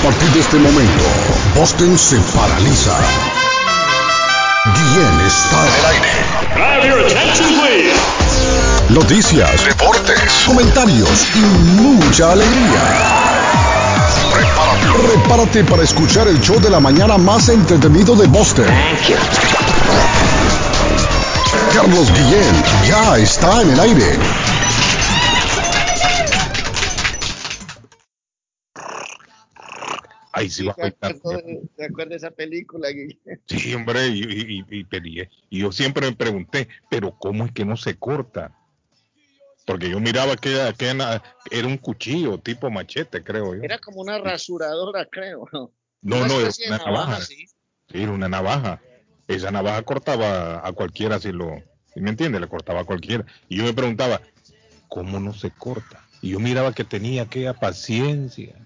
A partir de este momento, Boston se paraliza. Guillén está en el aire. Have your attention, please. Noticias, deportes, comentarios y mucha alegría. Prepárate, prepárate para escuchar el show de la mañana más entretenido de Boston. Carlos Guillén ya está en el aire. Ahí sí va a ¿Te afectar. acuerdas, ¿Te acuerdas de esa película? Sí, hombre, y, y- y- y yo siempre me pregunté, pero ¿cómo es que no se corta? Porque yo miraba que, que era un cuchillo tipo machete, creo yo. Era como una rasuradora, creo. no, no, era una navaja, navaja. sí. Sí, era una navaja. Esa navaja cortaba a cualquiera si lo... ¿sí ¿Me entiendes? Le cortaba a cualquiera. Y yo me preguntaba, ¿cómo no se corta? Y yo miraba que tenía aquella paciencia.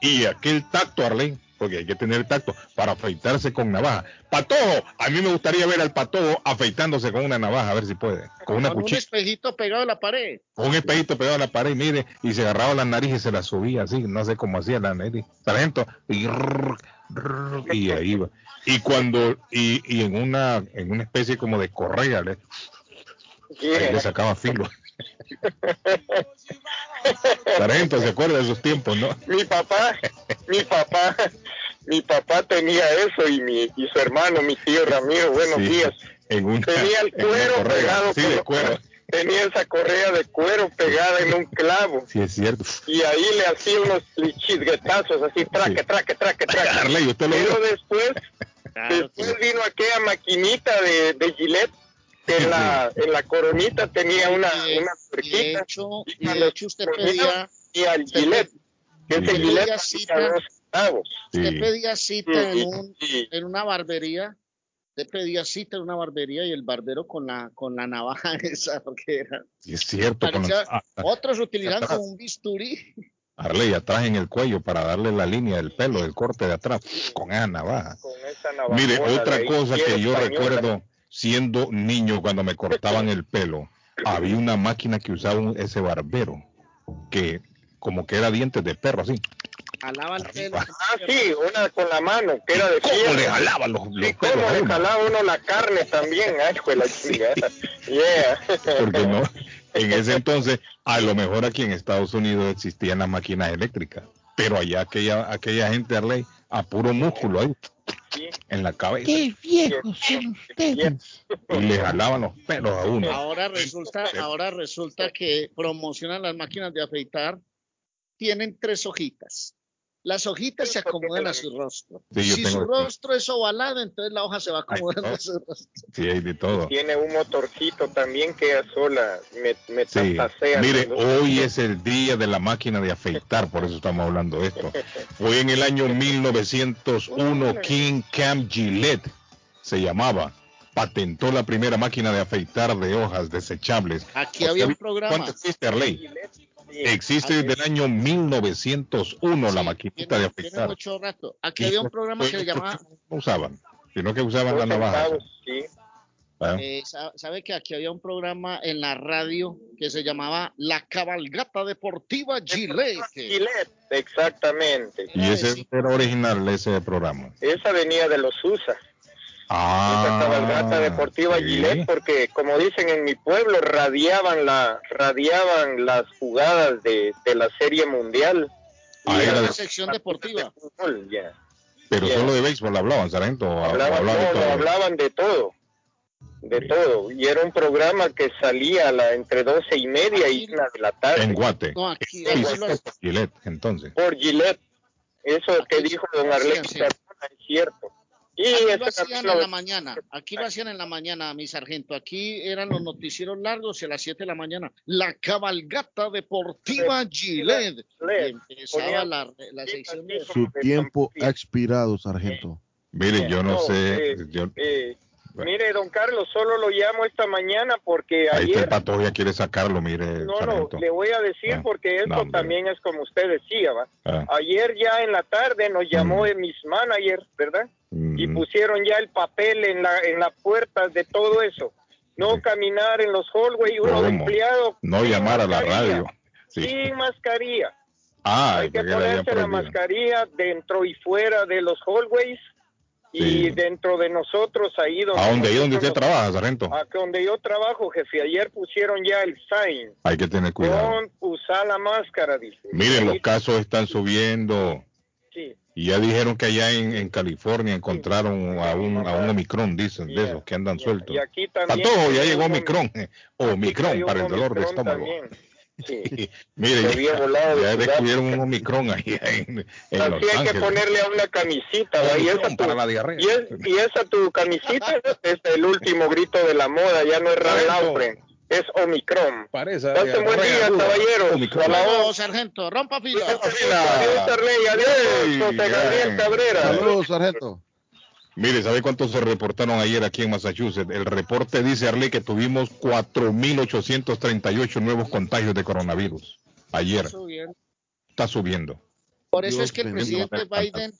Y aquel tacto, Arlene, porque hay que tener tacto para afeitarse con navaja. Patojo, a mí me gustaría ver al patojo afeitándose con una navaja, a ver si puede. Con una Con un cuchilla, espejito pegado a la pared. con un espejito pegado a la pared, mire, y se agarraba la nariz y se la subía así, no sé cómo hacía la nariz. Sargento, y, y ahí iba. Y cuando, y, y en una, en una especie como de correa, le, ahí le sacaba filo. Sargento, ¿se acuerda de esos tiempos, no? mi papá, mi papá, mi papá tenía eso y mi y su hermano, mi tío Ramiro, buenos Sí, días. En una, Tenía el en cuero correa, pegado Sí, con- de cuero. Tenía esa correa de cuero pegada en un clavo Sí, es cierto. y ahí le hacía unos chisguetazos así, traque, Sí. traque, traque, traque. Arley, ¿usted lo Pero vio? después, Claro, después vino aquella maquinita de, de Gillette en la, en la coronita tenía una, Y una y de hecho, y y de hecho usted pedía, y al usted Gillette, que Pedía Gillette valía cita. usted pedía cita Y- en, un, y- en una barbería. Usted pedía cita en una barbería y el barbero con la, con la navaja esa, porque era. Sí, es cierto. Con los- ah, ah, Otros utilizan atrás. como un bisturí. Arley, atrás en el cuello para darle la línea del pelo, del corte de atrás, con esa navaja. con esa navaja Mire, otra cosa que yo española. recuerdo siendo niño cuando me cortaban el pelo, había una máquina que usaba un- ese barbero, que como que era dientes de perro, así. Jalaba el pelo. Ah, sí, una con la mano, que era de ¿Cómo le jalaba los, los Sí, pelos cómo le jalaba uno la carne también, ay, hijo de la. Yeah. Porque no, en ese entonces, a lo mejor aquí en Estados Unidos existían las máquinas eléctricas, pero allá aquella, aquella gente, Arley, a puro músculo ahí, Sí. En la cabeza, Yeah. y le jalaban los pelos a uno. Ahora resulta, ahora resulta que promocionan las máquinas de afeitar, tienen tres hojitas. Las hojitas se acomodan a su rostro. Sí, yo si tengo su rostro es ovalado, entonces la hoja se va acomodando Ay, a su rostro. Sí, hay de todo. Tiene un motorcito también que ella sola me, me Sí. Mire, hoy es el día de la máquina de afeitar, por eso estamos hablando de esto. Fue en el año 1901, King Cam Gillette se llamaba. Patentó la primera máquina de afeitar de hojas desechables. Aquí ¿Usted había un programa. ¿Cuánto existe, Arley? Existe desde el año 1901 la Sí, maquinita tiene- de tiene afeitar. mucho rato. Aquí había un programa que se llamaba, No usaban, sino que usaban la navaja. sí. ¿ah? eh, sa- sabe que aquí había un programa en la radio que se llamaba La Cabalgata Deportiva Gillette. Gillette, exactamente. Y ese era original, ese programa. Esa venía de los USA. Esa cabalgata deportiva Ah, sí. Gillette, porque como dicen en mi pueblo, radiaban la, radiaban las jugadas de, de la serie mundial. Ah, era de- una sección deportiva. fútbol, ya. Pero Yeah. solo de béisbol hablaban, sargento. Hablaban, hablaban de no, no, todo. hablaban de todo, de todo. Y era un programa que salía a la, entre doce y media y una de la tarde En Guate. No, aquí, Sí, aquí sí, lo- Gillette, entonces. por Gillette. Eso que Aquí dijo sí don Arley sí. Es cierto. Y Aquí lo eso hacían en lo- la mañana, aquí lo hacían en la mañana, mi sargento. Aquí eran los noticieros largos y a las 7 de la mañana. La cabalgata deportiva Gillette. Y Gillette. empezaba la, la sección de... Su tiempo ha expirado, sargento. Mire, yo no, No, sé. eh, yo- Eh, mire, don Carlos, solo lo llamo esta mañana porque ahí está el ayer, pato, ya quiere sacarlo, mire, no, no, sargento. le voy a decir Ah, porque esto no, también es como usted decía, ¿va? Ah, Ayer ya en la tarde nos llamó Mm. de mis managers, ¿verdad? Y pusieron ya el papel en la en la puerta de todo eso. No Sí. caminar en los hallways, uno de ¿Cómo? empleado no llamar a la radio. Sí. sin mascarilla. Ah, Hay que ponerse la mascarilla dentro y fuera de los hallways y dentro de nosotros ahí donde ¿A dónde, ahí donde usted trabaja, sargento? a donde yo trabajo, jefe. Ayer pusieron ya el sign. Hay que tener cuidado. Con usar la máscara, dice. Miren, los casos están subiendo. Y ya dijeron que allá en, en California encontraron a un, a un Omicron, dicen, de esos que andan sueltos. Y aquí también. Patojo, ya llegó Omicron. Omicron para el dolor de estómago. también. Sí. Mire, ya, volado ya descubrieron un Omicron ahí en, en Así Los hay que Ángeles. ponerle a una camisita. ¿va? Y esa, tu, para la diarrea. y, es- y esa tu camisita es el último grito de la moda. Ya no es Ralph es Omicron. Parece. Pasen buen día, caballero. Omicron. A la Luego, voz. sargento, rompa fila. Adiós, Arley. Adiós, José Gabriel. Cabrera. Saludos, sargento. Mire, ¿sabe cuántos se reportaron ayer aquí en Massachusetts? El reporte dice, Arley, que tuvimos 4.838 nuevos contagios de coronavirus. Ayer. Subiendo. Está subiendo. Por eso Dios es que el presidente Biden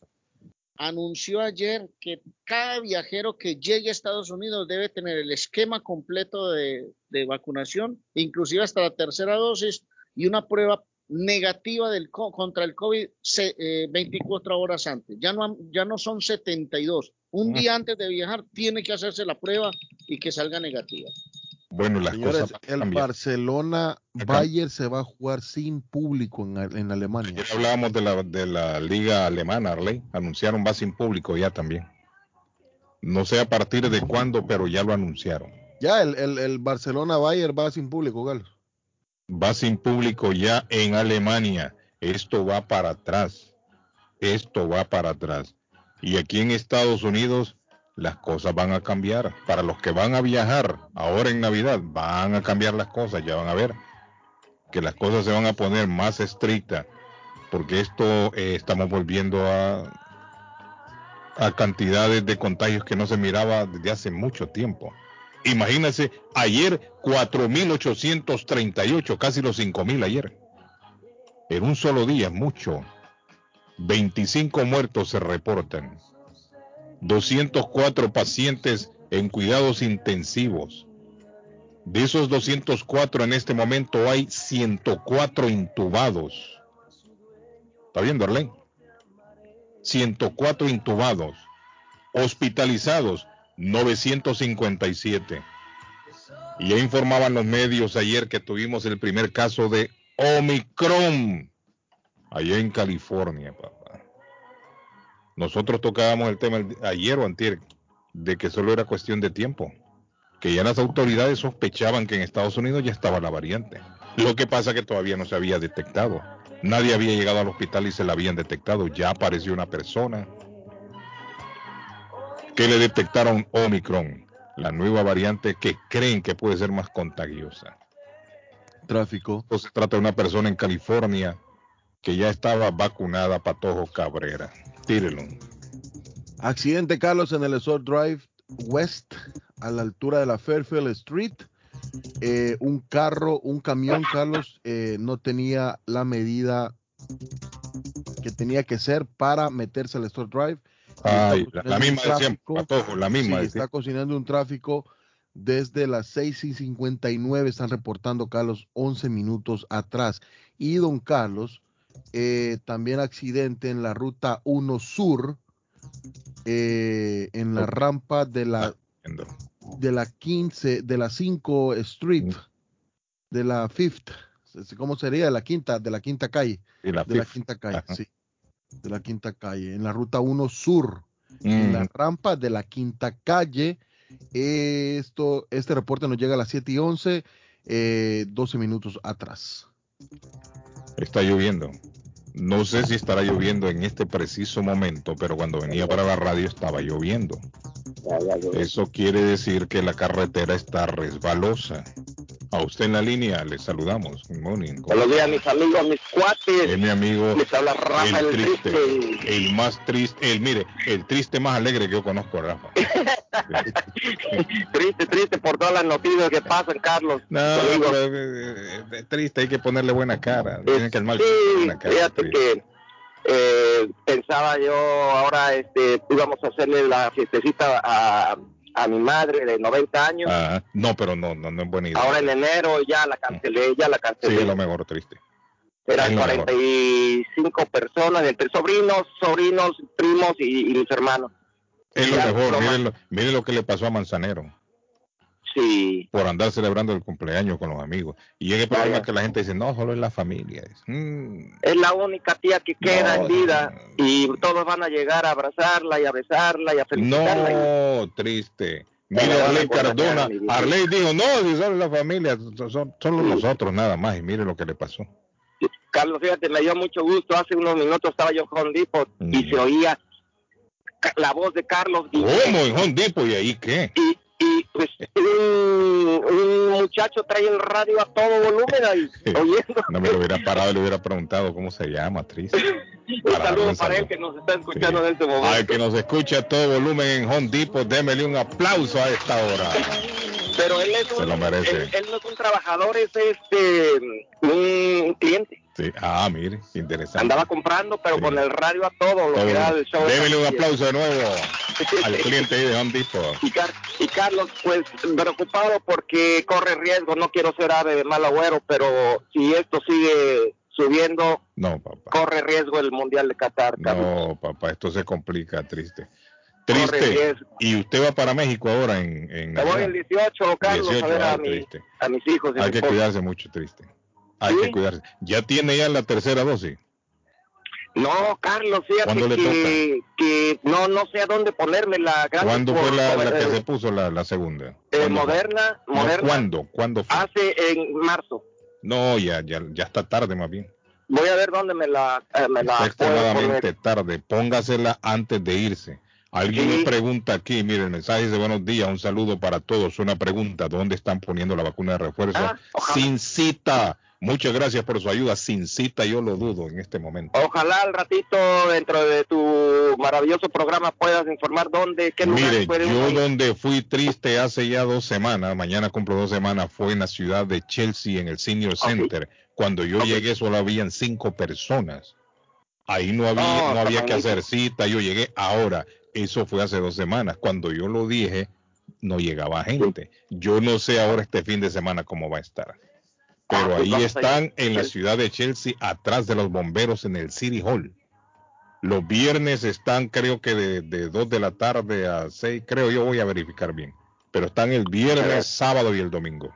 anunció ayer que cada viajero que llegue a Estados Unidos debe tener el esquema completo de, de vacunación, inclusive hasta la tercera dosis y una prueba negativa del co- contra el COVID se- eh, 24 horas antes. Ya no, ya no son 72. Un día antes de viajar tiene que hacerse la prueba y que salga negativa. Bueno, las Señores, cosas el cambiar. Barcelona. Bayern se va a jugar sin público en, en Alemania. Ayer hablábamos de la, de la liga alemana, Arley. Anunciaron va sin público ya también. No sé a partir de cuándo, pero ya lo anunciaron. Ya, el, el, el Barcelona Bayern va sin público, Carlos. Va sin público ya en Alemania. Esto va para atrás. Esto va para atrás. Y aquí en Estados Unidos las cosas van a cambiar. Para los que van a viajar ahora en Navidad, van a cambiar las cosas. Ya van a ver que las cosas se van a poner más estrictas. Porque esto eh, estamos volviendo a, a cantidades de contagios que no se miraba desde hace mucho tiempo. Imagínense, ayer 4.838, casi los 5.000 ayer. En un solo día, mucho. 25 muertos se reportan. 204 pacientes en cuidados intensivos. De esos 204 en este momento hay 104 intubados. ¿Está viendo, Arlene? 104 intubados. Hospitalizados, 957. Y ya informaban los medios ayer que tuvimos el primer caso de Omicron allá en California, papá. Nosotros tocábamos el tema ayer o antier de que solo era cuestión de tiempo, que ya las autoridades sospechaban que en Estados Unidos ya estaba la variante. Lo que pasa que todavía no se había detectado. Nadie había llegado al hospital y se la habían detectado. Ya apareció una persona que le detectaron Omicron, la nueva variante que creen que puede ser más contagiosa. Tráfico. Esto se trata de una persona en California que ya estaba vacunada, Patojo Cabrera. Tírelo. Accidente, Carlos, en el Resort Drive West, a la altura de la Fairfield Street. Eh, un carro, un camión, Carlos, eh, no tenía la medida que tenía que ser para meterse al Resort Drive. Ay, la, misma de siempre. Patojo, la Sí, misma de está siempre. cocinando un tráfico desde las 6 y 59, están reportando Carlos 11 minutos atrás. Y don Carlos, eh, también accidente en la ruta 1 Sur, eh, en la rampa de la, de la 15, de la 5 Street, Mm. de la Fifth, ¿cómo sería? De la quinta, de la quinta calle, Y la de la quinta calle, Ajá. sí, de la quinta calle, en la ruta 1 Sur en la Mm, rampa de la quinta calle. Esto, este reporte nos llega a las 7 y 11, eh, 12 minutos atrás. Está lloviendo. No sé si estará lloviendo en este preciso momento, pero cuando venía para la radio estaba lloviendo. Eso quiere decir que la carretera está resbalosa. A usted en la línea le saludamos. Good morning. Buenos días, mis amigos, mis cuates. Es mi amigo Les habla Rafa el el triste, Triste. el más triste, el mire, el triste más alegre que yo conozco, Rafa. Triste, triste por todas las noticias que pasan, Carlos. No, pero, eh, eh, triste, hay que ponerle buena cara. Tienen que armar Sí, buena cara. fíjate que eh, pensaba yo ahora este íbamos a hacerle la fiestecita a, a mi madre de 90 años. Ajá. No, pero no, no, no es buena idea. Ahora en enero ya la cancelé, ya la Sí, cancelé. es lo mejor triste. Eran Es lo mejor. 45 personas, entre sobrinos, sobrinos, primos y, y mis hermanos. Es lo mejor. Miren lo, miren lo que le pasó a Manzanero Sí, por andar celebrando el cumpleaños con los amigos. Y llega el problema que la gente dice, no, solo es la familia. Es, mm, es la única tía que queda No, en vida no. y todos van a llegar a abrazarla y a besarla y a felicitarla. no, triste. Me Mire lo van a Arley Cardona. Arley dijo, no, si solo es la familia, son, solo Sí. nosotros nada más. Y mire lo que le pasó. Carlos, fíjate, me dio mucho gusto. Hace unos minutos estaba yo con Depot y Mm. se oía la voz de Carlos. Y, ¿Cómo? ¿En Home Depot? ¿Y ahí qué? y, y, pues un, un muchacho trae el radio a todo volumen ahí, oyendo. No me lo hubiera parado y le hubiera preguntado cómo se llama, triste. un saludo para él que nos está escuchando Sí. en este momento. Al que nos escucha a todo volumen en Home Depot, démele un aplauso a esta hora. Pero él es Se un, lo merece. Él, él no es un trabajador, es este un cliente. Sí. Ah, mire, interesante. Andaba comprando, pero Sí. con el radio a todo, lo Todo que era volumen. el show. un aplauso de nuevo al cliente ahí de Home Depot. Y, Car- y Carlos, pues preocupado porque corre riesgo, no quiero ser ave de mal agüero, pero si esto sigue subiendo, No, papá. corre riesgo el Mundial de Qatar, Carlos. No, papá, esto se complica, triste. Triste. Y usted va para México ahora en, en Me voy el 18, Carlos, 18, a ver a, ay, mi- triste. a mis hijos. Hay que cuidarse mucho, triste. Hay Sí. que cuidarse. ¿Ya tiene ya la tercera dosis? No, Carlos, fíjate ¿Cuándo le que, que no no sé a dónde ponerme la gracias ¿Cuándo por- fue la, la que eh, se puso la, la segunda? eh. Moderna, No, Moderna ¿Cuándo? ¿Cuándo fue? hace en marzo. No, ya, ya, ya está tarde más bien. Voy a ver dónde me la eh, me la Está puedo extremadamente poner. tarde. Póngasela antes de irse. Alguien Sí. me pregunta aquí, mire, el mensaje de buenos días, un saludo para todos. Una pregunta, ¿dónde están poniendo la vacuna de refuerzo? Ah. Sin cita. Muchas gracias por su ayuda. Sin cita yo lo dudo en este momento. Ojalá al ratito dentro de tu maravilloso programa puedas informar dónde, qué lugar Mire, yo ir. donde fui triste hace ya dos semanas, mañana cumplo dos semanas, fue en la ciudad de Chelsea, en el Senior Center. Cuando yo llegué solo habían cinco personas. Ahí no había, Oh, no había que hacer cita, yo llegué ahora. Eso fue hace dos semanas. Cuando yo lo dije, no llegaba gente. Yo no sé ahora este fin de semana cómo va a estar. Pero Ah, ahí están en la ciudad de Chelsea, atrás de los bomberos en el City Hall. Los viernes están, creo que de, de 2 de la tarde a 6, creo yo voy a verificar bien. Pero están el viernes, sábado y el domingo.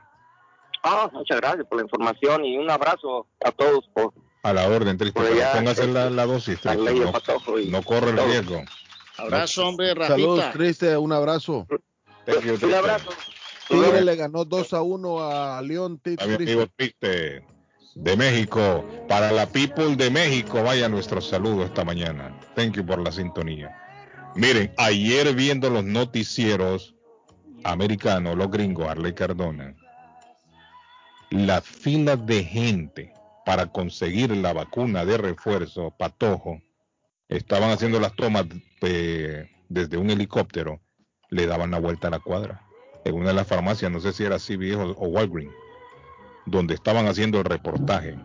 Ah, muchas gracias por la información y un abrazo a todos por A la orden, triste. Póngase este, la, la dosis, triste. No, no corre el riesgo. Abrazo, hombre, Saludos, triste, un abrazo. Thank you, un abrazo. Tigre le ganó 2 a 1 a León, Tit- A mi triste. de México. Para la people de México, vaya nuestro saludo esta mañana. Thank you por la sintonía. Miren, ayer viendo los noticieros americanos, los gringos, Arley Cardona, la fila de gente para conseguir la vacuna de refuerzo, patojo, estaban haciendo las tomas de- desde un helicóptero, le daban la vuelta a la cuadra. En una de las farmacias, no sé si era CVS o, o Walgreens, donde estaban haciendo el reportaje,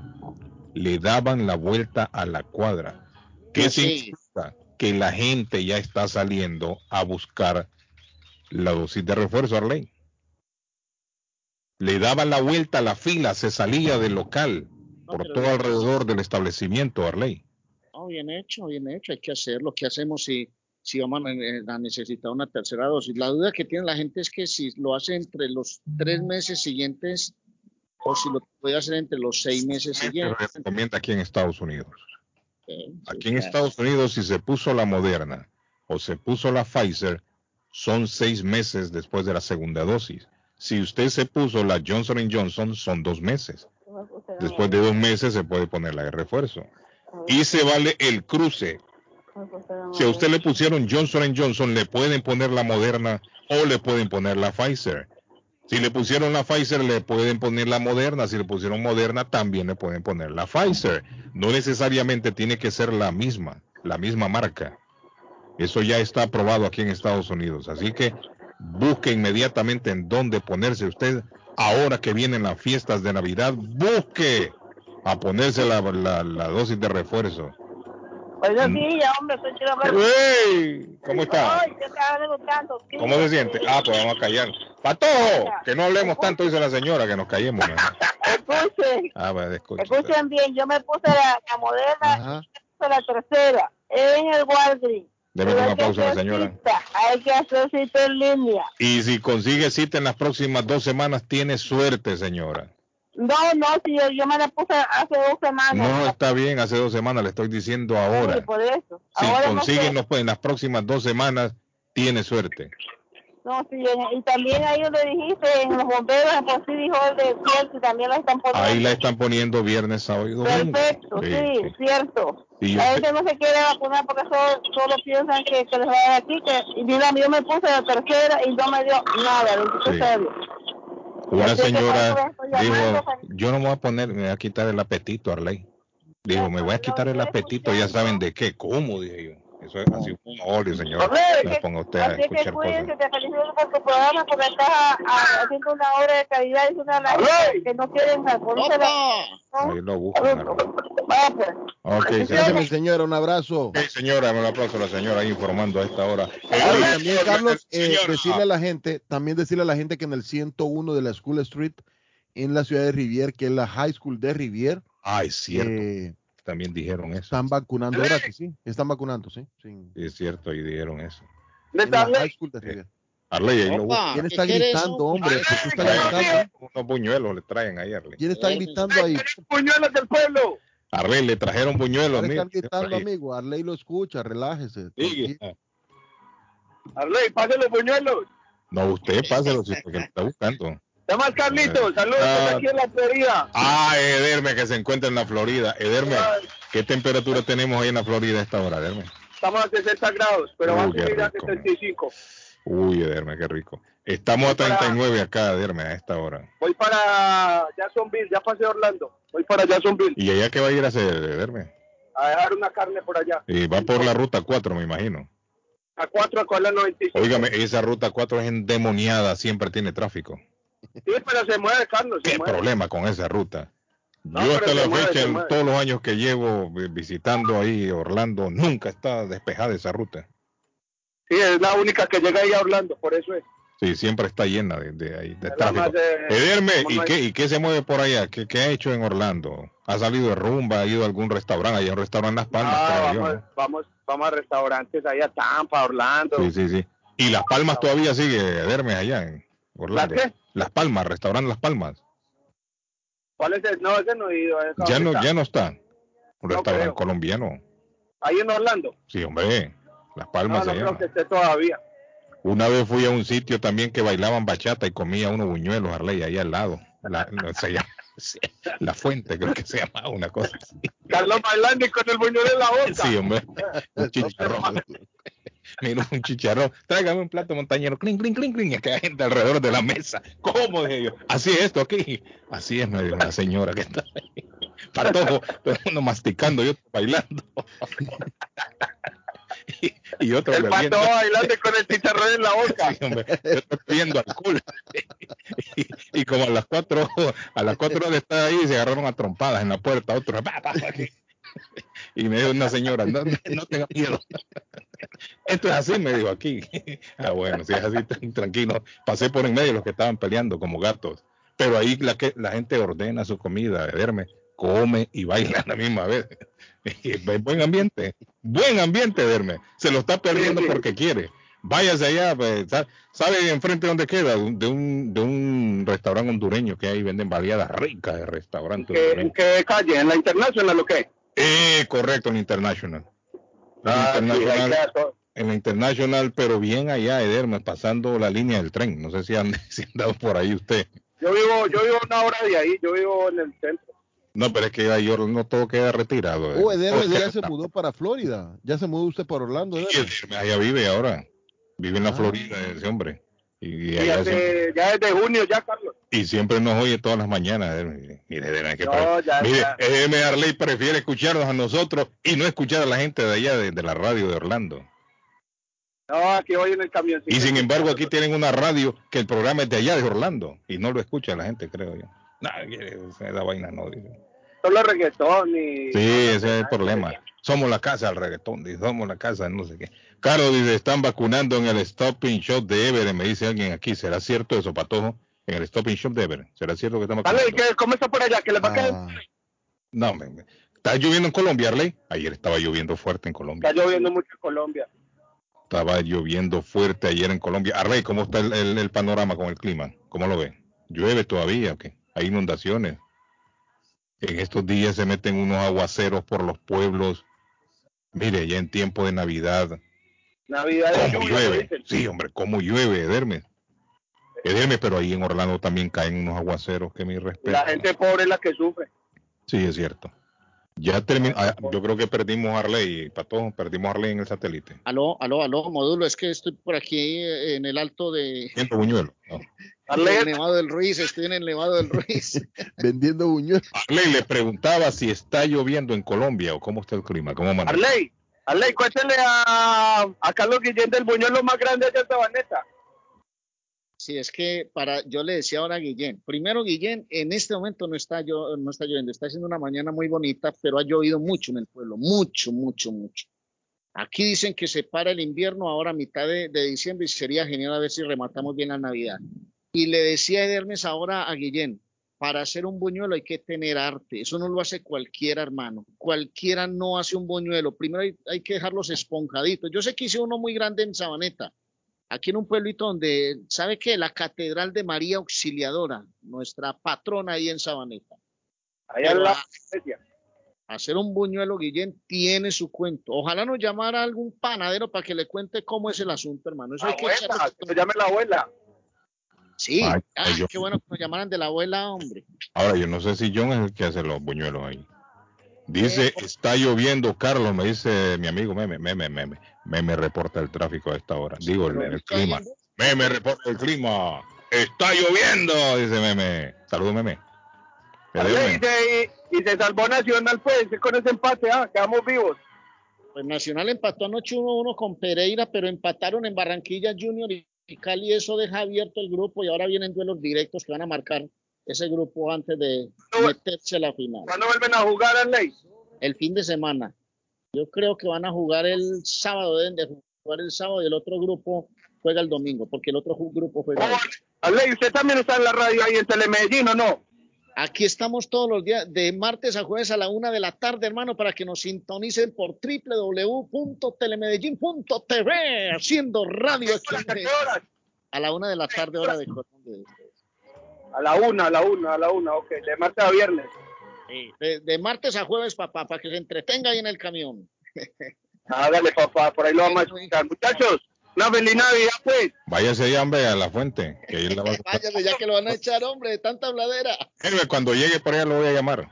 le daban la vuelta a la cuadra. ¿Qué Sí. significa? Que la gente ya está saliendo a buscar la dosis de refuerzo, Arley. Le daban la vuelta a la fila, se salía del local, por todo alrededor del establecimiento, Arley. No, bien hecho, bien hecho. Hay que hacerlo. ¿Qué hacemos si, si vamos a ne- a necesitar una tercera dosis? La duda que tiene la gente es que si lo hace entre los tres meses siguientes o si lo puede hacer entre los seis meses Se siguientes. recomienda aquí en Estados Unidos. Eh, sí, Aquí en claro. Estados Unidos, si se puso la Moderna o se puso la Pfizer, son seis meses después de la segunda dosis. Si usted se puso la Johnson Johnson, son dos meses. Después de dos meses se puede poner la de refuerzo. Y se vale el cruce. Si a usted le pusieron Johnson Johnson, le pueden poner la Moderna o le pueden poner la Pfizer. Si le pusieron la Pfizer, le pueden poner la Moderna. Si le pusieron Moderna, también le pueden poner la Pfizer. No necesariamente tiene que ser la misma, la misma marca. Eso ya está aprobado aquí en Estados Unidos. Así que busque inmediatamente en dónde ponerse usted. Ahora que vienen las fiestas de Navidad, busque a ponerse la, la- la dosis de refuerzo. Buenos días, hombre, soy. ¡Ey! ¿Cómo está? Ay, yo ¿Cómo se siente? Ah, pues vamos a callar. ¡Patojo! Que no hablemos tanto, dice la señora, que nos callemos. Escuchen, Ah, va, escucha. escuchen bien, yo me puse la, la moderna, Ajá. puse la tercera, en el Walgreens. Deme una pausa, la hacer señora. cita, hay que hacer cita en línea. Y si consigue cita en las próximas dos semanas, tiene suerte, señora. No, no, si yo, yo me la puse hace dos semanas. No está bien, hace dos semanas le estoy diciendo Sí, ahora. por eso. Si Ahora no consigue sé. en, los- en las próximas dos semanas, tiene suerte. No, sí, y también ahí donde dijiste, en los bomberos, pues sí dijo el de cierto, y también la están poniendo. Ahí la están poniendo viernes, sábado y domingo. Perfecto, sí, cierto. Yo La gente no se quiere vacunar porque solo, solo piensan que, que les va a dar aquí. Que, y mira, yo me puse la tercera y no me dio nada, Sí. Dios. Una señora dijo, yo no me voy a poner, me voy a quitar el apetito, Arley. Dijo, me voy a quitar el apetito, ya saben de qué, ¿cómo? Dije yo. Eso es así un molio, señor. Hombre, que- ponga usted a Así que cuídense, cosas. te felicito por tu programa porque estás ah, ah, haciendo una obra de calidad y es una que no quieren la... Ahí lo buscan. Pues. Ok, Gracias, señora. mi señora, un abrazo. Ok, señora, un aplauso a la señora ahí informando a esta hora. También, Carlos, eh, decirle a la gente, también decirle a la gente que en el 101 de la School Street, en la ciudad de Rivier, que es la High School de Rivier, Ay, cierto. eh, También dijeron eso. están vacunando gratis, sí, están vacunando, sí. sí. Sí, es cierto, y dijeron eso. En la High School de Rivier. Arley, ahí lo ¿Quién ¿qué está gritando, hombre? ¿Por qué está gritando? Unos buñuelos le traen ahí, Arley. ¿Quién está gritando ahí? Puñuelos del pueblo. Arley, le trajeron buñuelos. ¿Quién está mire. gritando, Ahí. amigo? Arley lo escucha, relájese. Sigue. Arley, pase los puñuelos. No, usted páselo, si porque lo está buscando. Al Carlitos, saludos Ah. aquí en la Florida. Ah, Ederme, que se encuentra en la Florida. Ederme, ¿qué temperatura tenemos ahí en la Florida a esta hora, Ederme? Estamos a 60 grados, pero va a Uy, qué subir a rico. 75. Uy, Ederme, qué rico. Estamos a 39 acá, Ederme, a esta hora. Voy para Jacksonville, ya pasé Orlando. Voy para Jacksonville ¿Y allá qué va a ir a hacer, Ederme? a dejar una carne por allá. Y va por la ruta 4, me imagino. A 4 a la 95. Óigame, esa ruta 4 es endemoniada, siempre tiene tráfico. Sí, pero se mueve, Carlos. Se ¿Qué mueve. problema con esa ruta? No, Yo hasta la mueve, fecha, en todos los años que llevo vi- visitando ahí Orlando, nunca está despejada esa ruta. Sí, es la única que llega ahí a Orlando, por eso es. Sí, siempre está llena de, de, ahí- de la tráfico. de- Ederme, ¿y qué, ¿y qué se mueve por allá? ¿Qué, qué ha hecho en Orlando? ¿Ha salido de rumba? ¿Ha ido a algún restaurante? Hay un restaurante en Las Palmas, Ah, creo yo, vamos, ¿no? vamos, vamos a restaurantes ahí a Tampa, Orlando. Sí, sí, sí. ¿Y Las Palmas todavía sigue Ederme allá en Orlando? ¿Las qué? Las Palmas, restaurante Las Palmas. ¿Cuál es el? No, ese no he ido. Ya no, está. ya no está. Un No restaurante colombiano. Ahí en Orlando. Sí, hombre. Las No, Palmas no se creo llama. que esté todavía. Una vez fui a un sitio también que bailaban bachata y comía unos buñuelos, Arley, ahí al lado. La, no, se llama- la fuente, creo que se llama una cosa así. Carlos bailando y con el buñuelo en la boca. Sí, hombre. Un chicharrón. Mira, un chicharrón. Tráigame un plato montañero. Cling, cling, cling, cling. Y que hay gente alrededor de la mesa. ¿Cómo? Dije yo. Así es esto aquí. Así es, me dijo la señora que está ahí. Para todo, todo el mundo masticando y otro bailando. y, y otro El pato bailando con el chicharrón en la boca. Sí, hombre, yo estoy pidiendo alcohol. y, y como a las cuatro, a las cuatro horas de estar ahí, se agarraron a trompadas en la puerta, otro, y me dijo una señora, no, no tenga miedo. Esto es así, me dijo aquí. ah, bueno, si es así, tranquilo. Pasé por en medio de los que estaban peleando como gatos. Pero ahí la, que, la gente ordena su comida, verme, come y baila a la misma vez. Buen ambiente, buen ambiente, verme. Se lo está perdiendo porque quiere. Váyase allá, pues, sa- ¿sabe enfrente dónde queda? De un, de un restaurante hondureño que ahí venden baleadas ricas de restaurante. ¿Qué, hondureño. ¿En qué calle? ¿En la International o qué? Eh, correcto, en International. En Ah, International, en la International, pero bien allá, Ederme, pasando la línea del tren. No sé si han, si han dado por ahí usted. Yo vivo, yo vivo una hora de ahí, yo vivo en el centro. No, pero es que ahí no todo queda retirado. Oh, eh. Ederme Todo ya queda- se mudó para Florida. Ya se mudó usted para Orlando, Sí. Ederme, allá vive ahora. Vive en la Ah. Florida ese hombre. Y, y Y allá hace- ya desde junio ya, Carlos. Y siempre nos oye todas las mañanas. Ederme. Mire, que No, pre- ya, mire, ya. Ederme Arley prefiere escucharnos a nosotros y no escuchar a la gente de allá de, de la radio de Orlando. No, aquí voy en el camión. Y sin embargo aquí tienen una radio que el programa es de allá de Orlando y no lo escucha la gente, creo yo. No, esa vaina no. dice. Solo reggaetón y... Sí, ese es el problema. Somos la casa del reggaetón, dice, somos la casa de no sé qué. Carlos dice, están vacunando en el Stopping Shop de Everett, me dice alguien aquí. ¿Será cierto eso, Patojo? En el Stop and Shop de Ever. ¿Será cierto que estamos Dale, ¿cómo está por allá? Que le va a caer. Ah, No, me, me- ¿Está lloviendo en Colombia, Arley? Ayer estaba lloviendo fuerte en Colombia. Está lloviendo mucho en Colombia. Estaba lloviendo fuerte ayer en Colombia. Arley, ¿cómo está el, el- el panorama con el clima? ¿Cómo lo ve? ¿Llueve todavía o qué? ¿Hay inundaciones? En estos días se meten unos aguaceros por los pueblos. Mire, ya en tiempo de Navidad, Navidad de ¿cómo lluvia, lo llueve? Sí, hombre, ¿cómo llueve, Ederme? Ederme, pero ahí en Orlando también caen unos aguaceros que mi respeto. La gente pobre es la que sufre. Sí, es cierto. Ya terminó. yo creo que perdimos a Arley, Pato, perdimos a Arley en el satélite. Aló, aló, aló, módulo, es que estoy por aquí eh, en el alto de Siento buñuelo. No. Arley, el Nevado del Ruiz, estoy en el Nevado del Ruiz. vendiendo buñuelos. Arley le preguntaba si está lloviendo en Colombia o cómo está el clima, cómo amanece. Arley, Arley, cuéntale a, a Carlos Guillén del buñuelo más grande allá en Sabaneta. Sí, es que para, yo le decía ahora a Guillén, primero Guillén, en este momento no está, yo, no está lloviendo, está haciendo una mañana muy bonita, pero ha llovido mucho en el pueblo, mucho, mucho, mucho. Aquí dicen que se para el invierno ahora a mitad de, diciembre y sería genial a ver si rematamos bien la Navidad. Y le decía Edermes ahora a Guillén, para hacer un buñuelo hay que tener arte, eso no lo hace cualquiera, hermano. Cualquiera no hace un buñuelo, primero hay, hay que dejarlos esponjaditos. Yo sé que hice uno muy grande en Sabaneta, aquí en un pueblito donde, ¿sabe qué? La Catedral de María Auxiliadora, nuestra patrona ahí en Sabaneta. Allá en la a- iglesia. hacer un buñuelo, Guillén, tiene su cuento. Ojalá nos llamara algún panadero para que le cuente cómo es el asunto, hermano. Eso hay que Abuela, echarle- que llame la abuela. Sí, Ay, ah, ay, yo- qué bueno que nos llamaran de la abuela, hombre. Ahora, yo no sé si John es el que hace los buñuelos ahí. Dice, está lloviendo, Carlos, me dice mi amigo Meme, Meme, Meme, Meme reporta el tráfico a esta hora. Digo, el, clima. Meme reporta el clima. Está lloviendo, dice Meme. Saludos, Meme. Y, se, y se salvó Nacional, pues, con ese empate, ah, quedamos vivos. Pues Nacional empató anoche 1-1 con Pereira, pero empataron en Barranquilla Junior y y Cali. Eso deja abierto el grupo y ahora vienen duelos directos que van a marcar ese grupo antes de meterse a la final. ¿Cuándo vuelven a jugar, Arley? el fin de semana. Yo creo que van a jugar el sábado, deben de jugar el sábado y el otro grupo juega el domingo, porque el otro grupo juega. Oh, Arley, usted también está en la radio ahí en Telemedellín, ¿o no? Aquí estamos todos los días, de martes a jueves a la una de la tarde, hermano, para que nos sintonicen por www.telemedellín.tv, haciendo radio aquí a la una de la tarde, hora de Colombia. A la una, a la una, a la una, ok, de martes a viernes. Sí, De, de martes a jueves, papá, para que se entretenga ahí en el camión. Hágale, papá, por ahí lo vamos a escuchar. Muchachos, una feliz Navidad, pues. Váyase allá, hombre, a la fuente. Que ahí la va a. Váyase ya que lo van a echar, hombre, de tanta habladera. Ederme, Cuando llegue por allá lo voy a llamar.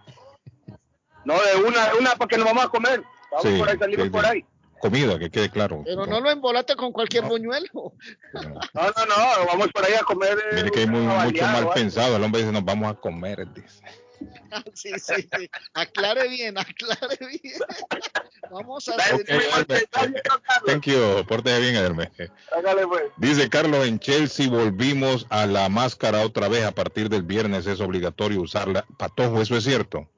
No, de una, de una, para que nos vamos a comer. Vamos Sí, por ahí, salimos sí, por ahí. Comida, que quede claro. Pero no lo embolate con cualquier No. buñuelo. No, no, no, vamos por ahí a comer. eh, Mire que hay muy, mucho baleada mal pensado. El hombre dice, nos vamos a comer. dice. Sí, sí, sí. Aclare bien, aclare bien. Vamos a hacer. gente muy mal pensada, ¿no, Carlos? Thank you. Pórtese bien. Hágale, pues. Dice Carlos, en Chelsea volvimos a la máscara otra vez. A partir del viernes es obligatorio usarla. Patojo, ¿eso es cierto?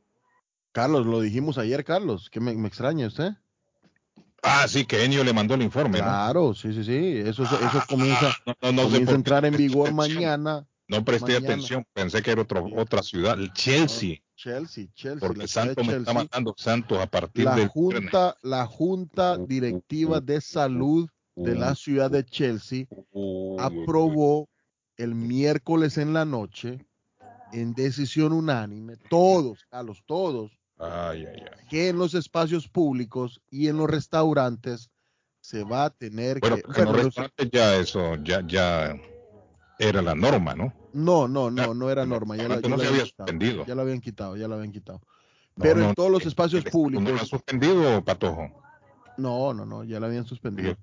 Carlos, lo dijimos ayer, Carlos. que me, me extraña usted? Ah, sí, que Enio le mandó el informe, ¿no? Claro, sí, sí, sí. Eso, eso, eso comienza, No, no, comienza a entrar en vigor mañana. No presté mañana. atención. Pensé que era otro, otra ciudad. El Chelsea. Chelsea, Chelsea. Porque Santos me está matando Santos a partir La del junta, la junta directiva de salud de la ciudad de Chelsea aprobó el miércoles en la noche en decisión unánime, todos, Carlos, todos, Ay, ay, ay. que en los espacios públicos y en los restaurantes se va a tener Bueno, que... porque en bueno, los los- restaurantes ya eso, ya, ya era la norma, ¿no? no, no, no, no era norma, ya, la- ya no la se habían había quitado, suspendido. ya la habían quitado, ya la habían quitado. Pero no, en todos los espacios el Estado ¿No públicos, ha suspendido, Patojo? no, no, no, ya la habían suspendido.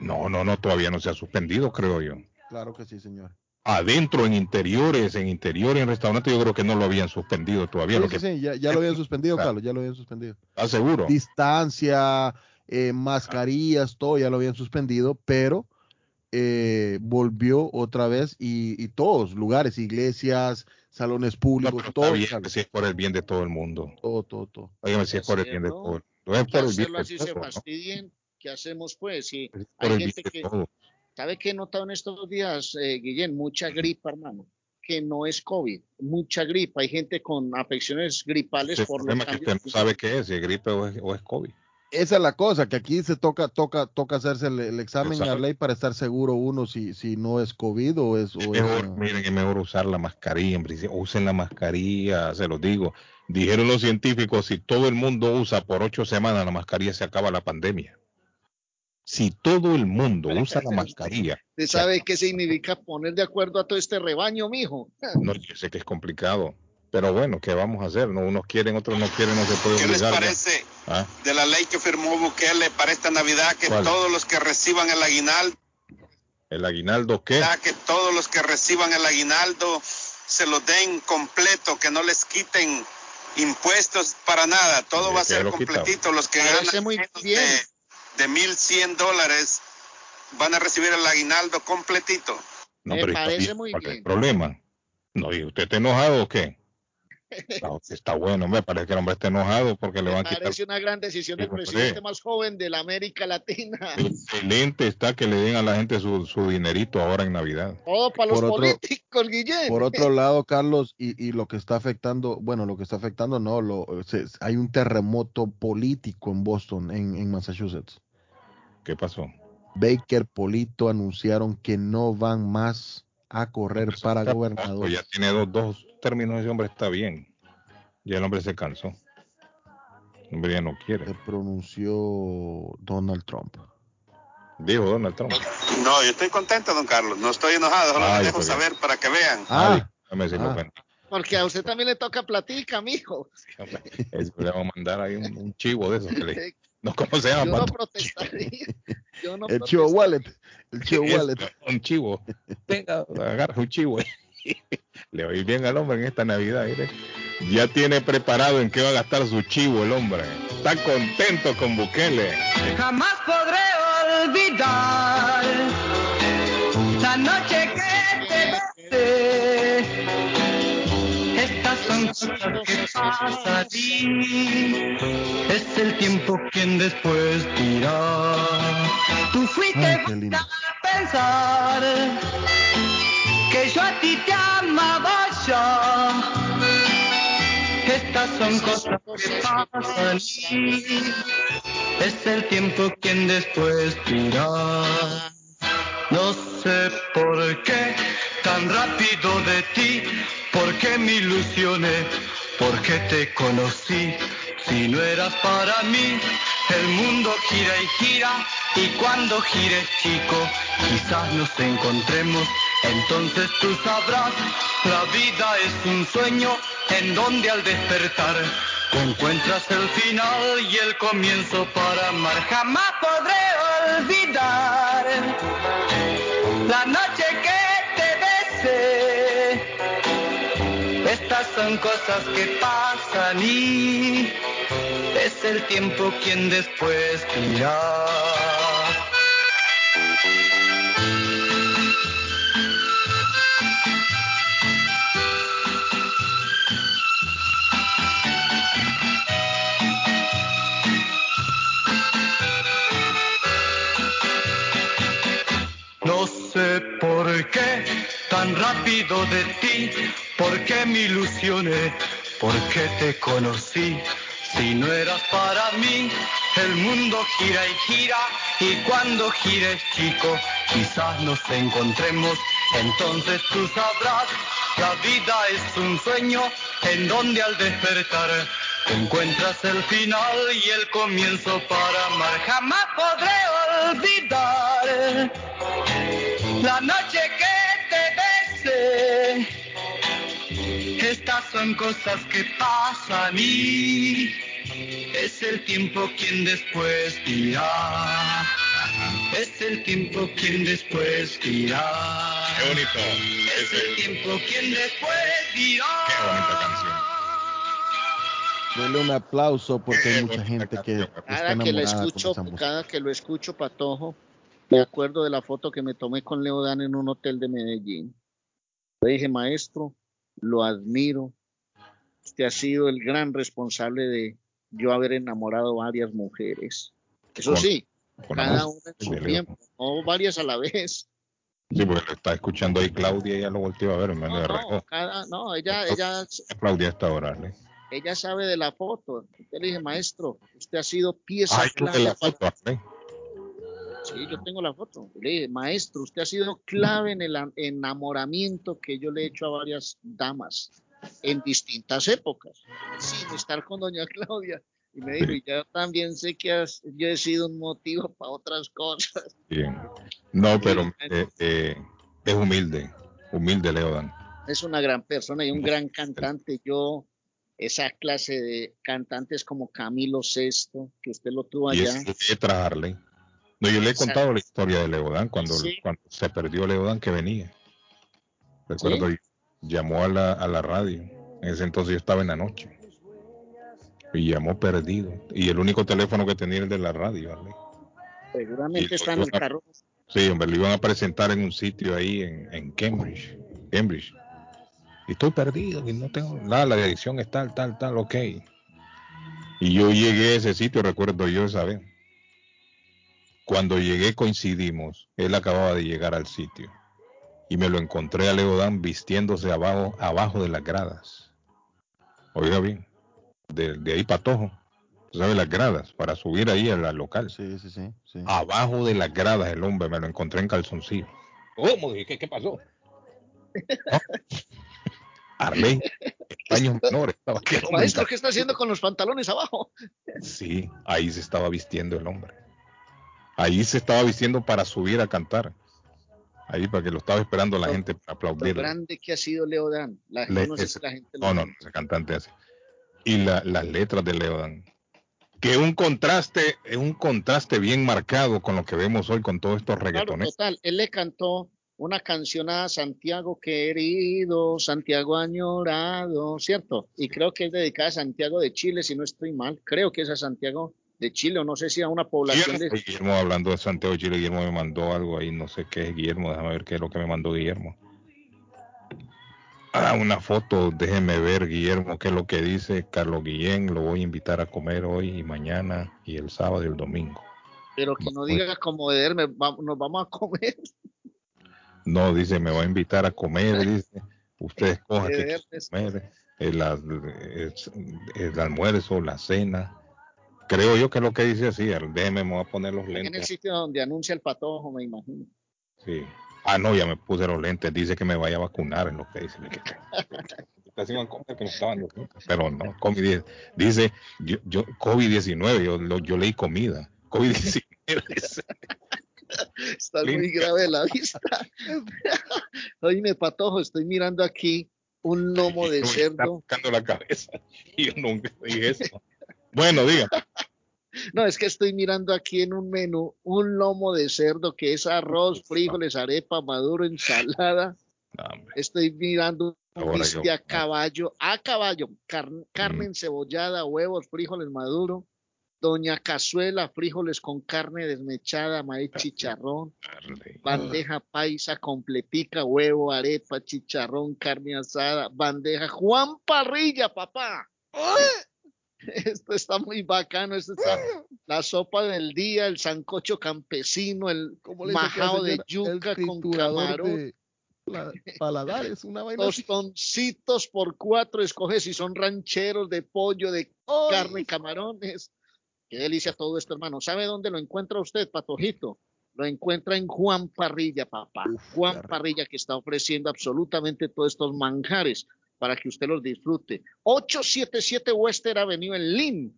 No, no, no, todavía no se ha suspendido, creo yo. Claro que sí, señor. Adentro, en interiores, en interiores, en restaurantes, yo creo que no lo habían suspendido todavía. Sí, lo sí, que sí, ya, ya lo habían suspendido, Claro. Carlos, ya lo habían suspendido. ¿Estás seguro? Distancia, eh, mascarillas, todo ya lo habían suspendido, pero eh, volvió otra vez y, y todos, lugares, iglesias, salones No, públicos, está todo, bien, si es por el bien de todo el mundo. todo, todo, todo. Óigame, si es por el bien de todo el mundo. Es por el bien de así se todo, ¿no? fastidien. ¿Qué hacemos pues? Si hay gente que, todo. ¿Sabe qué he notado en estos días, eh, Guillén? Mucha gripa, hermano. que no es COVID, mucha gripa. Hay gente con afecciones gripales El por los problema es que usted cambios no sabe qué es, si es gripe o es, o es COVID. Esa es la cosa, que aquí se toca, toca, toca hacerse el, el examen a Exacto. ley para estar seguro uno si, si no es COVID o es, o es, Mejor, miren, es mejor usar la mascarilla, en principio, usen la mascarilla, se los digo. Dijeron los científicos, si todo el mundo usa por ocho semanas la mascarilla, se acaba la pandemia. Si todo el mundo usa la mascarilla, ¿Usted sabe qué significa poner de acuerdo a todo este rebaño, mijo? no, yo sé que es complicado, pero bueno, ¿qué vamos a hacer? No, unos quieren, otros no quieren, no se puede ¿Qué les obligar. parece ¿Ah? de la ley que firmó Bukele para esta Navidad que ¿Cuál? todos los que reciban el aguinaldo, ¿El aguinaldo qué? que todos los que reciban el aguinaldo se lo den completo, que no les quiten impuestos para nada, todo va a ser lo completito. Los que Parece ganan muy menos bien. de, de 1.100 dólares van a recibir el aguinaldo completito. No, Me pero está parece bien, muy ¿cuál es el bien. problema? No, ¿y usted está enojado o qué? No, está bueno, me parece que el hombre está enojado porque le van a quitar. parece una gran decisión del presidente más joven de la América Latina. Excelente está que le den a la gente su, su dinerito ahora en Navidad. Todo para los Por otro- políticos, Guillén. Por otro lado, Carlos, y, y lo que está afectando, bueno, lo que está afectando, no, lo, se- hay un terremoto político en Boston, en, en Massachusetts. ¿Qué pasó? Baker, Polito anunciaron que no van más a correr para Está- gobernador. Ya tiene dos, dos términos, ese hombre está bien. Ya el hombre se cansó. El hombre ya no Se quiere. pronunció Donald Trump. Dijo Donald Trump. No, yo estoy contento, don Carlos, no estoy enojado, solo Ay, dejo pues saber para que vean. Ah, ah. Porque a usted también le toca platica, mijo. Es- le vamos a mandar ahí un, un chivo de esos. Que le, no, ¿Cómo se Yo llama? no Pato? protestaría. Yo no el chivo wallet. El chivo wallet. Un chivo. Venga, agarra un chivo. Le va a ir bien al hombre en esta Navidad. mire. Ya tiene preparado en qué va a gastar su chivo el hombre. Está contento con Bukele. Jamás podré olvidar la noche que te besé. Pasan y es el tiempo quien después dirá. Tú fuiste Ay, a pensar que yo a ti te amaba ya. Estas son cosas que pasan es el tiempo quien después dirá. No sé por qué tan rápido de ti, por qué me ilusioné, por qué te conocí. Si no eras para mí, el mundo gira y gira, y cuando gires chico, quizás nos encontremos. Entonces tú sabrás, la vida es un sueño en donde al despertar encuentras el final y el comienzo para amar. Jamás podré olvidar la noche que Estas son cosas que pasan y es el tiempo quien después dirá. No sé por qué tan rápido de ti, por qué me ilusioné, por qué te conocí. Si no eras para mí, el mundo gira y gira, y cuando gires chico, quizás nos encontremos. Entonces tú sabrás, la vida es un sueño en donde al despertar encuentras el final y el comienzo para amar. Jamás podré olvidar la noche que Estas son cosas que pasan y es el tiempo quien después dirá. Es el tiempo quien después dirá. Qué bonito. Es el tiempo quien después dirá. Qué bonita canción. Denle un aplauso porque hay mucha gente que está Cada que lo escucho, cada que lo escucho, Patojo, me acuerdo de la foto que me tomé con Leo Dan en un hotel de Medellín. Le dije, maestro, lo admiro. Usted ha sido el gran responsable de yo haber enamorado varias mujeres. Eso Con- sí, Con cada una en su tiempo, no varias a la vez. Sí, porque lo está escuchando ahí Claudia y ya lo volteó a ver, me No, lo no, cada- no, ella, ella, Claudia esta hora, ¿le? ella sabe de la foto. Yo le dije, maestro, usted ha sido pieza Ay, tú de clave la foto, ¿le? Sí, yo tengo la foto. Le dije, maestro, usted ha sido clave en el enamoramiento que yo le he hecho a varias damas en distintas épocas, sin estar con doña Claudia. Y me dijo, y yo también sé que has- yo he sido un motivo para otras cosas. Bien. No, pero eh, eh, es humilde, humilde Leodan. Es una gran persona y un gran cantante. Yo, esa clase de cantantes como Camilo Sesto, que usted lo tuvo Y allá. es letra Harley. No, yo le he contado la historia de Leodan cuando, Sí. cuando se perdió Leodan que venía. Recuerdo, ¿Sí? llamó a la, a la radio. En ese entonces yo estaba en la noche. Y llamó perdido. Y el único teléfono que tenía era el de la radio. Harley. Seguramente está en el carro. Sí, hombre, lo iban a presentar en un sitio ahí en, en Cambridge. Cambridge. Y estoy perdido y no tengo nada, la dirección es tal, tal, tal, ok. Y yo llegué a ese sitio, recuerdo yo esa vez. Cuando llegué coincidimos, él acababa de llegar al sitio. Y me lo encontré a Leodán vistiéndose abajo, abajo de las gradas. Oiga bien, de, de ahí para Tojo. ¿Tú ¿Sabes las gradas? Para subir ahí a la local. Sí, sí, sí. sí. Abajo de las gradas el hombre, me lo encontré en calzoncillo. ¿Cómo? ¿qué, qué pasó? ¿No? Arley, años menores. Estaba Maestro, ¿qué está haciendo con los pantalones abajo? Sí, ahí se estaba vistiendo el hombre. Ahí se estaba vistiendo para subir a cantar. Ahí para que lo estaba esperando la Lo- gente para Lo aplaudir. grande que ha sido Leodán. La, Le- no sé es- si la gente lo No, no, no, ese cantante así. Y la- las letras de Leodan. Que un contraste, es un contraste bien marcado con lo que vemos hoy con todos estos Claro, reggaetones. total. Él le cantó una canción a Santiago querido, Santiago añorado, ¿cierto? Y creo que es dedicada a Santiago de Chile, si no estoy mal. Creo que es a Santiago de Chile, o no sé si a una población de... Guillermo hablando de Santiago de Chile, Guillermo me mandó algo ahí, no sé qué es Guillermo, déjame ver qué es lo que me mandó Guillermo. Ah, una foto, déjeme ver Guillermo qué es lo que dice Carlos Guillén, lo voy a invitar a comer hoy y mañana y el sábado y el domingo. Pero que no diga como de me va- nos vamos a comer. No, dice, me va a invitar a comer, dice, usted escoja De qué verdes. quiere comer, el, el- el almuerzo, la cena. Creo yo que es lo que dice así, déjeme, me voy a poner los En el lentes. sitio donde anuncia el patojo, me imagino. Sí. Ah, no, ya me puse los lentes. Dice que me vaya a vacunar en lo que dice. Casi iban a comer que me estaban los lentes, Pero no, COVID dice, yo, yo COVID-19, yo, lo- yo leí comida. COVID-19. dice. Está muy grave la vista. Oíme, patojo, estoy mirando aquí un lomo de Me está cerdo. buscando la cabeza. Y yo nunca dije eso. Bueno, diga. No, es que estoy mirando aquí en un menú un lomo de cerdo que es arroz, frijoles, arepa, maduro, ensalada. Estoy mirando un bistec yo- a caballo, a caballo, car- carne Mm. encebollada, huevos, frijoles maduro, doña cazuela, frijoles con carne desmechada, maíz chicharrón, bandeja paisa completica, huevo, arepa, chicharrón, carne asada, bandeja Juan Parrilla, papá. Esto está muy bacano, esto está la sopa del día, el sancocho campesino, el ¿Cómo le dice aquella majao de yuca El con camarón. de la- paladares, una vaina así. tostoncitos por cuatro, escoge si son rancheros de pollo, de ¡Ay! carne, camarones. Qué delicia todo esto, hermano. ¿Sabe dónde lo encuentra usted, Patojito? Lo encuentra en Juan Parrilla, papá. Uf, Juan. Parrilla que está ofreciendo absolutamente todos estos manjares para que usted los disfrute. 877 Western Avenue en Lynn.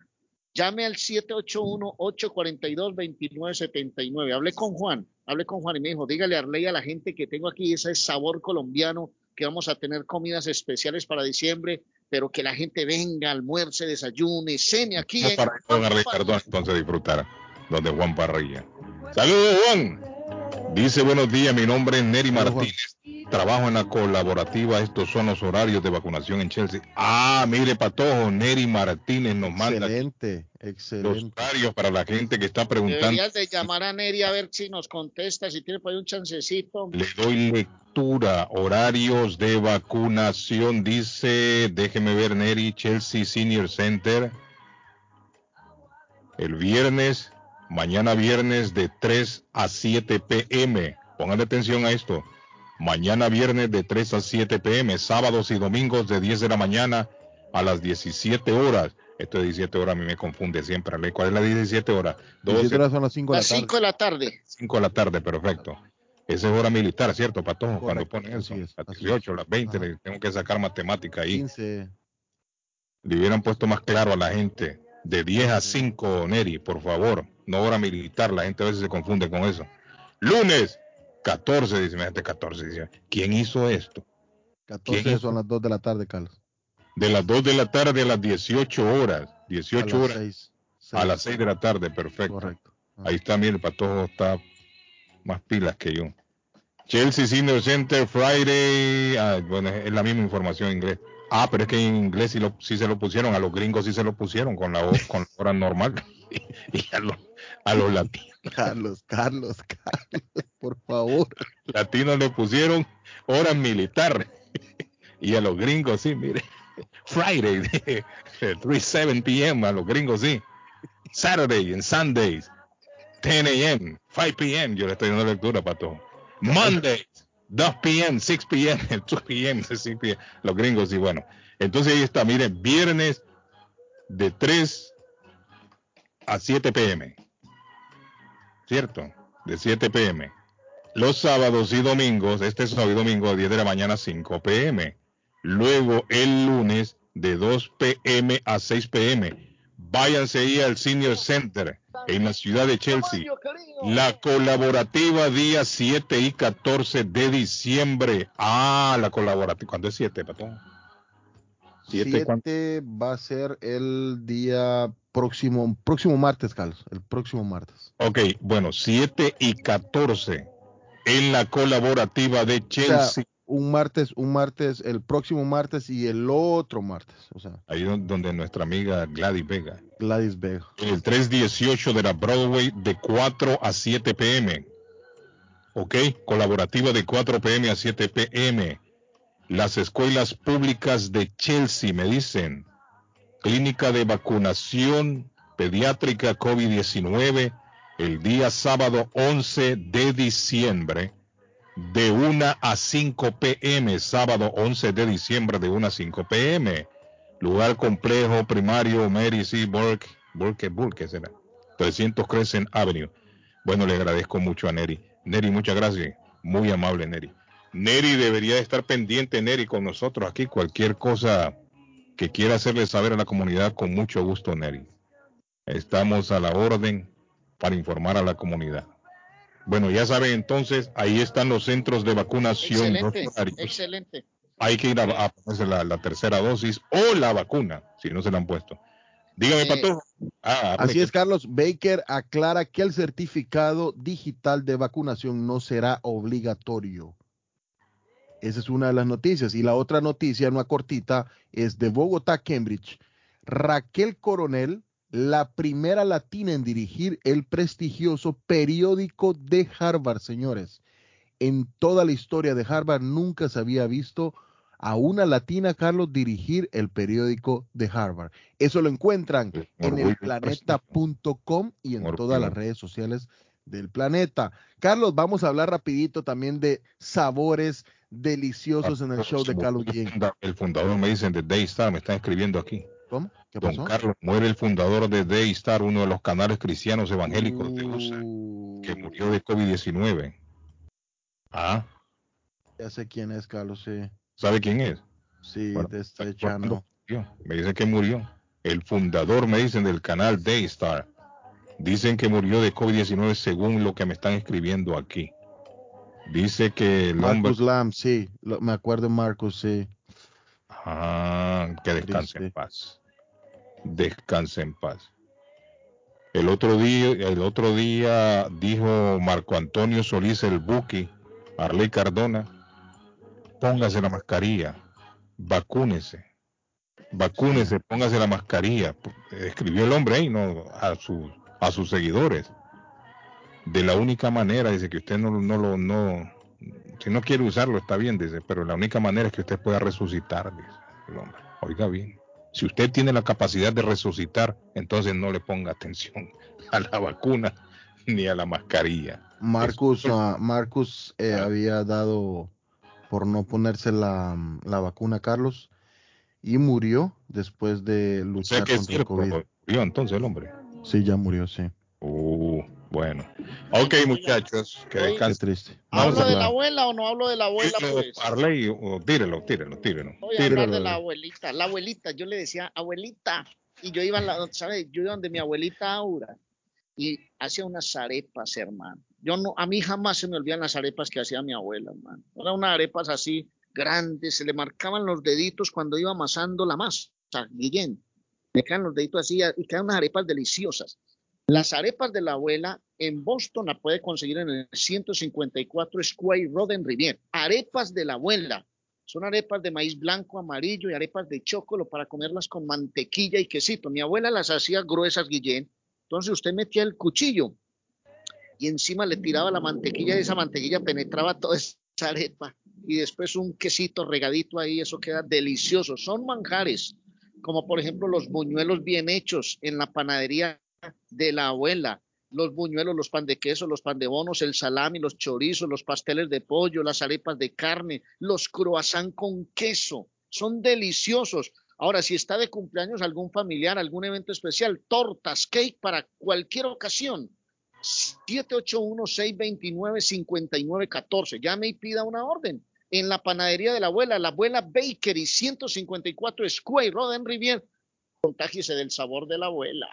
Llame al 781-842-2979. Hablé con Juan, hablé con Juan y me dijo, dígale a Arley a la gente que tengo aquí ese sabor colombiano, que vamos a tener comidas especiales para diciembre, pero que la gente venga, almuerce, desayune, cene aquí. En para Arley entonces disfrutar donde Juan Parrilla. Saludos Juan. Dice buenos días, mi nombre es Neri. Martínez. Trabajo en la colaborativa, estos son los horarios de vacunación en Chelsea. Ah, mire, Patojo, Neri Martínez nos manda Excelente, los excelente. horarios para la gente que está preguntando. Deberías de llamar a Neri a ver si nos contesta, si tiene por ahí un chancecito. Le doy lectura, horarios de vacunación, dice, déjeme ver, Neri, Chelsea Senior Center. El viernes, mañana viernes de 3 a 7 pm, Pongan atención a esto. Mañana viernes de 3 a 7 pm, sábados y domingos de 10 de la mañana a las 17 horas. Esto de 17 horas a mí me confunde siempre. Ale. ¿Cuál es la 17 horas? 17 horas son las 5 de la Las tarde. 5 de la tarde. 5 de la tarde, perfecto. Esa es hora militar, ¿cierto, Patojo? Cuando Correcto, ponen eso. es, las así 18, es. las 20, Ajá. le tengo que sacar matemática ahí. 15. Le hubieran puesto más claro a la gente. De 10 a 5, Neri, por favor. No hora militar, la gente a veces se confunde con eso. Lunes, 14, dice, imagínate 14, dice. ¿Quién hizo esto? 14 ¿Quién? son las 2 de la tarde, Carlos. De las 2 de la tarde a las 18 horas. 18 a las horas 6. a las 6 de la tarde, perfecto. Correcto. Ah. Ahí está, mire, el patojo está más pilas que yo. Chelsea Senior Center Friday. Ah, bueno, es la misma información en inglés. Ah, pero es que en inglés sí, lo, sí se lo pusieron, a los gringos sí se lo pusieron con la, con la hora normal. y a los, a los latinos, Carlos, Carlos, Carlos, por favor. latinos le pusieron hora militar. y a los gringos sí, mire. Friday, 3, 7 p.m. a los gringos sí. Saturday and Sundays, 10 a.m., 5 p.m. Yo le estoy dando lectura para todo. Monday, 2 p.m., 6 p.m., 2 p.m., 6 p.m. Los gringos sí, bueno. Entonces ahí está, miren, viernes de 3 a 7 p.m. ¿Cierto? De 7 p.m. Los sábados y domingos, este sábado y domingo de 10 de la mañana a 5 p.m. Luego el lunes de 2 p.m. a 6 p.m. Váyanse ahí al Senior Center en la ciudad de Chelsea. La colaborativa día 7 y 14 de diciembre. Ah, la colaborativa. ¿Cuándo es 7, patón? 7, ¿cuándo? 7 va a ser el día próximo, próximo martes, Carlos. El próximo martes. Ok, bueno, 7 y 14 en la colaborativa de O sea, Chelsea. Un martes, un martes, el próximo martes y el otro martes. O sea, Ahí don- donde nuestra amiga Gladys Vega. Gladys Vega. el 318 de la Broadway de 4 a 7 pm. Ok, colaborativa de 4 pm a 7 pm. Las escuelas públicas de Chelsea me dicen. Clínica de vacunación pediátrica COVID-19 el día sábado 11 de diciembre de 1 a 5 pm. Sábado 11 de diciembre de 1 a 5 pm lugar complejo primario Mary C. Burke, Burke, Burke será, 300 Crescent Avenue. Bueno, le agradezco mucho a Neri. Neri, muchas gracias. Muy amable, Neri. Neri debería de estar pendiente, Neri, con nosotros aquí. Cualquier cosa que quiera hacerle saber a la comunidad, con mucho gusto, Neri. Estamos a la orden para informar a la comunidad. Bueno, ya saben entonces, ahí están los centros de vacunación. Excelente, hay que ir a, a ponerse la, la tercera dosis o la vacuna, si no se la han puesto. Dígame, Eh, Pato. Ah, Así es, Carlos. Baker aclara que el certificado digital de vacunación no será obligatorio. Esa es una de las noticias. Y la otra noticia, una cortita, es de Bogotá, Cambridge. Raquel Coronel, la primera latina en dirigir el prestigioso periódico de Harvard, señores. En toda la historia de Harvard nunca se había visto a una latina, Carlos, dirigir el periódico de Harvard. Eso lo encuentran en Orgullo, elplaneta.com y en Orgullo. todas las redes sociales del planeta. Carlos, vamos a hablar rapidito también de sabores deliciosos en el show de Carlos el, funda- el fundador me dicen de Daystar, me están escribiendo aquí. ¿Cómo? ¿Qué Don? Carlos muere el fundador de Daystar, uno de los canales cristianos evangélicos de USA, Uh, que murió de COVID-19. Ah, Ya sé quién es, Carlos, sí. ¿sabe quién es? Sí, Bueno, de este ¿cuándo channel. murió? Me dicen que murió. El fundador, me dicen, del canal Daystar. Dicen que murió de COVID-19 según lo que me están escribiendo aquí. Dice que el hombre... Marcus Lamb, sí. lo- me acuerdo de Marcus, sí. Ah, que descanse en paz. Descanse en paz. El otro día, el otro día dijo Marco Antonio Solís el Buki, Arley Cardona, póngase la mascarilla, vacúnese, vacúnese, póngase la mascarilla. Escribió el hombre ahí, no a sus a sus seguidores. De la única manera, dice que usted no, no lo no si no quiere usarlo está bien, dice, pero la única manera es que usted pueda resucitar, dice el hombre. Oiga bien, si usted tiene la capacidad de resucitar, entonces no le ponga atención a la vacuna ni a la mascarilla. Marcus, ah, Marcus eh, había dado por no ponerse la, la vacuna, Carlos, y murió después de O luchar sea que es contra el COVID. murió entonces el hombre. Sí, ya murió, sí. Bueno. Ok, muchachos, que descansen. triste. Vamos ¿Hablo a de la abuela o no hablo de la abuela? Pues? Parley, o tírelo, tírelo, tírelo. Voy a hablar de la abuelita. La abuelita, yo le decía, abuelita. Y yo iba, a la, ¿sabes? Yo iba donde mi abuelita Aura y hacía unas arepas, hermano. Yo no, a mí jamás se me olvidan las arepas que hacía mi abuela, hermano. Eran unas arepas así grandes, se le marcaban los deditos cuando iba amasando la masa, Guillén. Me quedan los deditos así y quedan unas arepas deliciosas. Las arepas de la abuela en Boston la puede conseguir en el 154 Square Road en Rivier. Arepas de la abuela. Son arepas de maíz blanco, amarillo y arepas de chocolo para comerlas con mantequilla y quesito. Mi abuela las hacía gruesas, Guillén. Entonces usted metía el cuchillo y encima le tiraba la mantequilla y esa mantequilla penetraba toda esa arepa y después un quesito regadito ahí, eso queda delicioso. Son manjares, como por ejemplo los buñuelos bien hechos en la panadería de la abuela, los buñuelos, los pan de queso, los pan de bonos, el salami, los chorizos, los pasteles de pollo, las arepas de carne, los croissant con queso, son deliciosos. Ahora, si está de cumpleaños algún familiar, algún evento especial, tortas, cake para cualquier ocasión. 781-629-5914. Llame y pida una orden. En la panadería de la abuela, la abuela Bakery, 154 Square Road en Rivier. Contágiese del sabor de la abuela.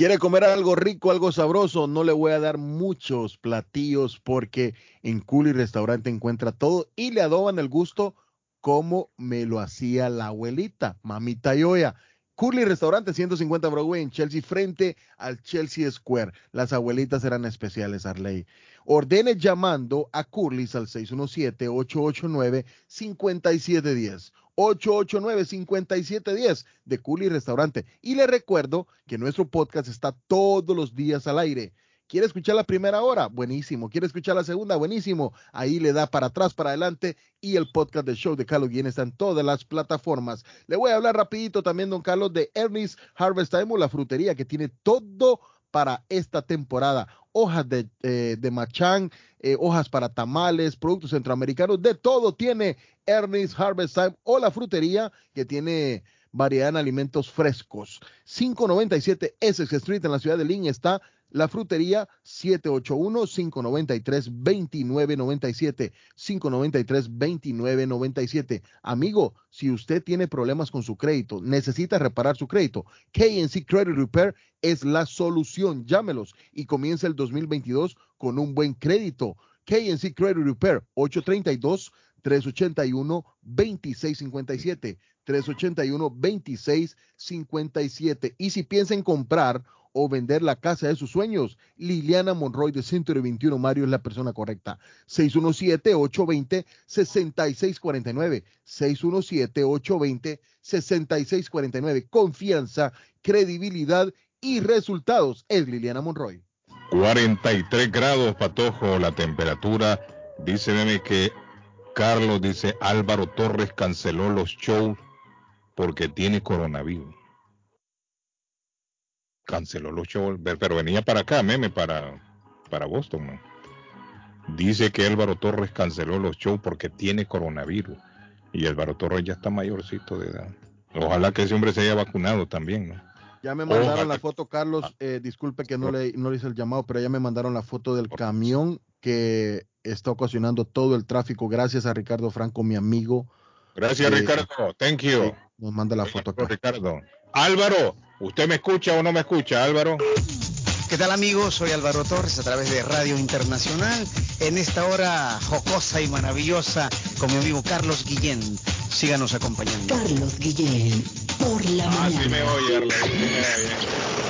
¿Quiere comer algo rico, algo sabroso? No le voy a dar muchos platillos porque en Culi Restaurante encuentra todo y le adoban el gusto como me lo hacía la abuelita, mamita Yoya. Curly Restaurante 150 Broadway en Chelsea frente al Chelsea Square. Las abuelitas eran especiales, Arley. Ordene llamando a Curly's al 617-889-5710. 889-5710 de Curly Restaurante. Y le recuerdo que nuestro podcast está todos los días al aire. ¿Quiere escuchar la primera hora? Buenísimo. ¿Quiere escuchar la segunda? Buenísimo. Ahí le da para atrás, para adelante y el podcast del show de Carlos Guillén está en todas las plataformas. Le voy a hablar rapidito también, don Carlos, de Ernest Harvest Time, la frutería que tiene todo para esta temporada. Hojas de, eh, de machán, eh, hojas para tamales, productos centroamericanos, de todo tiene Ernest Harvest Time o la frutería que tiene variedad en alimentos frescos. 597 Essex Street en la ciudad de Lynn está la frutería 781-593-2997. 593-2997. Amigo, si usted tiene problemas con su crédito, necesita reparar su crédito, KNC Credit Repair es la solución. Llámelos y comienza el 2022 con un buen crédito. KNC Credit Repair 832 381 2657 381 2657 y si piensa en comprar o vender la casa de sus sueños, Liliana Monroy de Centro 21 Mario es la persona correcta. 617-820-6649. 617-820-6649. Confianza, credibilidad y resultados. Es Liliana Monroy. 43 grados, Patojo, la temperatura. Dice Meme que Carlos dice Álvaro Torres canceló los shows porque tiene coronavirus. Canceló los shows, pero venía para acá, Meme, para, para Boston. man. Dice que Álvaro Torres canceló los shows porque tiene coronavirus. Y Álvaro Torres ya está mayorcito de edad. Ojalá que ese hombre se haya vacunado también, ¿no? Ya me mandaron Ojalá. la foto, Carlos. eh, disculpe que no le, no le hice el llamado, pero ya me mandaron la foto del camión que está ocasionando todo el tráfico. Gracias a Ricardo Franco, mi amigo. Gracias, Eh, Ricardo. Thank you. Nos manda la foto acá. Ricardo. Álvaro, ¿usted me escucha o no me escucha, Álvaro? ¿Qué tal amigos? Soy Álvaro Torres a través de Radio Internacional en esta hora jocosa y maravillosa con mi amigo Carlos Guillén. Síganos acompañando. Carlos Guillén, por la Ah, mañana. sí me oye, Arley, sí me oye.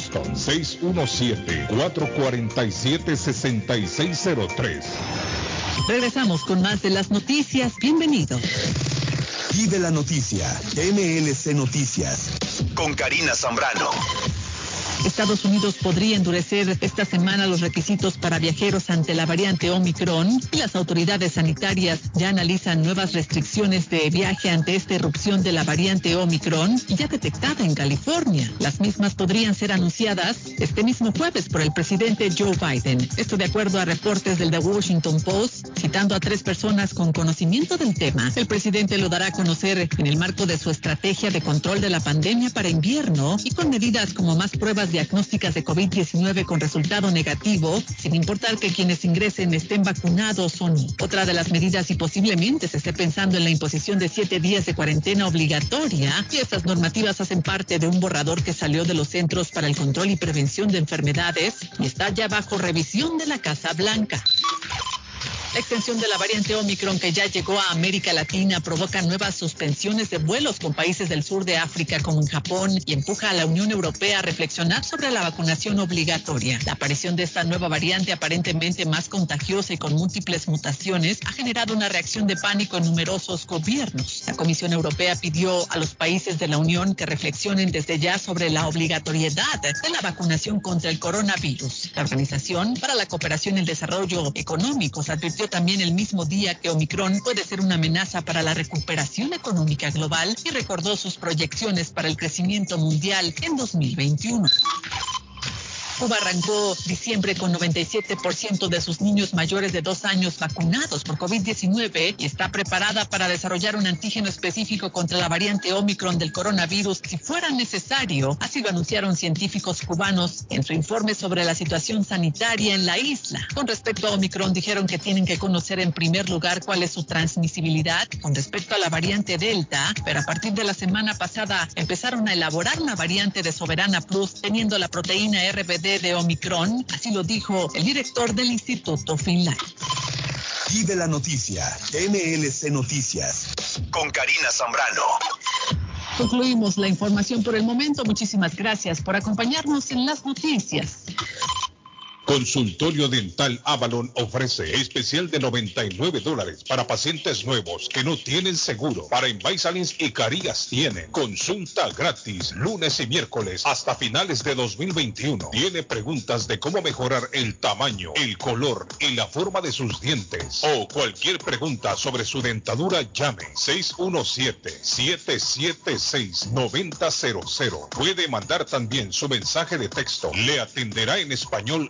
Boston, 617-447-6603. Regresamos con más de las noticias. Bienvenidos. Y de la noticia, MLC Noticias, con Karina Zambrano. Estados Unidos podría endurecer esta semana los requisitos para viajeros ante la variante Omicron y las autoridades sanitarias ya analizan nuevas restricciones de viaje ante esta erupción de la variante Omicron ya detectada en California. Las mismas podrían ser anunciadas este mismo jueves por el presidente Joe Biden. Esto de acuerdo a reportes del The Washington Post, citando a tres personas con conocimiento del tema. El presidente lo dará a conocer en el marco de su estrategia de control de la pandemia para invierno y con medidas como más pruebas diagnósticas de COVID-19 con resultado negativo, sin importar que quienes ingresen estén vacunados o no. Otra de las medidas y posiblemente se esté pensando en la imposición de siete días de cuarentena obligatoria y estas normativas hacen parte de un borrador que salió de los Centros para el Control y Prevención de Enfermedades y está ya bajo revisión de la Casa Blanca. La extensión de la variante Omicron que ya llegó a América Latina provoca nuevas suspensiones de vuelos con países del sur de África como en Japón y empuja a la Unión Europea a reflexionar sobre la vacunación obligatoria. La aparición de esta nueva variante aparentemente más contagiosa y con múltiples mutaciones ha generado una reacción de pánico en numerosos gobiernos. La Comisión Europea pidió a los países de la Unión que reflexionen desde ya sobre la obligatoriedad de la vacunación contra el coronavirus. La Organización para la Cooperación y el Desarrollo Económicos advirtió también el mismo día que Omicron puede ser una amenaza para la recuperación económica global y recordó sus proyecciones para el crecimiento mundial en 2021. Cuba arrancó diciembre con 97% de sus niños mayores de dos años vacunados por COVID-19 y está preparada para desarrollar un antígeno específico contra la variante Omicron del coronavirus si fuera necesario. Así lo anunciaron científicos cubanos en su informe sobre la situación sanitaria en la isla. Con respecto a Omicron, dijeron que tienen que conocer en primer lugar cuál es su transmisibilidad con respecto a la variante Delta, pero a partir de la semana pasada empezaron a elaborar una variante de Soberana Plus teniendo la proteína RBD de Omicron, así lo dijo el director del Instituto Finlay. Y de la noticia, MLC Noticias, con Karina Zambrano. Concluimos la información por el momento. Muchísimas gracias por acompañarnos en las noticias. Consultorio Dental Avalon ofrece especial de 99 dólares para pacientes nuevos que no tienen seguro. Para Invisalins y Carías tiene consulta gratis lunes y miércoles hasta finales de 2021. Tiene preguntas de cómo mejorar el tamaño, el color y la forma de sus dientes o cualquier pregunta sobre su dentadura llame 617-776-9000. Puede mandar también su mensaje de texto. Le atenderá en español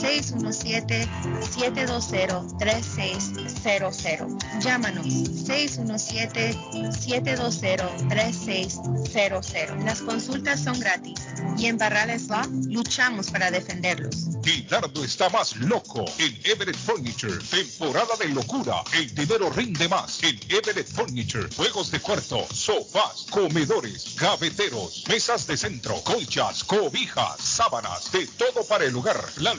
617-720-3600. Llámanos 617-720-3600. Las consultas son gratis y en Barrales Law luchamos para defenderlos. Guilardo está más loco en Everett Furniture. Temporada de locura. El dinero rinde más en Everett Furniture. Juegos de cuarto, sofás, comedores, gaveteros, mesas de centro, colchas, cobijas, sábanas, de todo para el. Plan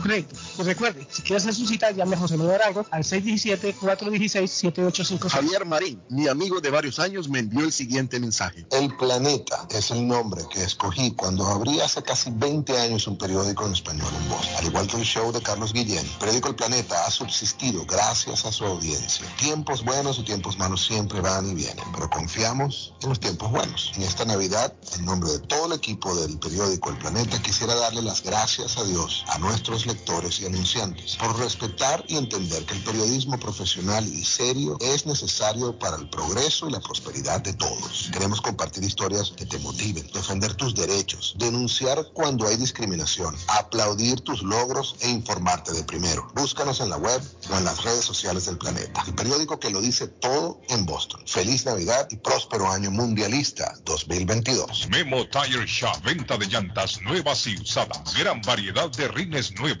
crédito. Pues recuerde, si quiere hacer su cita, llame a José Manuel Arango al 617-416-7856. Javier Marín, mi amigo de varios años, me envió el siguiente mensaje. El Planeta es el nombre que escogí cuando abrí hace casi 20 años un periódico en español en Boston. Al igual que el show de Carlos Guillén, el periódico El Planeta ha subsistido gracias a su audiencia. Tiempos buenos y tiempos malos siempre van y vienen, pero confiamos en los tiempos buenos. En esta Navidad, en nombre de todo el equipo del periódico El Planeta, quisiera darle las gracias a Dios, a nuestros lectores y anunciantes, por respetar y entender que el periodismo profesional y serio es necesario para el progreso y la prosperidad de todos. Queremos compartir historias que te motiven, defender tus derechos, denunciar cuando hay discriminación, aplaudir tus logros e informarte de primero. Búscanos en la web o en las redes sociales del planeta. El periódico que lo dice todo en Boston. Feliz Navidad y próspero año mundialista 2022. Memo Tire Shop, venta de llantas nuevas y usadas. Gran variedad de rines nuevos.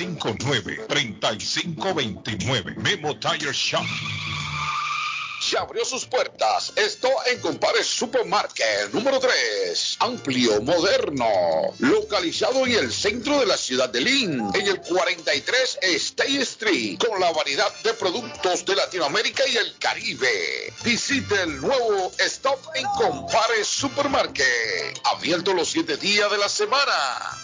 959-3529. Memo Tire Shop. Se abrió sus puertas. Esto en Compare Supermarket número 3. Amplio, moderno. Localizado en el centro de la ciudad de Lynn. En el 43 State Street. Con la variedad de productos de Latinoamérica y el Caribe. Visite el nuevo Stop en Compare Supermarket. Abierto los 7 días de la semana.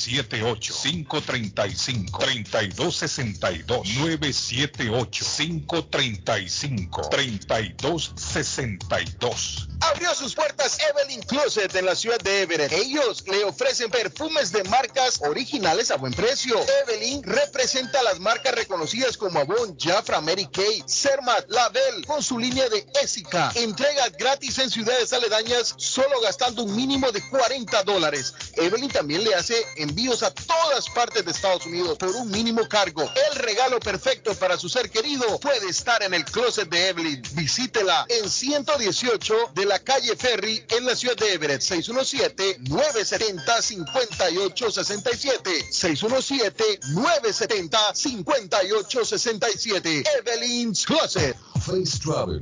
978-535-3262. 978-535-3262. Abrió sus puertas Evelyn Closet en la ciudad de Everett. Ellos le ofrecen perfumes de marcas originales a buen precio. Evelyn representa las marcas reconocidas como Avon, Jafra, Mary Kay, Cermat, Label, con su línea de Ésica. Entregas gratis en ciudades aledañas solo gastando un mínimo de 40 dólares. Evelyn también le hace envíos a todas partes de Estados Unidos por un mínimo cargo. El regalo perfecto para su ser querido puede estar en el closet de Evelyn. Visítela en 118 de la calle Ferry en la ciudad de Everett. 617-970-5867. 617-970-5867. Evelyn's Closet. Face Travel.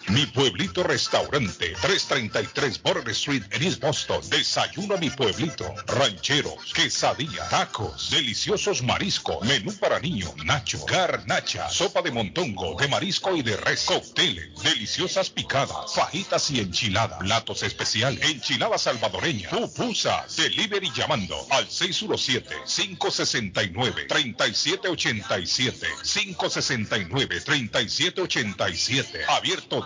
Mi Pueblito Restaurante, 333 Border Street en East Boston. Desayuno Mi Pueblito. Rancheros, quesadilla, tacos, deliciosos mariscos, menú para niños, nacho, garnacha, sopa de montongo, de marisco y de res, cócteles, deliciosas picadas, fajitas y enchiladas, platos especiales, enchilada salvadoreña, pupusas, delivery llamando al 617-569-3787, 569-3787, abierto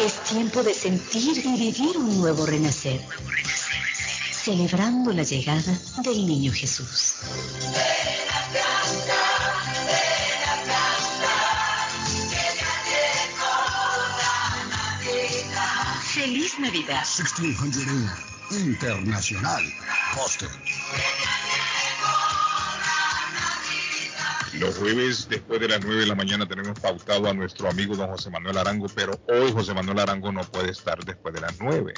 Es tiempo de sentir y vivir un nuevo renacer. Celebrando la llegada del niño Jesús. Feliz Navidad. 1601 Internacional. Los jueves después de las 9 de la mañana tenemos pautado a nuestro amigo don José Manuel Arango, pero hoy José Manuel Arango no puede estar después de las 9.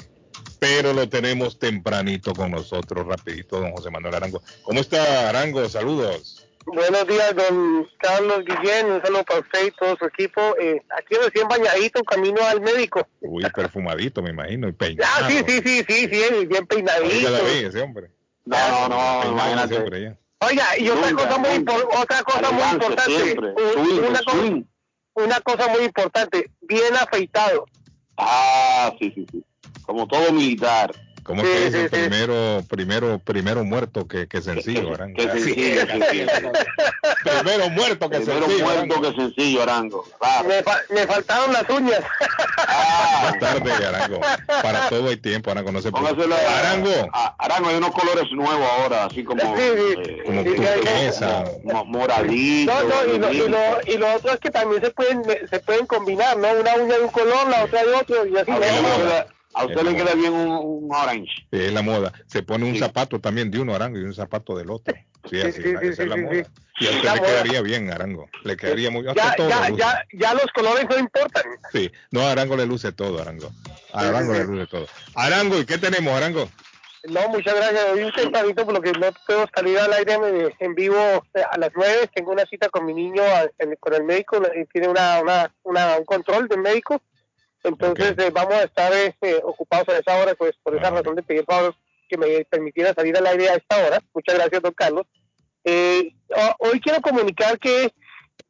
Pero lo tenemos tempranito con nosotros, rapidito, don José Manuel Arango. ¿Cómo está Arango? Saludos. Buenos días, don Carlos Guillén. Un saludo para usted y todo su equipo. Eh, aquí recién bañadito, camino al médico. Uy, perfumadito, me imagino, y peinado. Ah, sí, sí, sí, sí, sí, bien peinadito. Ya la vi, ese hombre. No, no, no, Peinado imagínate. ese hombre, ya. Oiga, y otra Nunca, cosa muy nunca. otra cosa muy importante, Swing, una, cosa, swing. una cosa muy importante, bien afeitado. Ah, sí, sí, sí. Como todo militar. ¿Cómo que dice? Primero, primero, primero muerto que, que sencillo, Arango. Que sencillo, que sencillo. Primero muerto que Primero sencillo. muerto Arango. que sencillo, Arango. Claro. Me, fa- me faltaron las uñas. Más tarde, Arango. Para todo hay tiempo, Arango, no se a- Arango. a- Arango, hay unos colores nuevos ahora, así como, eh, Como turquesa. mo- moradito. No, no, y lo, y, lo, y lo otro es que también se pueden se pueden combinar, ¿no? Una uña de un color, la otra de otro, y así. A usted le queda- bien un, un orange. Sí, es la moda. Se pone un zapato también de uno, Arango, y un zapato del otro. Sí, así, sí, esa sí, es sí, la sí, moda. sí. Y a usted La le moda. quedaría bien, Arango. Le quedaría muy... Ya, todo ya, ya, ya los colores no importan. Sí, no, a Arango le luce todo, Arango. A Arango le luce todo. Arango, ¿y qué tenemos, Arango? No, muchas gracias. Hoy un tempranito por lo que no puedo salir al aire en vivo eh, a las nueve. Tengo una cita con mi niño con el médico. Tiene una, una, una- un control del médico. Entonces eh, vamos a estar eh, ocupados a esa hora. Pues por esa razón le pedí el favor que me permitiera salir al aire a esta hora. Muchas gracias, don Carlos. Eh, ho- hoy quiero comunicar que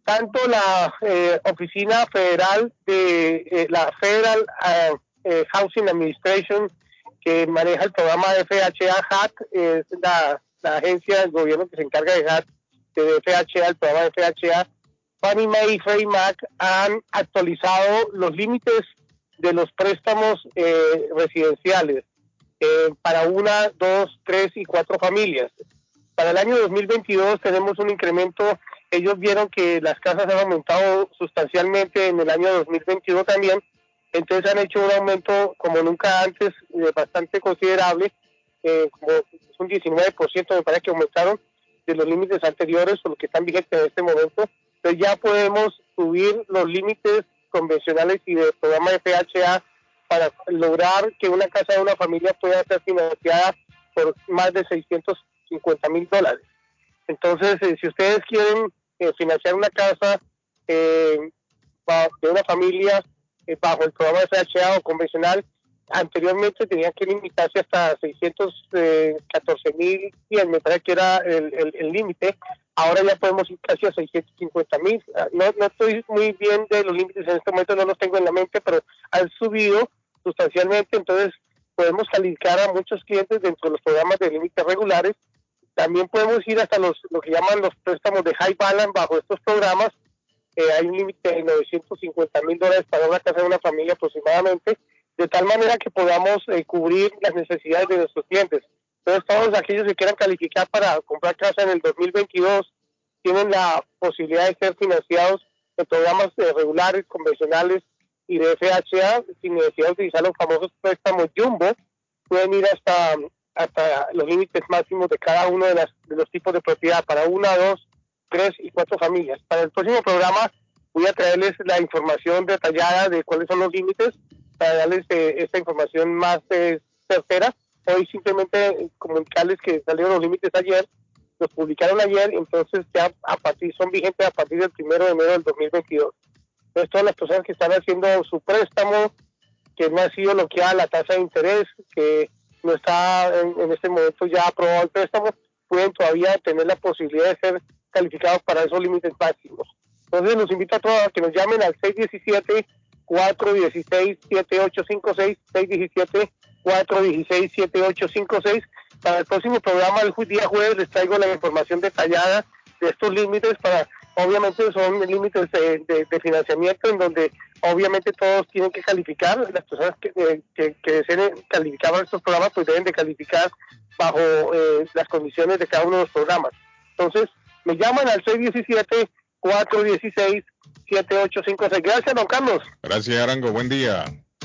tanto la eh, Oficina Federal de eh, la Federal ah, eh, Housing Administration que maneja el programa FHA HAT, es la, la agencia del gobierno que se encarga de HAT, de FHA, el programa de FHA, Fannie Mae y Freddie Mac han actualizado los límites de los préstamos eh, residenciales eh, para una, dos, tres y cuatro familias. Para el año 2022 tenemos un incremento. Ellos vieron que las casas han aumentado sustancialmente en el año 2022 también. Entonces han hecho un aumento como nunca antes, eh, bastante considerable, eh, como un 19% me parece que aumentaron de los límites anteriores o los que están vigentes en este momento. Entonces ya podemos subir los límites convencionales y del programa FHA para lograr que una casa de una familia pueda ser financiada por más de 650 mil dólares. Entonces, eh, si ustedes quieren eh, financiar una casa eh, de una familia bajo el programa FHA o convencional, anteriormente tenían que limitarse hasta 614 mil 100, me parece que era el límite. Ahora ya podemos ir casi a 650 mil. No, no estoy muy bien de los límites en este momento, no los tengo en la mente, pero han subido sustancialmente, entonces podemos calificar a muchos clientes dentro de los programas de límites regulares. También podemos ir hasta los lo que llaman los préstamos de high balance bajo estos programas. Eh, hay un límite de 950 mil dólares para una casa de una familia aproximadamente, de tal manera que podamos eh, cubrir las necesidades de nuestros clientes. Entonces, todos aquellos que quieran calificar para comprar casa en el 2022 tienen la posibilidad de ser financiados en programas eh, regulares, convencionales y de FHA sin necesidad de utilizar los famosos préstamos Jumbo. Pueden ir hasta, hasta los límites máximos de cada uno de, las, de los tipos de propiedad para una, dos, tres y cuatro familias. Para el próximo programa voy a traerles la información detallada de cuáles son los límites para darles eh, esta información más eh, certera. Hoy simplemente comunicarles que salieron los límites ayer, los publicaron ayer, entonces ya a partir son vigentes a partir del primero de enero del 2022. Entonces todas las personas que están haciendo su préstamo, que no ha sido bloqueada la tasa de interés, que no está en, en este momento ya aprobado el préstamo, pueden todavía tener la posibilidad de ser calificados para esos límites máximos. Entonces los invito a todos a que nos llamen al 617-416-7856, 617-416-7856. Para el próximo programa, el día jueves, les traigo la información detallada de estos límites para, obviamente son límites de, financiamiento en donde obviamente todos tienen que calificar, las personas que, eh, que deseen calificar para estos programas pues deben de calificar bajo eh, las condiciones de cada uno de los programas. Entonces, me llaman al 617-416-7856. Gracias, don Carlos. Gracias, Arango. Buen día.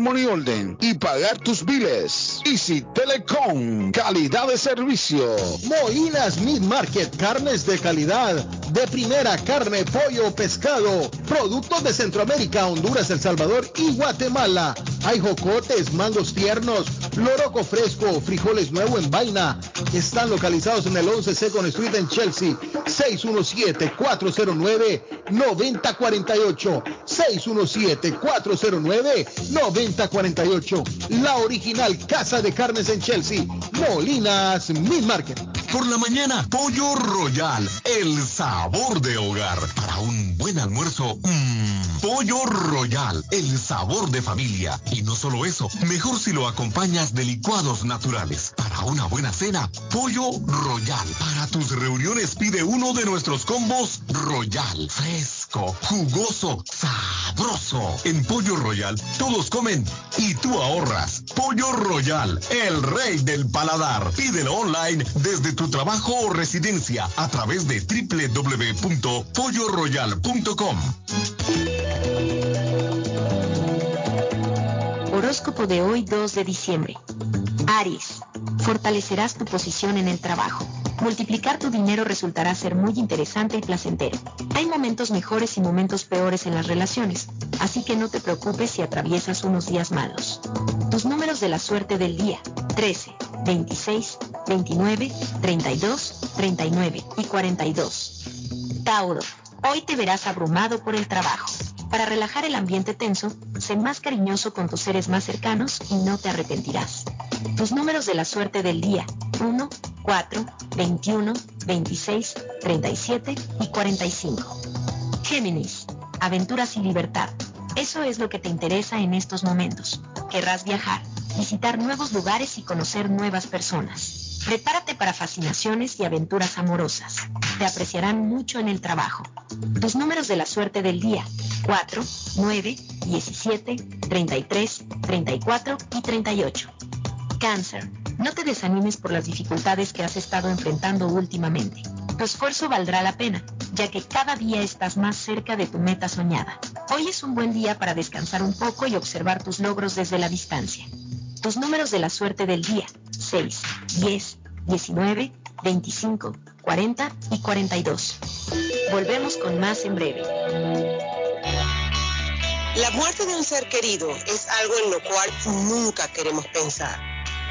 money order y pagar tus biles. Easy Telecom, calidad de servicio. Molinas Meat Market, carnes de calidad, de primera carne, pollo, pescado, productos de Centroamérica, Honduras, El Salvador y Guatemala. Hay jocotes, mangos tiernos, loroco fresco, frijoles nuevo en vaina. Están localizados en el 11 Second Street en Chelsea. 617-409-9048. 617-409-9048. La original Casa de Carnes en Chelsea. Molinas Meat Market. Por la mañana, Pollo Royal, el sabor de hogar. Para un buen almuerzo, mmm, Pollo Royal, el sabor de familia. Y no solo eso, mejor si lo acompañas de licuados naturales. Para una buena cena, Pollo Royal. Para tus reuniones pide uno de nuestros combos Royal. Fresco, jugoso, sabroso. En Pollo Royal, todos comen y tú ahorras. Pollo Royal, el rey del paladar. Pídelo online desde tu trabajo o residencia a través de www.polloroyal.com. Horóscopo de hoy 2 de diciembre. Aries, fortalecerás tu posición en el trabajo. Multiplicar tu dinero resultará ser muy interesante y placentero. Hay momentos mejores y momentos peores en las relaciones, así que no te preocupes si atraviesas unos días malos. Tus números de la suerte del día. 13, 26, 29, 32, 39 y 42. Tauro, hoy te verás abrumado por el trabajo. Para relajar el ambiente tenso, sé más cariñoso con tus seres más cercanos y no te arrepentirás. Tus números de la suerte del día. 1, 4, 21, 26, 37 y 45. Géminis, aventuras y libertad. Eso es lo que te interesa en estos momentos. Querrás viajar, visitar nuevos lugares y conocer nuevas personas. Prepárate para fascinaciones y aventuras amorosas. Te apreciarán mucho en el trabajo. Tus números de la suerte del día. 4, 9, 17, 33, 34 y 38. Cáncer. No te desanimes por las dificultades que has estado enfrentando últimamente. Tu esfuerzo valdrá la pena, ya que cada día estás más cerca de tu meta soñada. Hoy es un buen día para descansar un poco y observar tus logros desde la distancia. Tus números de la suerte del día. 6, 10, 19, 25, 40 y 42. Volvemos con más en breve. La muerte de un ser querido es algo en lo cual nunca queremos pensar,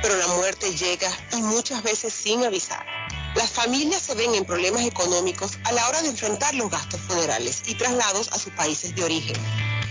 pero la muerte llega y muchas veces sin avisar. Las familias se ven en problemas económicos a la hora de enfrentar los gastos funerales y traslados a sus países de origen.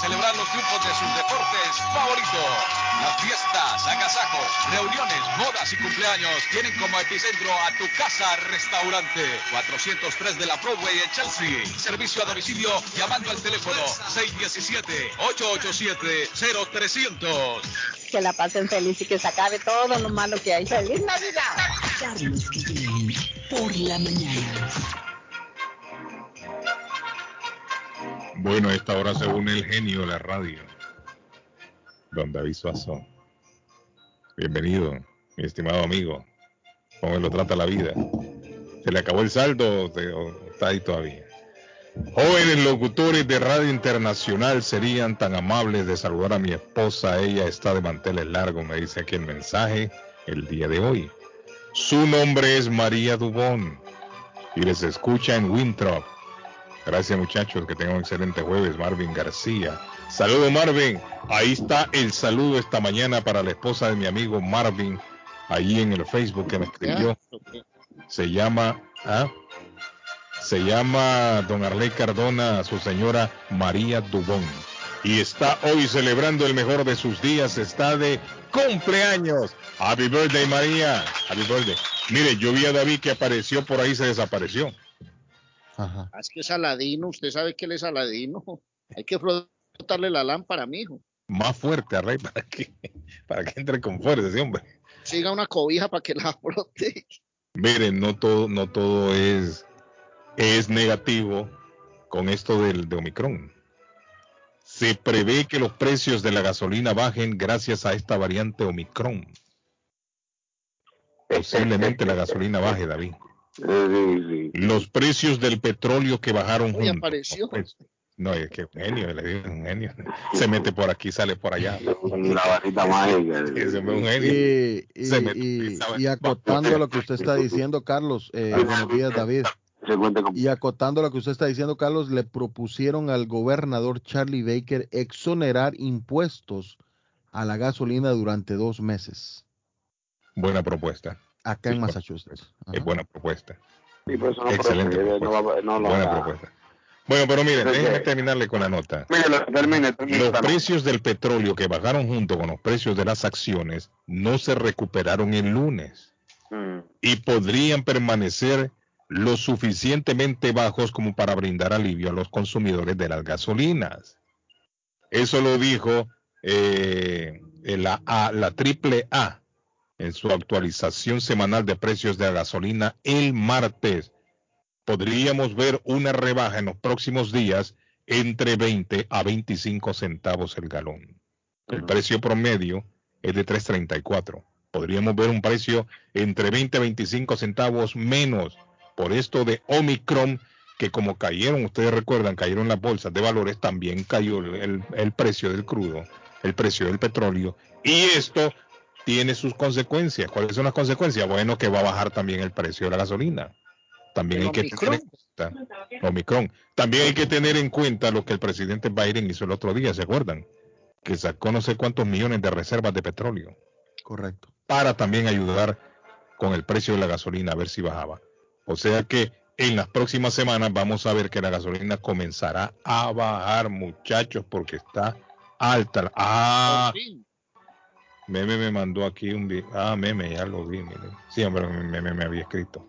celebrar los triunfos de sus deportes favoritos. Las fiestas, agasajos, reuniones, bodas y cumpleaños tienen como epicentro a tu casa restaurante. 403 de la Broadway en Chelsea. Servicio a domicilio llamando al teléfono 617-887-0300. Que la pasen feliz y que se acabe todo lo malo que hay. ¡Feliz Navidad! Carlos Guillén, por la mañana. Bueno, a esta hora se une el genio de la radio, don David Suazo. Bienvenido, mi estimado amigo. ¿Cómo lo trata la vida? ¿Se le acabó el saldo está ahí todavía? Jóvenes locutores de Radio Internacional serían tan amables de saludar a mi esposa. Ella está de manteles largos, me dice aquí el mensaje el día de hoy. Su nombre es María Dubón y les escucha en Winthrop. Gracias muchachos, que tengan un excelente jueves. Marvin García. Saludo Marvin. Ahí está el saludo esta mañana para la esposa de mi amigo Marvin, ahí en el Facebook que me escribió. Se llama, ¿ah? Se llama Don Arley Cardona, su señora María Dubón. Y está hoy celebrando el mejor de sus días, está de cumpleaños. Happy birthday María, happy birthday. Mire, yo vi a David que apareció por ahí, se desapareció. Ajá. Ah, Es que es Aladino, usted sabe que él es Aladino. Hay que frotarle la lámpara, mijo. Más fuerte, Arley, para que, para que entre con fuerza ese hombre. Siga una cobija para que la frote. Miren, no todo, no todo es, es negativo con esto del de Omicron. Se prevé que los precios de la gasolina bajen gracias a esta variante Omicron. Posiblemente la gasolina baje, David. Los precios del petróleo que bajaron Hoy juntos. apareció. No, es que un genio, le digo, un genio. Se mete por aquí, sale por allá. La varita mágica. Y, y- Se mete- y- sabe- y acotando lo que usted está diciendo, Carlos, eh, buenos días, David. Y acotando lo que usted está diciendo, Carlos, le propusieron al gobernador Charlie Baker exonerar impuestos a la gasolina durante dos meses Buena propuesta. Acá en Massachusetts. Es buena propuesta. Sí, pero eso no Excelente no propuesta. va- no lo Buena propuesta. Bueno, pero miren, Entonces, déjenme terminarle con la nota. Mire, termine, termine Los precios del petróleo que bajaron junto con los precios de las acciones no se recuperaron el lunes Mm. y podrían permanecer lo suficientemente bajos como para brindar alivio a los consumidores de las gasolinas. Eso lo dijo eh, la, A- la triple A en su actualización semanal de precios de la gasolina el martes. Podríamos ver una rebaja en los próximos días entre 20 a 25 centavos el galón. El precio promedio es de 3.34. Podríamos ver un precio entre 20 a 25 centavos menos por esto de Omicron, que como cayeron, ustedes recuerdan, cayeron las bolsas de valores, también cayó el, el- el precio del crudo, el precio del petróleo, y esto tiene sus consecuencias. ¿Cuáles son las consecuencias? Bueno, que va a bajar también el precio de la gasolina. También ¿El hay que tener en cuenta, Omicron. También hay que tener en cuenta lo que el presidente Biden hizo el otro día, ¿se acuerdan? Que sacó no sé cuántos millones de reservas de petróleo. Correcto. Para también ayudar con el precio de la gasolina a ver si bajaba. O sea que en las próximas semanas vamos a ver que la gasolina comenzará a bajar, muchachos, porque está alta. Ah, Meme me mandó aquí un video. Ah, Meme, ya lo vi, mire. Sí, hombre, Meme me había escrito.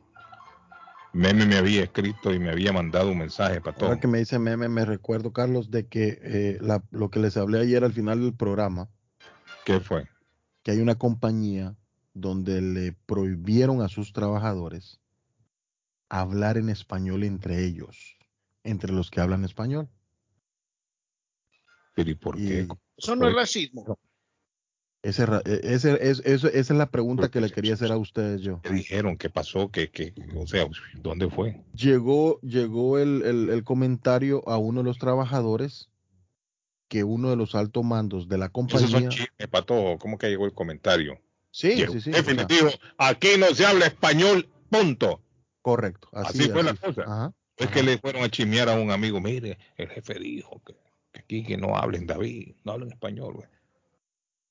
Meme me había escrito y me había mandado un mensaje para todo. Ahora que me dice Meme, me recuerdo, Carlos, de que eh, la- lo que les hablé ayer al final del programa, ¿Qué fue? que hay una compañía donde le prohibieron a sus trabajadores hablar en español entre ellos, entre los que hablan español. Pero ¿y por qué? Eso no es racismo. Ese, e- ese- es- eso- esa es la pregunta que le quería hacer a ustedes yo. ¿Qué dijeron? ¿Qué pasó? ¿Qué, qué, o sea, ¿dónde fue? Llegó, llegó el, el- el comentario a uno de los trabajadores que uno de los altos mandos de la Esos son compañía. chismes, Pato. ¿Cómo que llegó el comentario? Sí, Llegó sí, sí. el jefe o y le sea, dijo, aquí no se habla español, punto. correcto. Así, Así, fue la cosa. Ajá, es ajá. que le fueron a chismear a un amigo, mire, el jefe dijo que, que aquí que no hablen David, no hablen español, güey.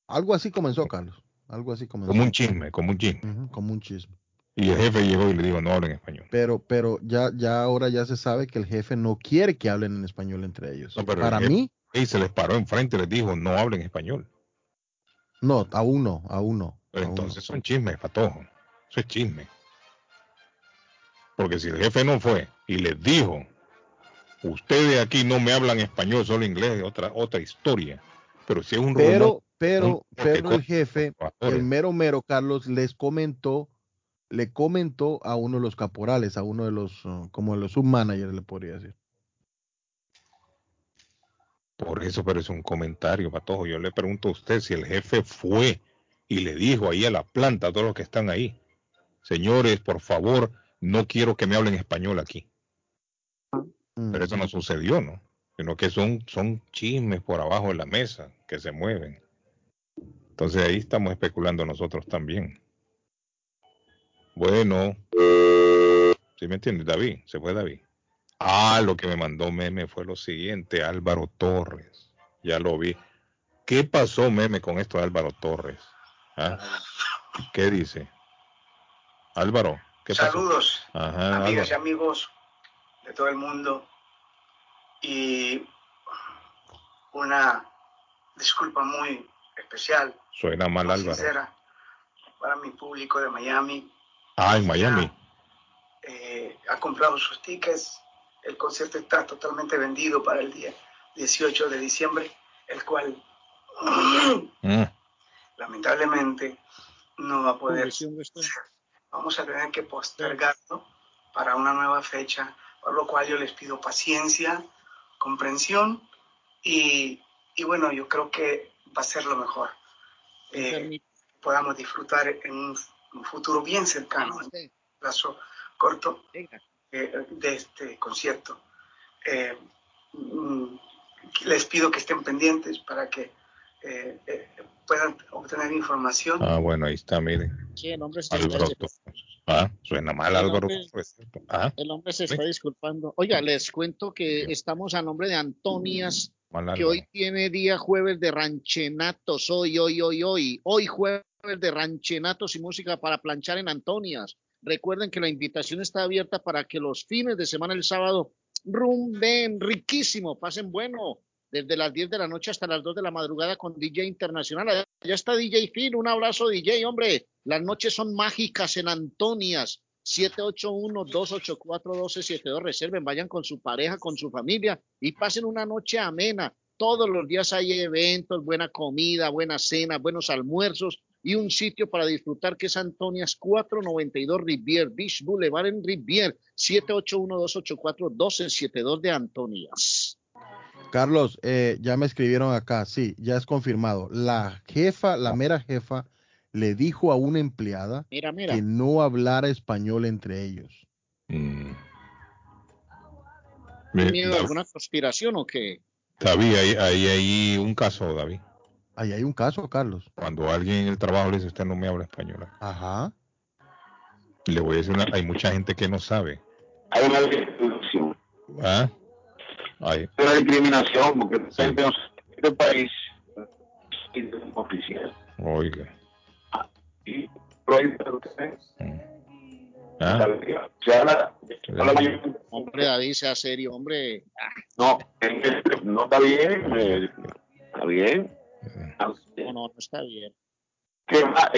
Algo así comenzó, Carlos. Algo así comenzó. Como un chisme, como un chisme. Como un chisme. Y el jefe llegó y le dijo, no hablen español. Pero, pero ya, ya ahora ya se sabe que el jefe no quiere que hablen en español entre ellos. No, pero Para el mí, Y se les paró enfrente y les dijo, no hablen español. no, aún no, aún no. Pero aún entonces son chismes, patojo. Eso es chisme. Porque si el jefe no fue y les dijo, ustedes aquí no me hablan español, solo inglés, otra, otra historia. Pero si es un Pero, rumor, pero, pero el jefe, el mero mero, Carlos, les comentó, le comentó a uno de los caporales, a uno de los, uh, como de los submanagers, le podría decir. Por eso, pero es un comentario, Patojo. Yo le pregunto a usted si el jefe fue y le dijo ahí a la planta, a todos los que están ahí, señores, por favor, no quiero que me hablen español aquí. Pero eso no sucedió, ¿no? Sino que son, son chismes por abajo de la mesa que se mueven. Entonces ahí estamos especulando nosotros también. Bueno, ¿sí me entiendes, David? ¿Se fue David? Ah, lo que me mandó Meme fue lo siguiente, Álvaro Torres. Ya lo vi. ¿Qué pasó, Meme, con esto de Álvaro Torres? ¿Ah? ¿Qué dice? Álvaro, ¿qué pasó? Saludos, Ajá, amigas y amigos de todo el mundo. Y una disculpa muy especial, Suena mal, Álvaro. sincera, para mi público de Miami. Ah, en Miami. Eh, ha comprado sus tickets. El concierto está totalmente vendido para el día 18 de diciembre, el cual Mm. lamentablemente no va a poder. Vamos a tener que postergarlo para una nueva fecha, por lo cual yo les pido paciencia, comprensión y, y bueno, yo creo que va a ser lo mejor. Eh, podamos disfrutar en un, un futuro bien cercano, en un plazo corto, eh, de este concierto. Eh, mm, les pido que estén pendientes para que eh, eh, puedan obtener información. Ah, bueno, ahí está, mire. Sí, el hombre se. Ah, suena mal, El Álvaro hombre- Torres. Ah, el hombre se Sí. está disculpando. Oiga, les cuento que estamos a nombre de Antonias, mal que hoy tiene día jueves de ranchenatos. Hoy, hoy, hoy, hoy. Hoy jueves de ranchenatos y música para planchar en Antonias. Recuerden que la invitación está abierta para que los fines de semana, el sábado, rumben riquísimo, pasen bueno. Desde las 10 de la noche hasta las 2 de la madrugada con DJ Internacional. Ya está DJ Phil, un abrazo DJ, hombre. Las noches son mágicas en Antonias. 781-284-1272. Reserven, vayan con su pareja, con su familia y pasen una noche amena. Todos los días hay eventos, buena comida, buena cena, buenos almuerzos y un sitio para disfrutar que es Antonias 492 Rivier Beach Boulevard en Rivier. 781-284-1272 de Antonias. Carlos, eh, ya me escribieron acá, sí, ya es confirmado. La jefa, la mera jefa, le dijo a una empleada Mira, mira. que no hablara español entre ellos. Mm. ¿Tiene Me- miedo a alguna conspiración o qué? David, ahí ahí hay un caso, David. Ahí hay un caso, Carlos. Cuando alguien en el trabajo le dice, usted no me habla español. Ajá. Le voy a decir, una- hay mucha gente que no sabe hay una discriminación. ¿Ah? Ahí. Una discriminación, porque en este país es oficial. Oiga. Y. ¿Ah? Mayor- Hombre, David, sea serio, hombre. No, no está bien, eh, está bien. No, no, no está bien. ¿Qué más?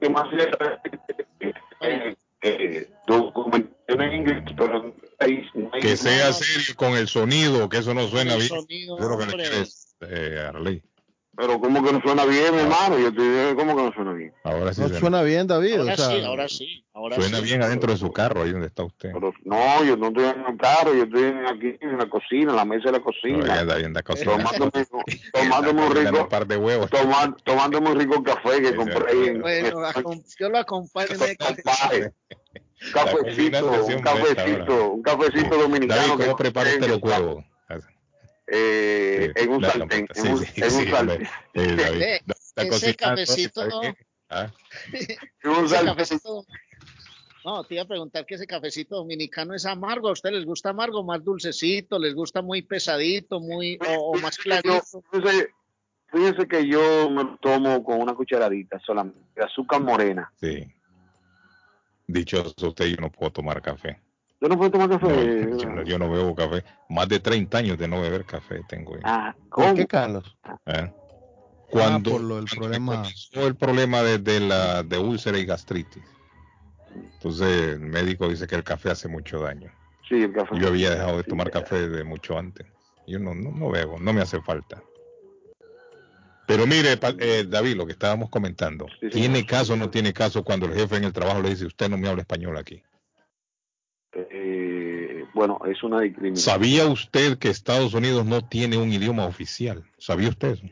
Que más eh, eh, documentación en inglés, pero Que sea serio con el sonido, que eso no suena El bien. sonido, lo que le quieres, eh, Arley. Pero ¿cómo que no suena bien, mi hermano? Yo te digo, ¿cómo que no suena bien? Ahora sí No suena, suena bien, David. Ahora o sea, sí, ahora sí. Ahora suena sí. bien adentro de su carro, ahí donde está usted. No, yo no estoy en el carro, yo estoy aquí en la cocina, en la mesa de la cocina. Oiga, anda bien. Tomándome, tomándome un rico, un par de huevos. tomando, tomándome un rico café que compré ahí en, Bueno, yo lo acompaño. en el. Un La cafecito, un cafecito, un cafecito David, dominicano. ¿cómo que prepara usted los huevos? Eh, en un sartén, sí, en un, en un sartén. ese cafecito. Ah, En un cafecito. No, te iba a preguntar que ese cafecito dominicano es amargo. ¿A usted les gusta amargo, más dulcecito? ¿Les gusta muy pesadito, muy o, o más clarito? Fíjese, fíjese que yo me lo tomo con una cucharadita solamente, azúcar morena. Sí. Dicho usted, yo no puedo tomar café. Yo no puedo tomar No, café. yo, no, yo no bebo café. Más de 30 años de no beber café tengo. yo. Ah, ¿Por qué, Carlos? ¿Eh? Cuando, Ah, por lo del cuando problema. el problema de, de la de úlcera y gastritis. Entonces el médico dice que el café hace mucho daño. Sí, el café. Yo había dejado de tomar café de mucho antes. Yo no, no, no bebo, no me hace falta. Pero mire, eh, David, lo que estábamos comentando, ¿tiene caso o no tiene caso cuando el jefe en el trabajo le dice, usted no me habla español aquí? Eh, bueno, es una discriminación. ¿Sabía usted que Estados Unidos no tiene un idioma oficial? ¿Sabía usted eso?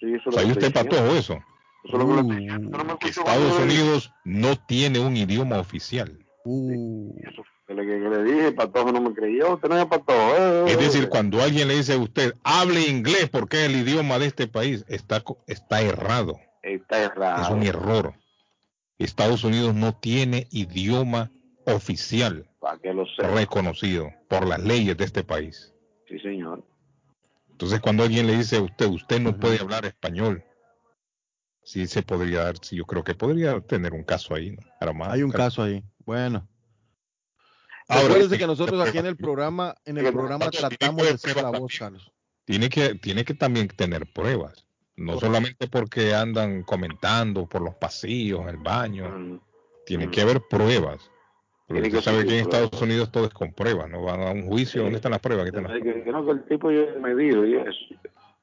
Sí, eso ¿Sabía usted. Patojo, eso? Eso lo que. No escucho Estados Unidos no tiene un idioma oficial. Le, que le dije, Patojo no me creyó, usted no es Patojo. eh, Es eh, decir, eh. cuando alguien le dice a usted, hable inglés porque es el idioma de este país, está, está errado. Está errado. Es un error. Estados Unidos no tiene idioma oficial Para que lo sepa. reconocido por las leyes de este país. Sí, señor. Entonces, cuando alguien le dice a usted, usted no puede hablar español, sí se podría dar, sí, yo creo que podría tener un caso ahí, ¿no? Armado. Hay un caso ahí. Bueno. Ahora, Acuérdese sí, que nosotros aquí en el programa, en el programa tratamos de ser la voz, Carlos. Tiene que, tiene que también tener pruebas. No solamente porque andan comentando por los pasillos, en el baño. Tiene que haber pruebas. Tiene usted que sabe que en pruebas. Estados Unidos todo es con pruebas. No van a un juicio. ¿Dónde están las pruebas? Están las Que, que no, que el tipo yo me dijo y eso.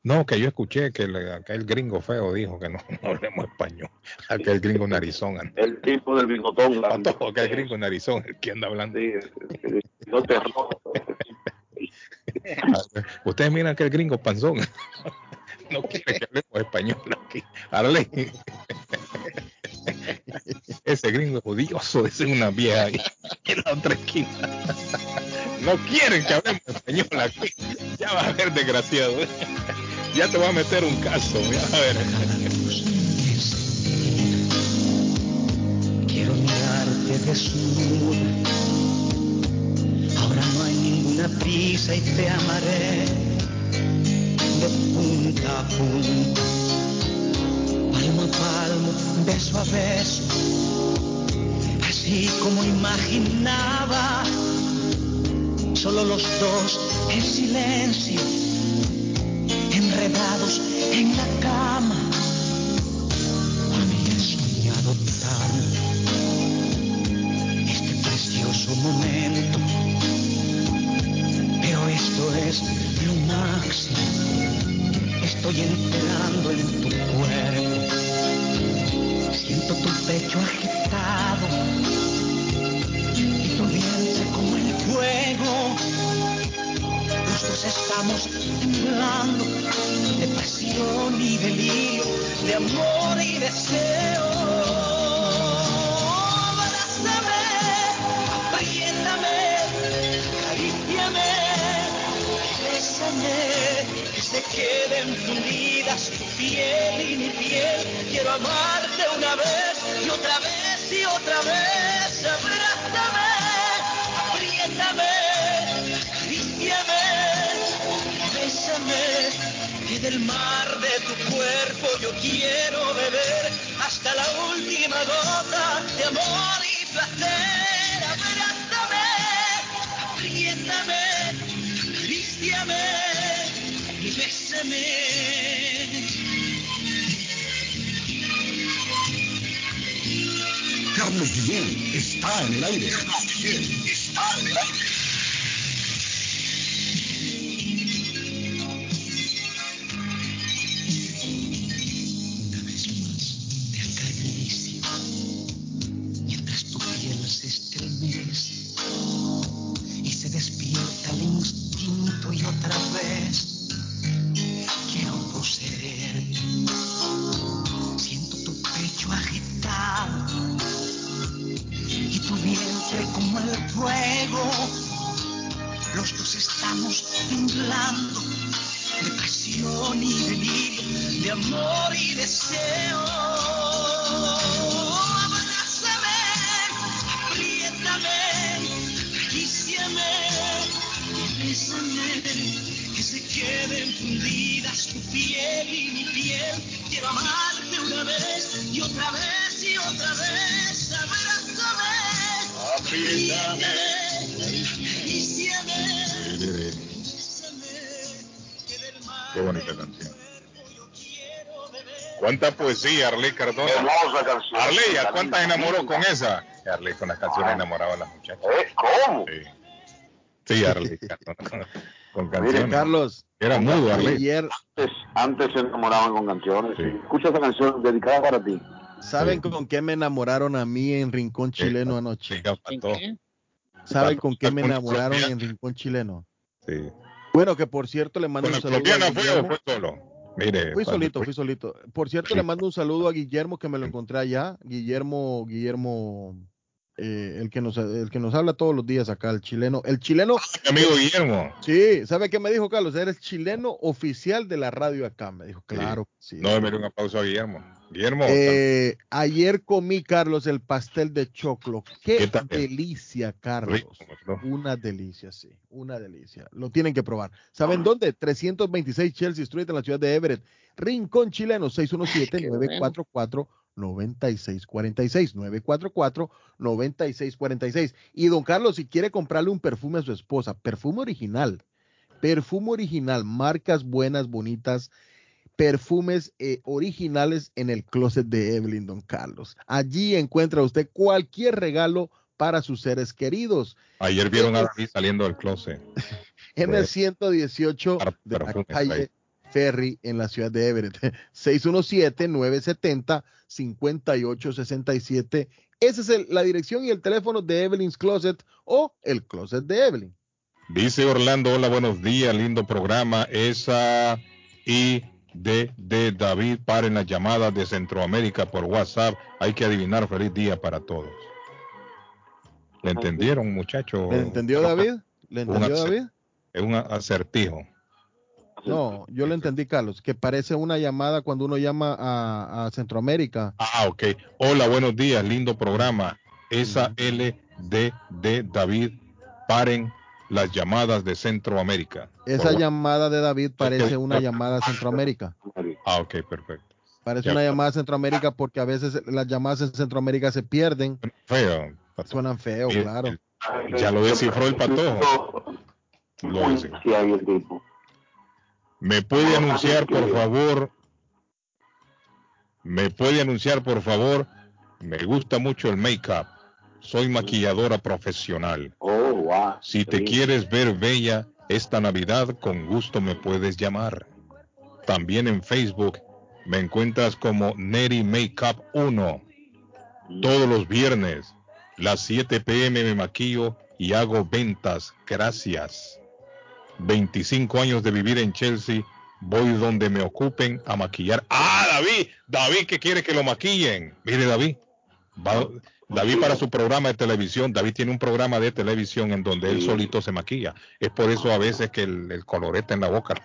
No, que yo escuché que el- aquel gringo feo dijo que no, no hablemos español. Aquel gringo narizón. anda. El tipo del bigotón. Pato, aquel gringo narizón, el que anda hablando. No te. Ustedes miran aquel gringo panzón. No quiere que hablemos español aquí. Arley. Ese gringo es odioso, dice una vieja ahí en la otra esquina. No quieren que hablemos español aquí. Ya vas a ver, desgraciado. Ya te voy a meter un caso. Ya vas a ver. Quiero mirarte desnuda. Ahora no hay ninguna prisa y te amaré de punta a punta, palmo a palmo, beso a beso, así como imaginaba. Solo los dos en silencio, enredados en la cama. Había soñado tanto este precioso momento, pero esto es lo máximo. Estoy entrando en tu cuerpo. Siento tu pecho agitado y tu vientre como el fuego. Los estamos temblando de pasión y delirio, de amor y deseo. queden fundidas tu piel y mi piel. Quiero amarte una vez y otra vez y otra vez. Abrázame, apriétame, acaríciame, bésame. Que del mar de tu cuerpo yo quiero beber hasta la última gota de amor. Carlos Guillén está en el aire. ¿Cuánta poesía, Arley Cardona? Hermosa canción. Arley, ¿a cuántas enamoró con esa? Arley con las canciones enamoraba a las muchachas. ¿Eh? ¿Cómo? Sí, sí Arley Cardona. Con canciones. Miren, Carlos. Era mudo, Arley. Ayer, Antes, antes se enamoraban con canciones. Escucha esa canción dedicada para ti. ¿saben con qué me enamoraron a mí en Rincón Chileno anoche? ¿Saben con qué me enamoraron en Rincón Chileno? Sí. Bueno, que por cierto le mando ¿Con un saludo. colombiana fue o fue solo? Mire. Fui solito, fui solito. Por cierto, le mando un saludo a Guillermo que me lo encontré allá. Guillermo, Guillermo, eh, el que nos, el que nos habla todos los días acá, el chileno, el chileno. Mi amigo Guillermo. Sí, ¿sabe qué me dijo Carlos? Eres chileno oficial de la radio acá. Me dijo, claro. que Sí. No, me dio un aplauso a Guillermo. Guillermo. Eh, ayer comí, Carlos, el pastel de choclo. Qué, delicia, Carlos. Una delicia, sí. Una delicia. Lo tienen que probar. ¿Saben dónde? 326 Chelsea Street en la ciudad de Everett. Rincón Chileno, 617-944-9646. 944-9646. Y don Carlos, si quiere comprarle un perfume a su esposa, perfume original. Perfume original, marcas buenas, bonitas, perfumes eh, originales en el closet de Evelyn, don Carlos. Allí encuentra usted cualquier regalo para sus seres queridos. Ayer vieron a David saliendo del closet. En el 118 de la calle. Ferry en la ciudad de Everett. 617-970-5867. Esa es el- la dirección y el teléfono de Evelyn's Closet o el closet de Evelyn. Dice Orlando, hola, buenos días, lindo programa. Esa y de, de David, paren las llamadas de Centroamérica por WhatsApp. Hay que adivinar, feliz día para todos. ¿Le entendieron, muchachos? ¿Le entendió David? ¿Le entendió David? Es un acertijo. No, yo le entendí, Carlos, que parece una llamada cuando uno llama a, a Centroamérica. Ah, ok. Hola, buenos días, lindo programa. Esa L de, de David, paren las llamadas de Centroamérica. Esa llamada de David parece una llamada a Centroamérica. Ah, ok, perfecto. Parece Ya. una llamada a Centroamérica porque a veces las llamadas en Centroamérica se pierden. Feo. Suenan feo, Sí, claro. Ya lo descifró el patojo. Lo descifró. ¿Me puede anunciar, por favor? ¿Me puede anunciar, por favor? Me gusta mucho el make-up. Soy maquilladora profesional. Oh, wow. Si te quieres ver bella esta Navidad, con gusto me puedes llamar. También en Facebook me encuentras como Neri Makeup 1. Todos los viernes, las 7 pm me maquillo y hago ventas. Gracias. 25 años de vivir en Chelsea, voy donde me ocupen a maquillar. Ah, David, David que quiere que lo maquillen. Mire, David, va- David para su programa de televisión, David tiene un programa de televisión en donde él solito se maquilla. Es por eso a veces que el, el colorete en la boca.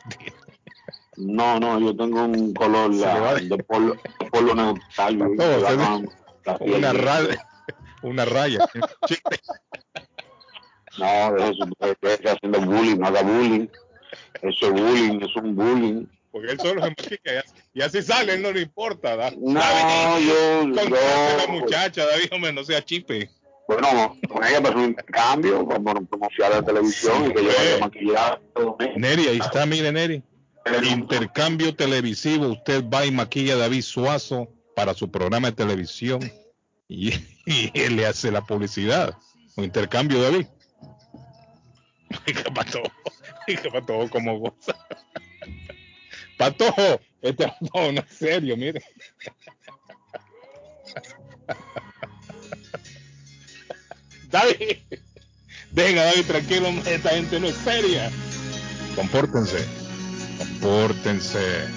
No, no, yo tengo un color la- de- polo, polo neutral. No, la una raya, una raya. No, de eso, usted está haciendo bullying, no haga bullying. Eso es bullying, es un bullying. porque él solo se y así sale, él no le importa. ¿da? No, David, yo- a la yo- muchacha, David, hombre, no sea chipe. Bueno, con ella pasó un intercambio, a promocionar la televisión y que yo vaya maquillado. Neri, ahí está, mire, Neri. Intercambio televisivo, usted va y maquilla a David Suazo para su programa de televisión y, y él le hace la publicidad. Un intercambio, David. Oiga, pato, oiga, pato, como goza. Patojo, este no, no es serio, mire. David, venga, David, tranquilo, esta gente no es seria. Compórtense, compórtense,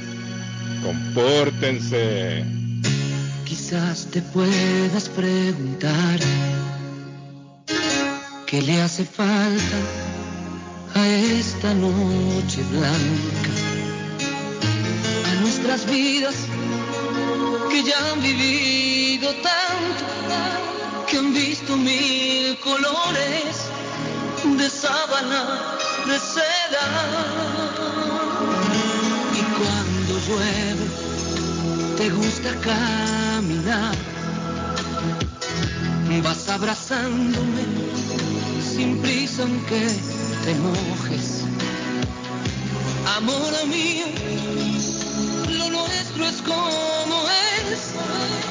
compórtense. Quizás te puedas preguntar qué le hace falta a esta noche blanca, a nuestras vidas que ya han vivido tanto, que han visto mil colores de sábana, de seda. Y cuando llueve, te gusta caminar. Vas abrazándome sin prisa aunque te mojes. Amor mío, lo nuestro es como es.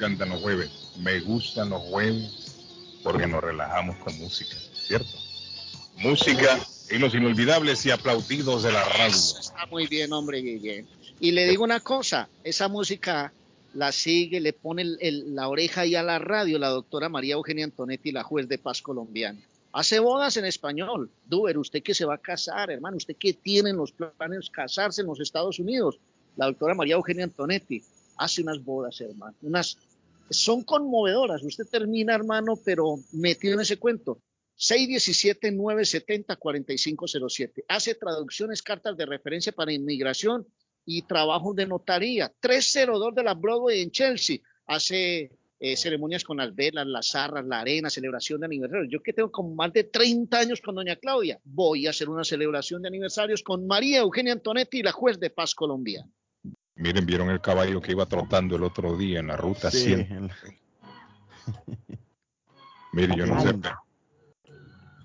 Encantan los jueves, me gustan los jueves porque nos relajamos con música, ¿cierto? Música y los inolvidables y aplaudidos de la radio. Está muy bien, hombre, Guillén. Y le digo una cosa, esa música la sigue, le pone el- el- la oreja ahí a la radio la doctora María Eugenia Antonetti, la juez de paz colombiana. Hace bodas en español. Duber, usted que se va a casar, hermano, usted que tiene en los planes de casarse en los Estados Unidos. La doctora María Eugenia Antonetti hace unas bodas, hermano. Unas, son conmovedoras. Usted termina, hermano, pero metido en ese cuento. 617-970-4507. Hace traducciones, cartas de referencia para inmigración y trabajos de notaría. 302 de la Broadway en Chelsea. hace eh, ceremonias con las velas, las zarras, la arena, celebración de aniversarios. Yo que tengo como más de 30 años con doña Claudia, voy a hacer una celebración de aniversarios con María Eugenia Antonetti, la juez de paz colombiana. Miren, vieron el caballo que iba trotando el otro día en la ruta Sí, 100. Mire, yo no sé.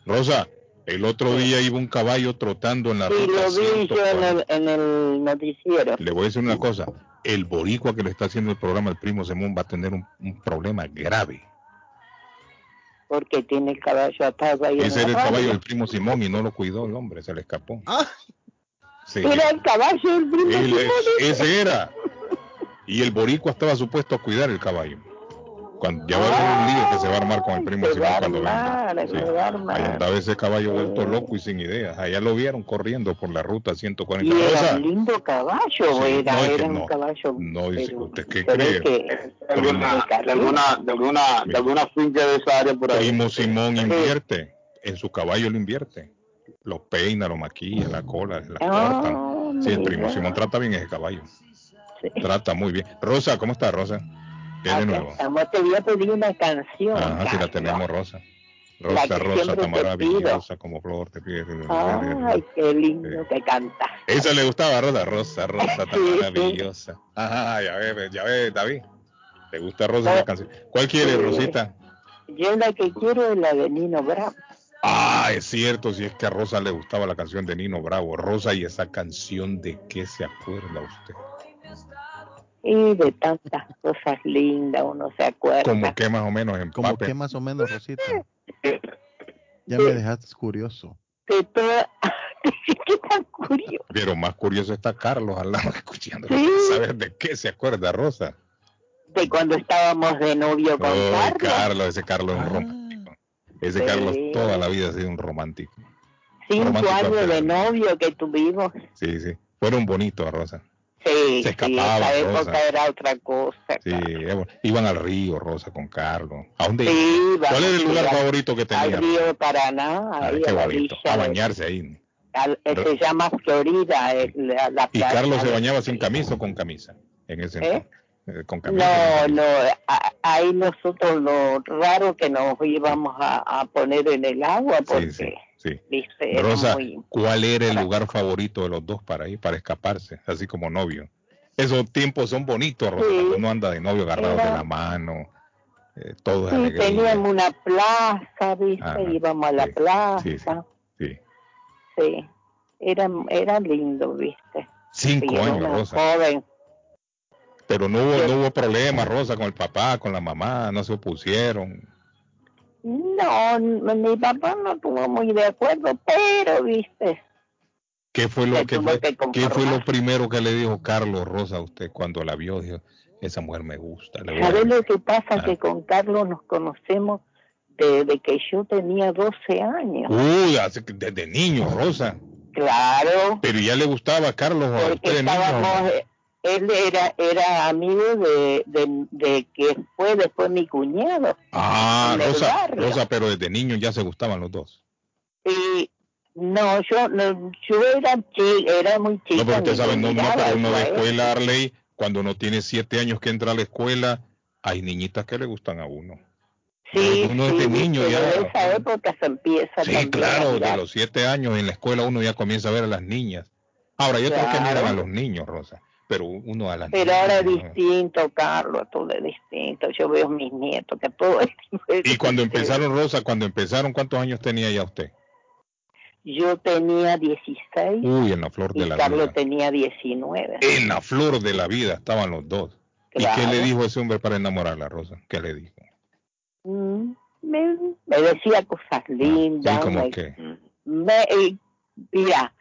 Rosa, el otro día iba un caballo trotando en la Sí, ruta lo vi yo en 140. el, en el noticiero. Le voy a decir una cosa. El boricua que le está haciendo el programa el primo Simón va a tener un, un problema grave. Porque tiene el caballo atado ahí en Ese era el caballo del primo Simón y no lo cuidó el hombre, se le escapó. Sí. Era el caballo del primo Simón. ese era. Y el boricua estaba supuesto a cuidar el caballo. Cuando, ya va a haber un lío que se va a armar con el primo Se Simón cuando venga. armar, se va a armar. Ahí andaba ese caballo vuelto loco y sin ideas. Allá lo vieron corriendo por la ruta 140. Y era Rosa, un lindo caballo, Sí, era, no, es que era un no. caballo. no dice, pero ¿usted qué cree? que- de alguna, de alguna, de alguna, de alguna finca de esa área por ahí. Primo Simón invierte. En su caballo lo invierte. Lo peina, lo maquilla, la cola, la Ah. Sí, el primo. Simón trata bien ese caballo. Trata muy bien. Rosa, ¿cómo está Rosa? ¿Qué de nuevo? estamos, te voy a pedir una canción. Ajá, sí la tenemos, Rosa. Rosa, Rosa, tan maravillosa como flor te pide. Ay, qué lindo que canta. Esa le gustaba, Rosa. Rosa, Rosa, tan maravillosa. Ajá, ya ves, ya ves, David. ¿Te gusta Rosa la canción? ¿Cuál quiere. Rosita? Yo la que quiero es la de Nino Bravo. Ah, es cierto, si es que a Rosa le gustaba la canción de Nino Bravo. Rosa, ¿y esa canción de qué se acuerda usted? Y de tantas cosas lindas uno se acuerda. Como que más o menos en Como que más o menos, Rosita. Ya me dejaste curioso. De toda... ¿Qué tan curioso? Pero más curioso está Carlos al lado escuchando. Sí. Saber de qué se acuerda Rosa. De cuando estábamos de novio con Ay, Carlos. Carlos, ese Carlos un romántico. Ese Sí. Carlos toda la vida ha sido un romántico. Cinco romántico años de novio que tuvimos. Sí, sí. Fueron bonitos, Rosa. Sí, Se sí, escapaban, esa época Rosa. era otra cosa. Sí, bueno. iban al río, Rosa, con Carlos. ¿A dónde Sí, iban? ¿Cuál era el lugar sí, al- favorito que Al tenía? río de Paraná, Ay, ahí qué a bonito. bañarse ahí. al- eh, se llama Florida, eh, la, la ¿Y Carlos se bañaba sin camisa o con camisa? En ese ¿Eh? Eh, Con. No, no, ahí nosotros lo raro que nos íbamos a, a poner en el agua porque, Sí, sí, sí. viste, era Rosa, muy... ¿cuál era el lugar favorito de los dos para ir, para escaparse, así como novio? Esos tiempos son bonitos, Rosa, uno anda de novio agarrado de Era- la mano, eh, todo Sí, alegría. teníamos una plaza, viste, Ajá, íbamos a la plaza, sí, sí. Era, era lindo, viste. Cinco era años, Rosa. joven. Pero no hubo, no hubo problema, Rosa, con el papá, con la mamá, no se opusieron. No, mi papá no estuvo muy de acuerdo, pero, viste, ¿Qué fue lo que fue, que qué fue lo primero que le dijo Carlos Rosa a usted cuando la vio? Dijo, esa mujer me gusta. A ¿sabes decir". lo que pasa? Ah. Que con Carlos nos conocemos desde que yo tenía 12 años. Uy, desde niño, Rosa. Claro, Pero ya le gustaba a Carlos a porque usted de niño. Él era, era amigo de, de, de que fue después mi cuñado. Ah, Rosa. Rosa, pero desde niño ya se gustaban los dos. Y no, yo, no, yo era, era muy chica. No, pero usted sabe, no, no, pero uno yo de escuela, Arley, cuando uno tiene siete años que entra a la escuela, hay niñitas que le gustan a uno. Sí, uno sí, niño pero ya. de esa época se empieza Sí, también claro, de los siete años en la escuela uno ya comienza a ver a las niñas. Ahora, hay otros que miran a los niños, Rosa, pero uno a las Pero ahora es distinto, Carlos, todo es distinto. Yo veo mis nietos que todo es Y cuando empezaron, Rosa, cuando empezaron, ¿cuántos años tenía ya usted? Yo tenía 16 Uy, en la flor de y la Carlos vida. tenía 19. En la flor de la vida estaban los dos. ¿Y qué le dijo ese hombre para enamorarla, Rosa? ¿Qué le dijo? Mm, Me, me decía cosas lindas. Ah, ¿Y cómo me- qué? me- mira,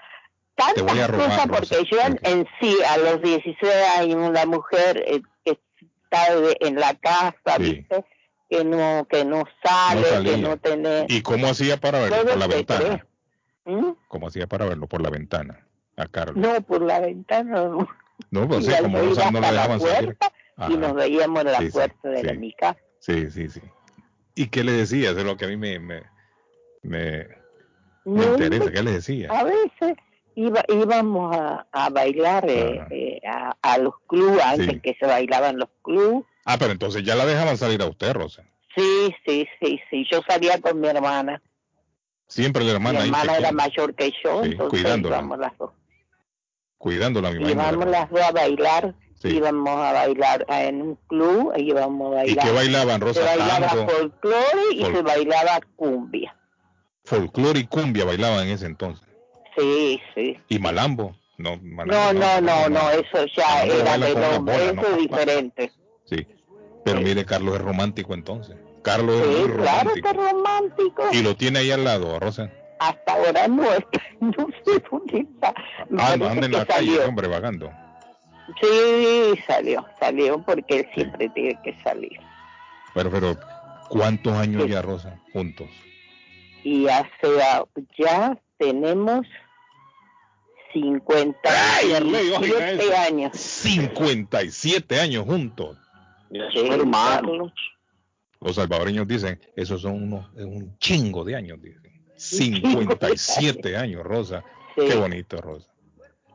tantas cosas Rosa. porque yo en, en sí a los 16 años una mujer eh, que está de- en la casa, ¿viste? Que no, que no sale, No que no tiene... ¿Y cómo hacía para verlo? Por la ventana. ¿Mm? ¿Cómo hacía para verlo? Por la ventana. A Carlos. No, por la ventana no. No, pues sí, como Rosa no la la dejaban salir. puerta y nos veíamos en la Sí, sí, puerta de la- sí. mi casa. Sí, sí, sí. ¿Y qué le decía? Eso es lo que a mí me, me, me, me No, interesa. ¿Qué le decía? A veces iba, íbamos a, a bailar eh, eh, a, a los clubes, antes Sí. que se bailaban los clubes, Ah, pero entonces ya la dejaban salir a usted, Rosa. Sí, sí, sí, sí. Yo salía con mi hermana. Siempre la hermana mi hermana era mayor que yo, Sí, entonces cuidándola. íbamos las dos. cuidándola, imagino. Íbamos las dos a bailar, Sí. íbamos a bailar en un club, e íbamos a ¿Y qué bailaban, Se Rosa? bailaba Tango, folclore y Fol- se bailaba cumbia. folclore y cumbia bailaban en ese entonces. Sí, sí. ¿Y malambo? No, malambo, No, no, no, no, eso ya era de hombre, bola, eso diferente. Sí. Pero mire, Carlos es romántico entonces. Carlos es muy claro romántico. que romántico. Y lo tiene ahí al lado, Rosa. Hasta ahora no, está- no sé dónde está. Ah, no, anda en la calle, salió. hombre vagando. Sí, salió, salió porque él siempre tiene que salir. Pero, pero, ¿cuántos años ya, Rosa, juntos? Y hace, ya tenemos 57 años. 57 años juntos. Sí, Carlos. Los salvadoreños dicen, esos son unos, un chingo de años, dicen. 57 años, Rosa. Qué bonito, Rosa.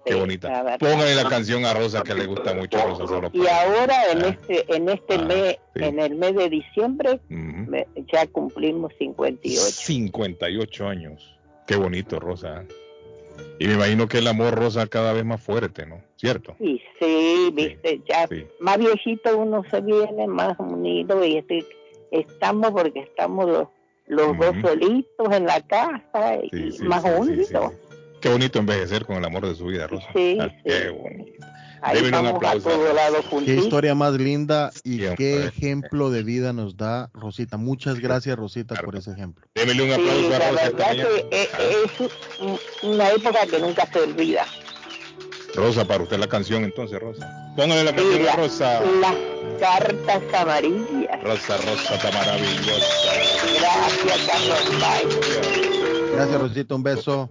Qué bonita. Póngale la canción a Rosa que le gusta mucho, Rosa. Solo Y ahora en este en este Ah, mes, en el mes de diciembre, me- ya cumplimos 58. 58 años. Qué bonito, Rosa. Y me imagino que el amor, Rosa, cada vez más fuerte, ¿no? ¿Cierto? Y sí, viste, ya más viejito uno se viene, más unido y este- estamos porque estamos los, los dos solitos en la casa y sí, más sí, sí, unidos. Qué bonito envejecer con el amor de su vida, Rosa. Sí, Ah, Qué bonito. Ahí Deben un a aplauso. Qué historia más linda y Siempre. qué ejemplo de vida nos da Rosita. Muchas gracias, Rosita, por ese ejemplo. Démele un Sí, aplauso a la Rosa. verdad mañana. que es, es un- una época que nunca se olvida. Rosa, para usted la canción entonces, Rosa. Póngale la Sí, canción a la- Rosa. Las cartas amarillas. Rosa, Rosa, está maravillosa. Gracias, Carlos. Bye. Gracias, Rosita. Un beso.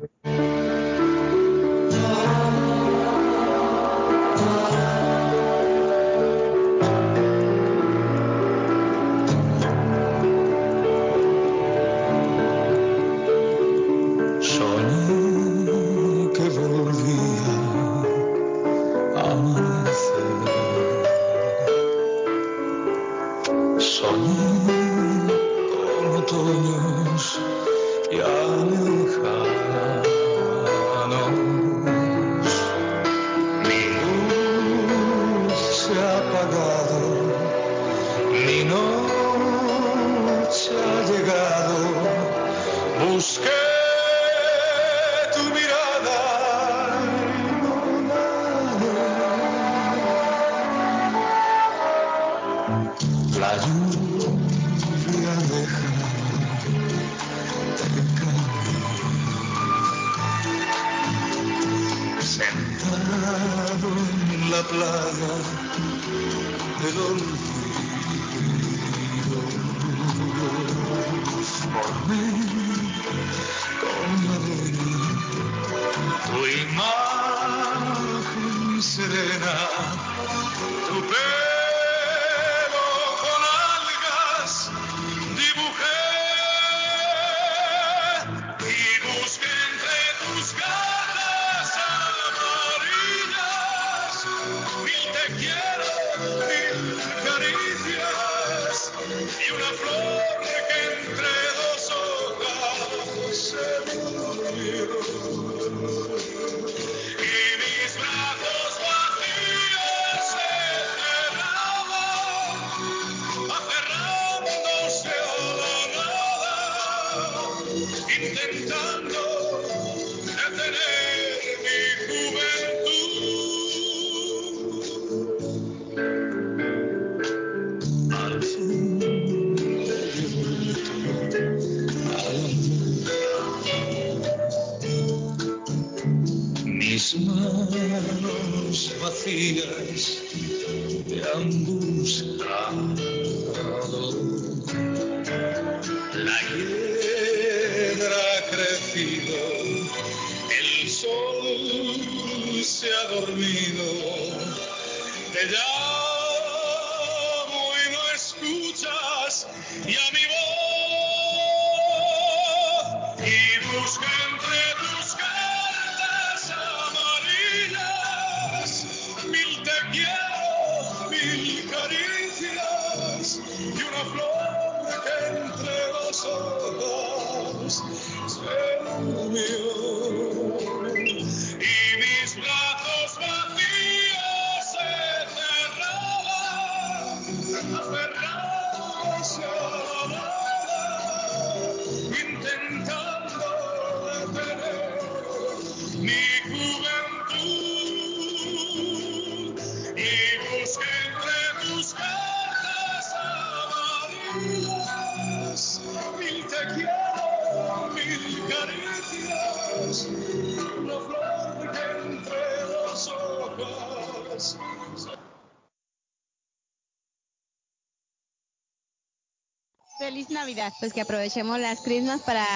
Navidad. Pues que aprovechemos las Christmas para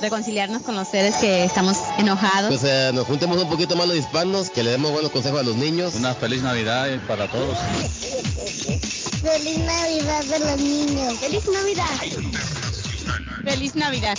reconciliarnos con los seres que estamos enojados. Pues eh, nos juntemos un poquito más los hispanos, que le demos buenos consejos a los niños. Una feliz Navidad para todos. Feliz Navidad de los niños. Feliz Navidad. Feliz Navidad.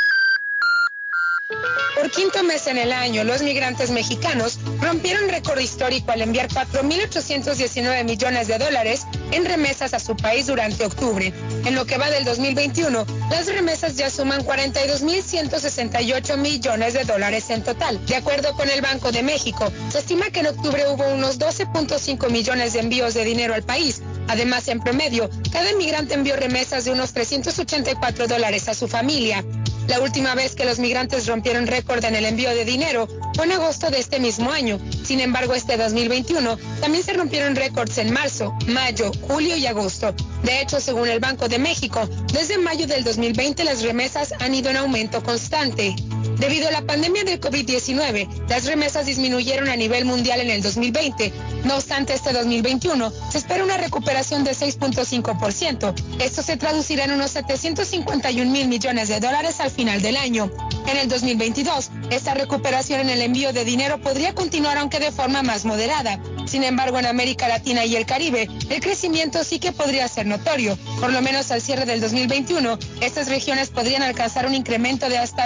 Por quinto mes en el año, los migrantes mexicanos rompieron récord histórico al enviar 4.819 millones de dólares en remesas a su país durante octubre. En lo que va del 2021, las remesas ya suman 42.168 millones de dólares en total. De acuerdo con el Banco de México, se estima que en octubre hubo unos 12.5 millones de envíos de dinero al país. Además, en promedio, cada inmigrante envió remesas de unos 384 dólares a su familia. La última vez que los migrantes rompieron récord en el envío de dinero fue en agosto de este mismo año. Sin embargo, este 2021 también se rompieron récords en marzo, mayo, julio y agosto. De hecho, según el Banco de México, desde mayo del 2020 las remesas han ido en aumento constante. Debido a la pandemia del COVID-19, las remesas disminuyeron a nivel mundial en el 2020. No obstante, este 2021 se espera una recuperación de 6.5%. Esto se traducirá en unos 751 mil millones de dólares al final del año. En el 2022, esta recuperación en el envío de dinero podría continuar aunque de forma más moderada. Sin embargo, en América Latina y el Caribe, el crecimiento sí que podría ser notorio. Por lo menos al cierre del 2021, estas regiones podrían alcanzar un incremento de hasta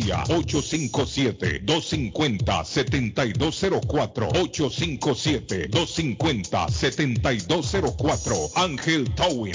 857-250-7204. 857-250-7204. Ángel Towing.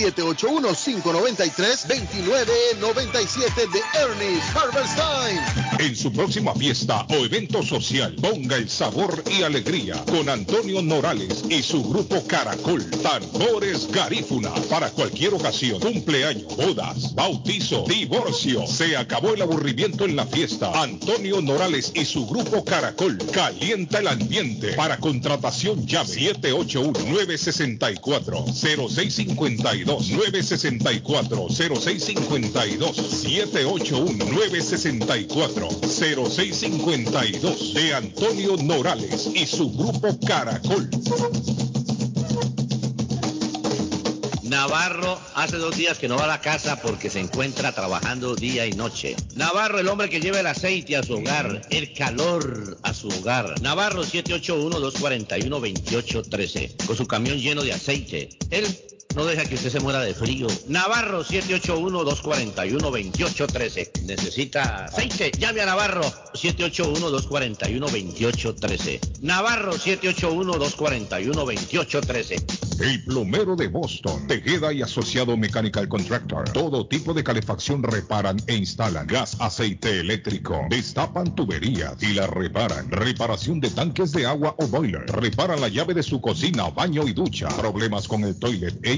781-593-2997 de Ernest Harvest Time. En su próxima fiesta o evento social, ponga el sabor y alegría con Antonio Norales y su grupo Caracol. Tambores Garífuna para cualquier ocasión, cumpleaños, bodas, bautizo, divorcio. Se acabó el aburrimiento en la fiesta. Antonio Norales y su grupo Caracol calienta el ambiente. Para contratación llame 781 964 0652 964 0652 781 964 0652 de Antonio Norales y su grupo Caracol. Navarro hace dos días que no va a la casa porque se encuentra trabajando día y noche. Navarro, el hombre que lleva el aceite a su hogar, el calor a su hogar. Navarro 781-241-2813, con su camión lleno de aceite. Él no deja que usted se muera de frío. Navarro 781-241-2813. Necesita aceite. Llame a Navarro 781-241-2813. Navarro 781-241-2813. El plomero de Boston. Tejeda y asociado Mechanical Contractor. Todo tipo de calefacción reparan e instalan. Gas, aceite eléctrico. Destapan tuberías y la reparan. Reparación de tanques de agua o boiler. Reparan la llave de su cocina, baño y ducha. Problemas con el toilet,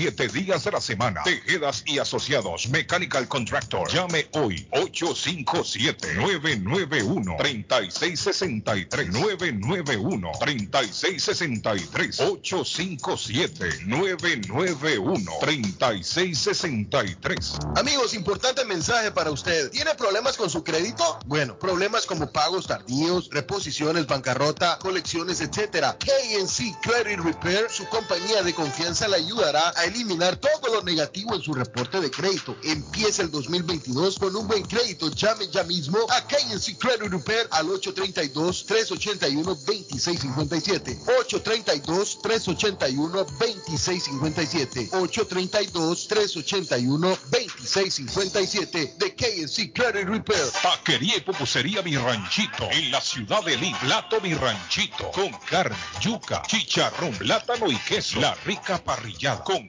7 días de la semana. Tejedas y asociados. Mechanical Contractor. Llame hoy. 857-991-3663. 991-3663. 857-991-3663. Amigos, importante mensaje para usted. ¿Tiene problemas con su crédito? Bueno, problemas como pagos tardíos, reposiciones, bancarrota, colecciones, etcétera. KNC Credit Repair, su compañía de confianza, le ayudará a eliminar todo lo negativo en su reporte de crédito. Empieza el 2022 con un buen crédito. Llame ya mismo a KNC Credit Repair al 832-381-2657. 832-381-2657. 832-381-2657 de KNC Credit Repair. Taquería y pupusería Mi Ranchito en la ciudad de Lima. Plato Mi Ranchito con carne, yuca, chicharrón, plátano y queso. La rica parrillada con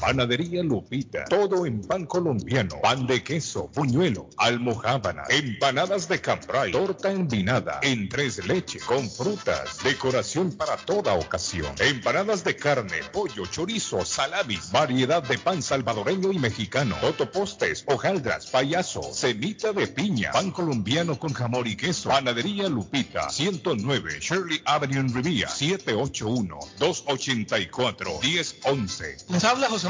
Panadería Lupita. Todo en pan colombiano. Pan de queso, puñuelo, almohábana, empanadas de cambray, torta envinada, en tres leche, con frutas, decoración para toda ocasión. Empanadas de carne, pollo, chorizo, salamis, variedad de pan salvadoreño y mexicano, totopostes, hojaldras, payaso, semita de piña, pan colombiano con jamón y queso. Panadería Lupita, 109 Shirley Avenue en Rivia, 781-284-1011. Les habla José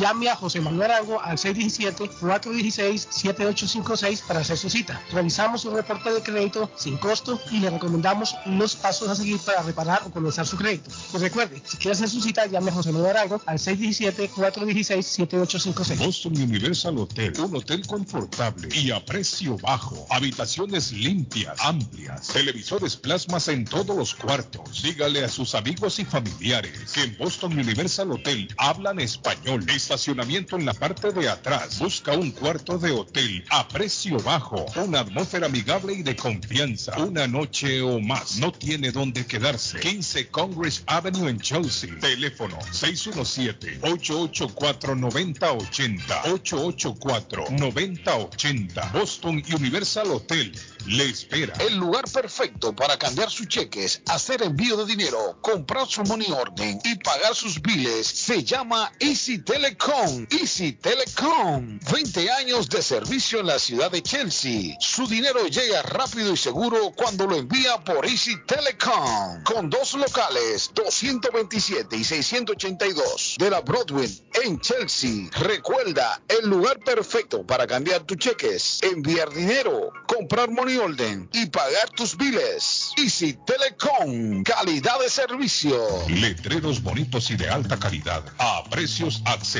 Llame a José Manuel Arango al 617-416-7856 para hacer su cita. Realizamos un reporte de crédito sin costo y le recomendamos los pasos a seguir para reparar o comenzar su crédito. Pues recuerde, si quiere hacer su cita, llame a José Manuel Arango al 617-416-7856. Boston Universal Hotel, un hotel confortable y a precio bajo. Habitaciones limpias, amplias, televisores plasmas en todos los cuartos. Dígale a sus amigos y familiares que en Boston Universal Hotel hablan español. Estacionamiento en la parte de atrás. Busca un cuarto de hotel a precio bajo, una atmósfera amigable y de confianza. Una noche o más. No tiene dónde quedarse. 15 Congress Avenue en Chelsea. Teléfono 617-884-9080. 884-9080. Boston Universal Hotel. Le espera. El lugar perfecto para cambiar sus cheques, hacer envío de dinero, comprar su money orden y pagar sus biles se llama Easy Telecom. Easy Telecom. 20 años de servicio en la ciudad de Chelsea. Su dinero llega rápido y seguro cuando lo envía por Easy Telecom. Con dos locales, 227 y 682 de la Broadway en Chelsea. Recuerda, el lugar perfecto para cambiar tus cheques, enviar dinero, comprar money orden y pagar tus biles. Easy Telecom, calidad de servicio. Letreros bonitos y de alta calidad a precios accesibles.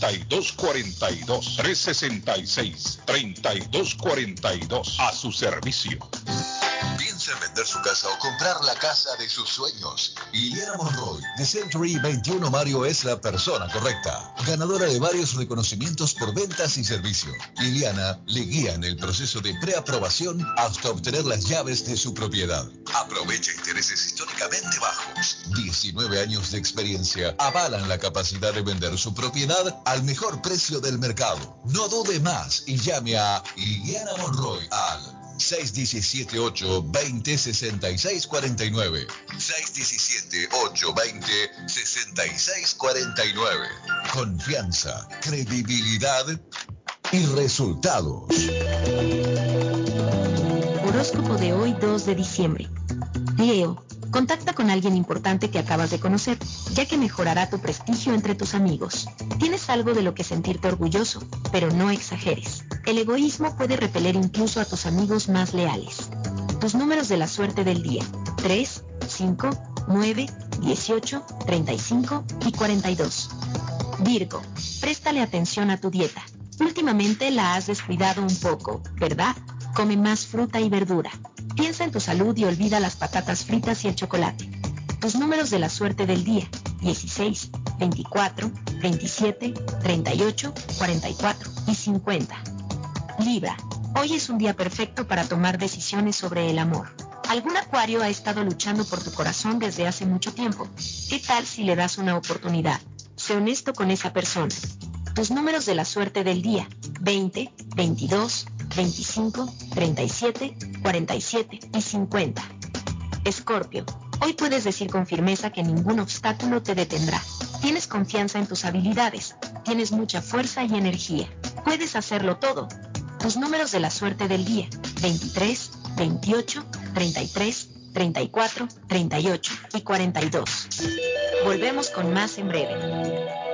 3242 366 3242 a su servicio. Piensa en vender su casa o comprar la casa de sus sueños. Liliana Monroy, de Century 21 Mario, es la persona correcta. Ganadora de varios reconocimientos por ventas y servicio. Liliana le guía en el proceso de preaprobación hasta obtener las llaves de su propiedad. Aprovecha intereses históricamente bajos. 19 años de experiencia avalan la capacidad de vender su propiedad al mejor precio del mercado. No dude más y llame a Liliana Monroy al 617-820-6649. 617-820-6649. Confianza, credibilidad y resultados. Horóscopo de hoy 2 de diciembre. Leo, contacta con alguien importante que acabas de conocer, ya que mejorará tu prestigio entre tus amigos. Tienes algo de lo que sentirte orgulloso, pero no exageres. El egoísmo puede repeler incluso a tus amigos más leales. Tus números de la suerte del día. 3, 5, 9, 18, 35 y 42. Virgo, préstale atención a tu dieta. Últimamente la has descuidado un poco, ¿verdad? Come más fruta y verdura. Piensa en tu salud y olvida las patatas fritas y el chocolate. Tus números de la suerte del día. 16, 24, 27, 38, 44 y 50. Libra, hoy es un día perfecto para tomar decisiones sobre el amor. Algún acuario ha estado luchando por tu corazón desde hace mucho tiempo. ¿Qué tal si le das una oportunidad? Sé honesto con esa persona. Tus números de la suerte del día. 20, 22, 25, 37, 47 y 50. Escorpio, hoy puedes decir con firmeza que ningún obstáculo te detendrá. Tienes confianza en tus habilidades, tienes mucha fuerza y energía. Puedes hacerlo todo. Tus números de la suerte del día. 23, 28, 33, 34, 38 y 42. Volvemos con más en breve.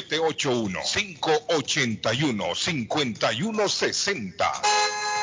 781-581-5160.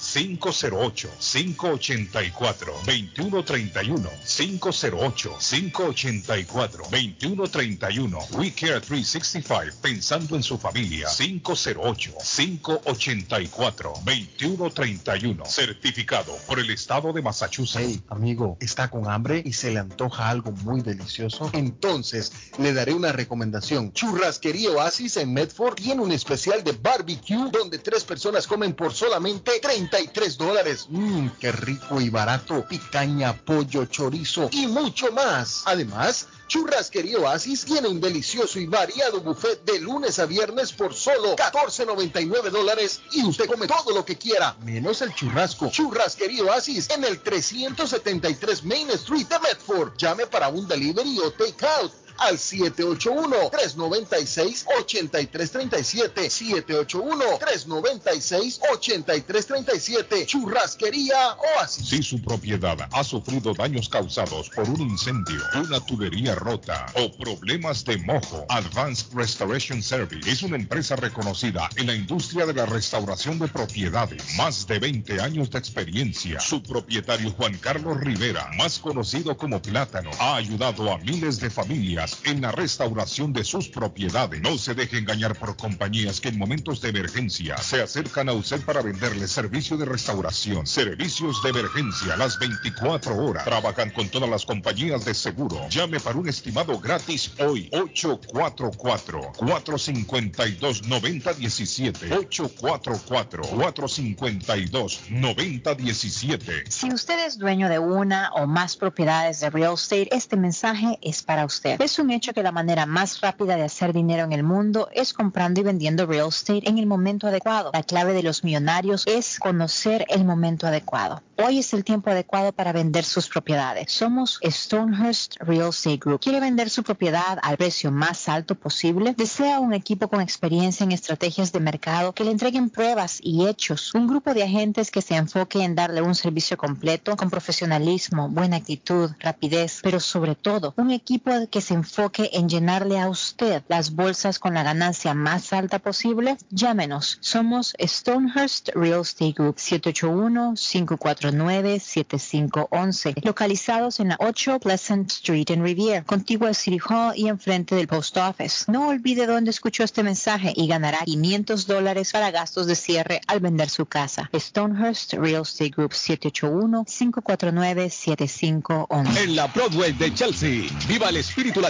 508-584-2131. 508-584-2131. We Care 365. Pensando en su familia. 508-584-2131. Certificado por el estado de Massachusetts. Hey, amigo, ¿está con hambre y se le antoja algo muy delicioso? Entonces, le daré una recomendación. Churrasquería Oasis en Medford tiene un especial de barbecue donde tres personas comen por solamente 33 dólares. Mmm, qué rico y barato. Picaña, pollo, chorizo y mucho más. Además, Churrasquería Oasis tiene un delicioso y variado buffet de lunes a viernes por solo 14.99 dólares y usted come todo lo que quiera, menos el churrasco. Churrasquería Oasis en el 373 Main Street de Medford. Llame para un delivery o take out al 781-396-8337. 781-396-8337. Churrasquería Oasis. Si su propiedad ha sufrido daños causados por un incendio, una tubería rota o problemas de mojo, Advanced Restoration Service es una empresa reconocida en la industria de la restauración de propiedades. Más de 20 años de experiencia. Su propietario Juan Carlos Rivera, más conocido como Plátano, ha ayudado a miles de familias en la restauración de sus propiedades. No se deje engañar por compañías que en momentos de emergencia se acercan a usted para venderle servicio de restauración, servicios de emergencia las 24 horas. Trabajan con todas las compañías de seguro. Llame para un estimado gratis hoy. 844-452-9017. 844-452-9017. Si usted es dueño de una o más propiedades de real estate, este mensaje es para usted. Es un hecho que la manera más rápida de hacer dinero en el mundo es comprando y vendiendo real estate en el momento adecuado. La clave de los millonarios es conocer el momento adecuado. Hoy es el tiempo adecuado para vender sus propiedades. Somos Stonehurst Real Estate Group. ¿Quiere vender su propiedad al precio más alto posible? ¿Desea un equipo con experiencia en estrategias de mercado que le entreguen pruebas y hechos? Un grupo de agentes que se enfoque en darle un servicio completo con profesionalismo, buena actitud, rapidez, pero sobre todo un equipo que se enfoque en llenarle a usted las bolsas con la ganancia más alta posible? Llámenos. Somos Stonehurst Real Estate Group 781 549 7511 localizados en la 8 Pleasant Street en Riviera, contiguo al City Hall y enfrente del Post Office. No olvide dónde escuchó este mensaje y ganará 500 dólares para gastos de cierre al vender su casa. Stonehurst Real Estate Group 781-549-7511. En la Broadway de Chelsea, viva el espíritu latino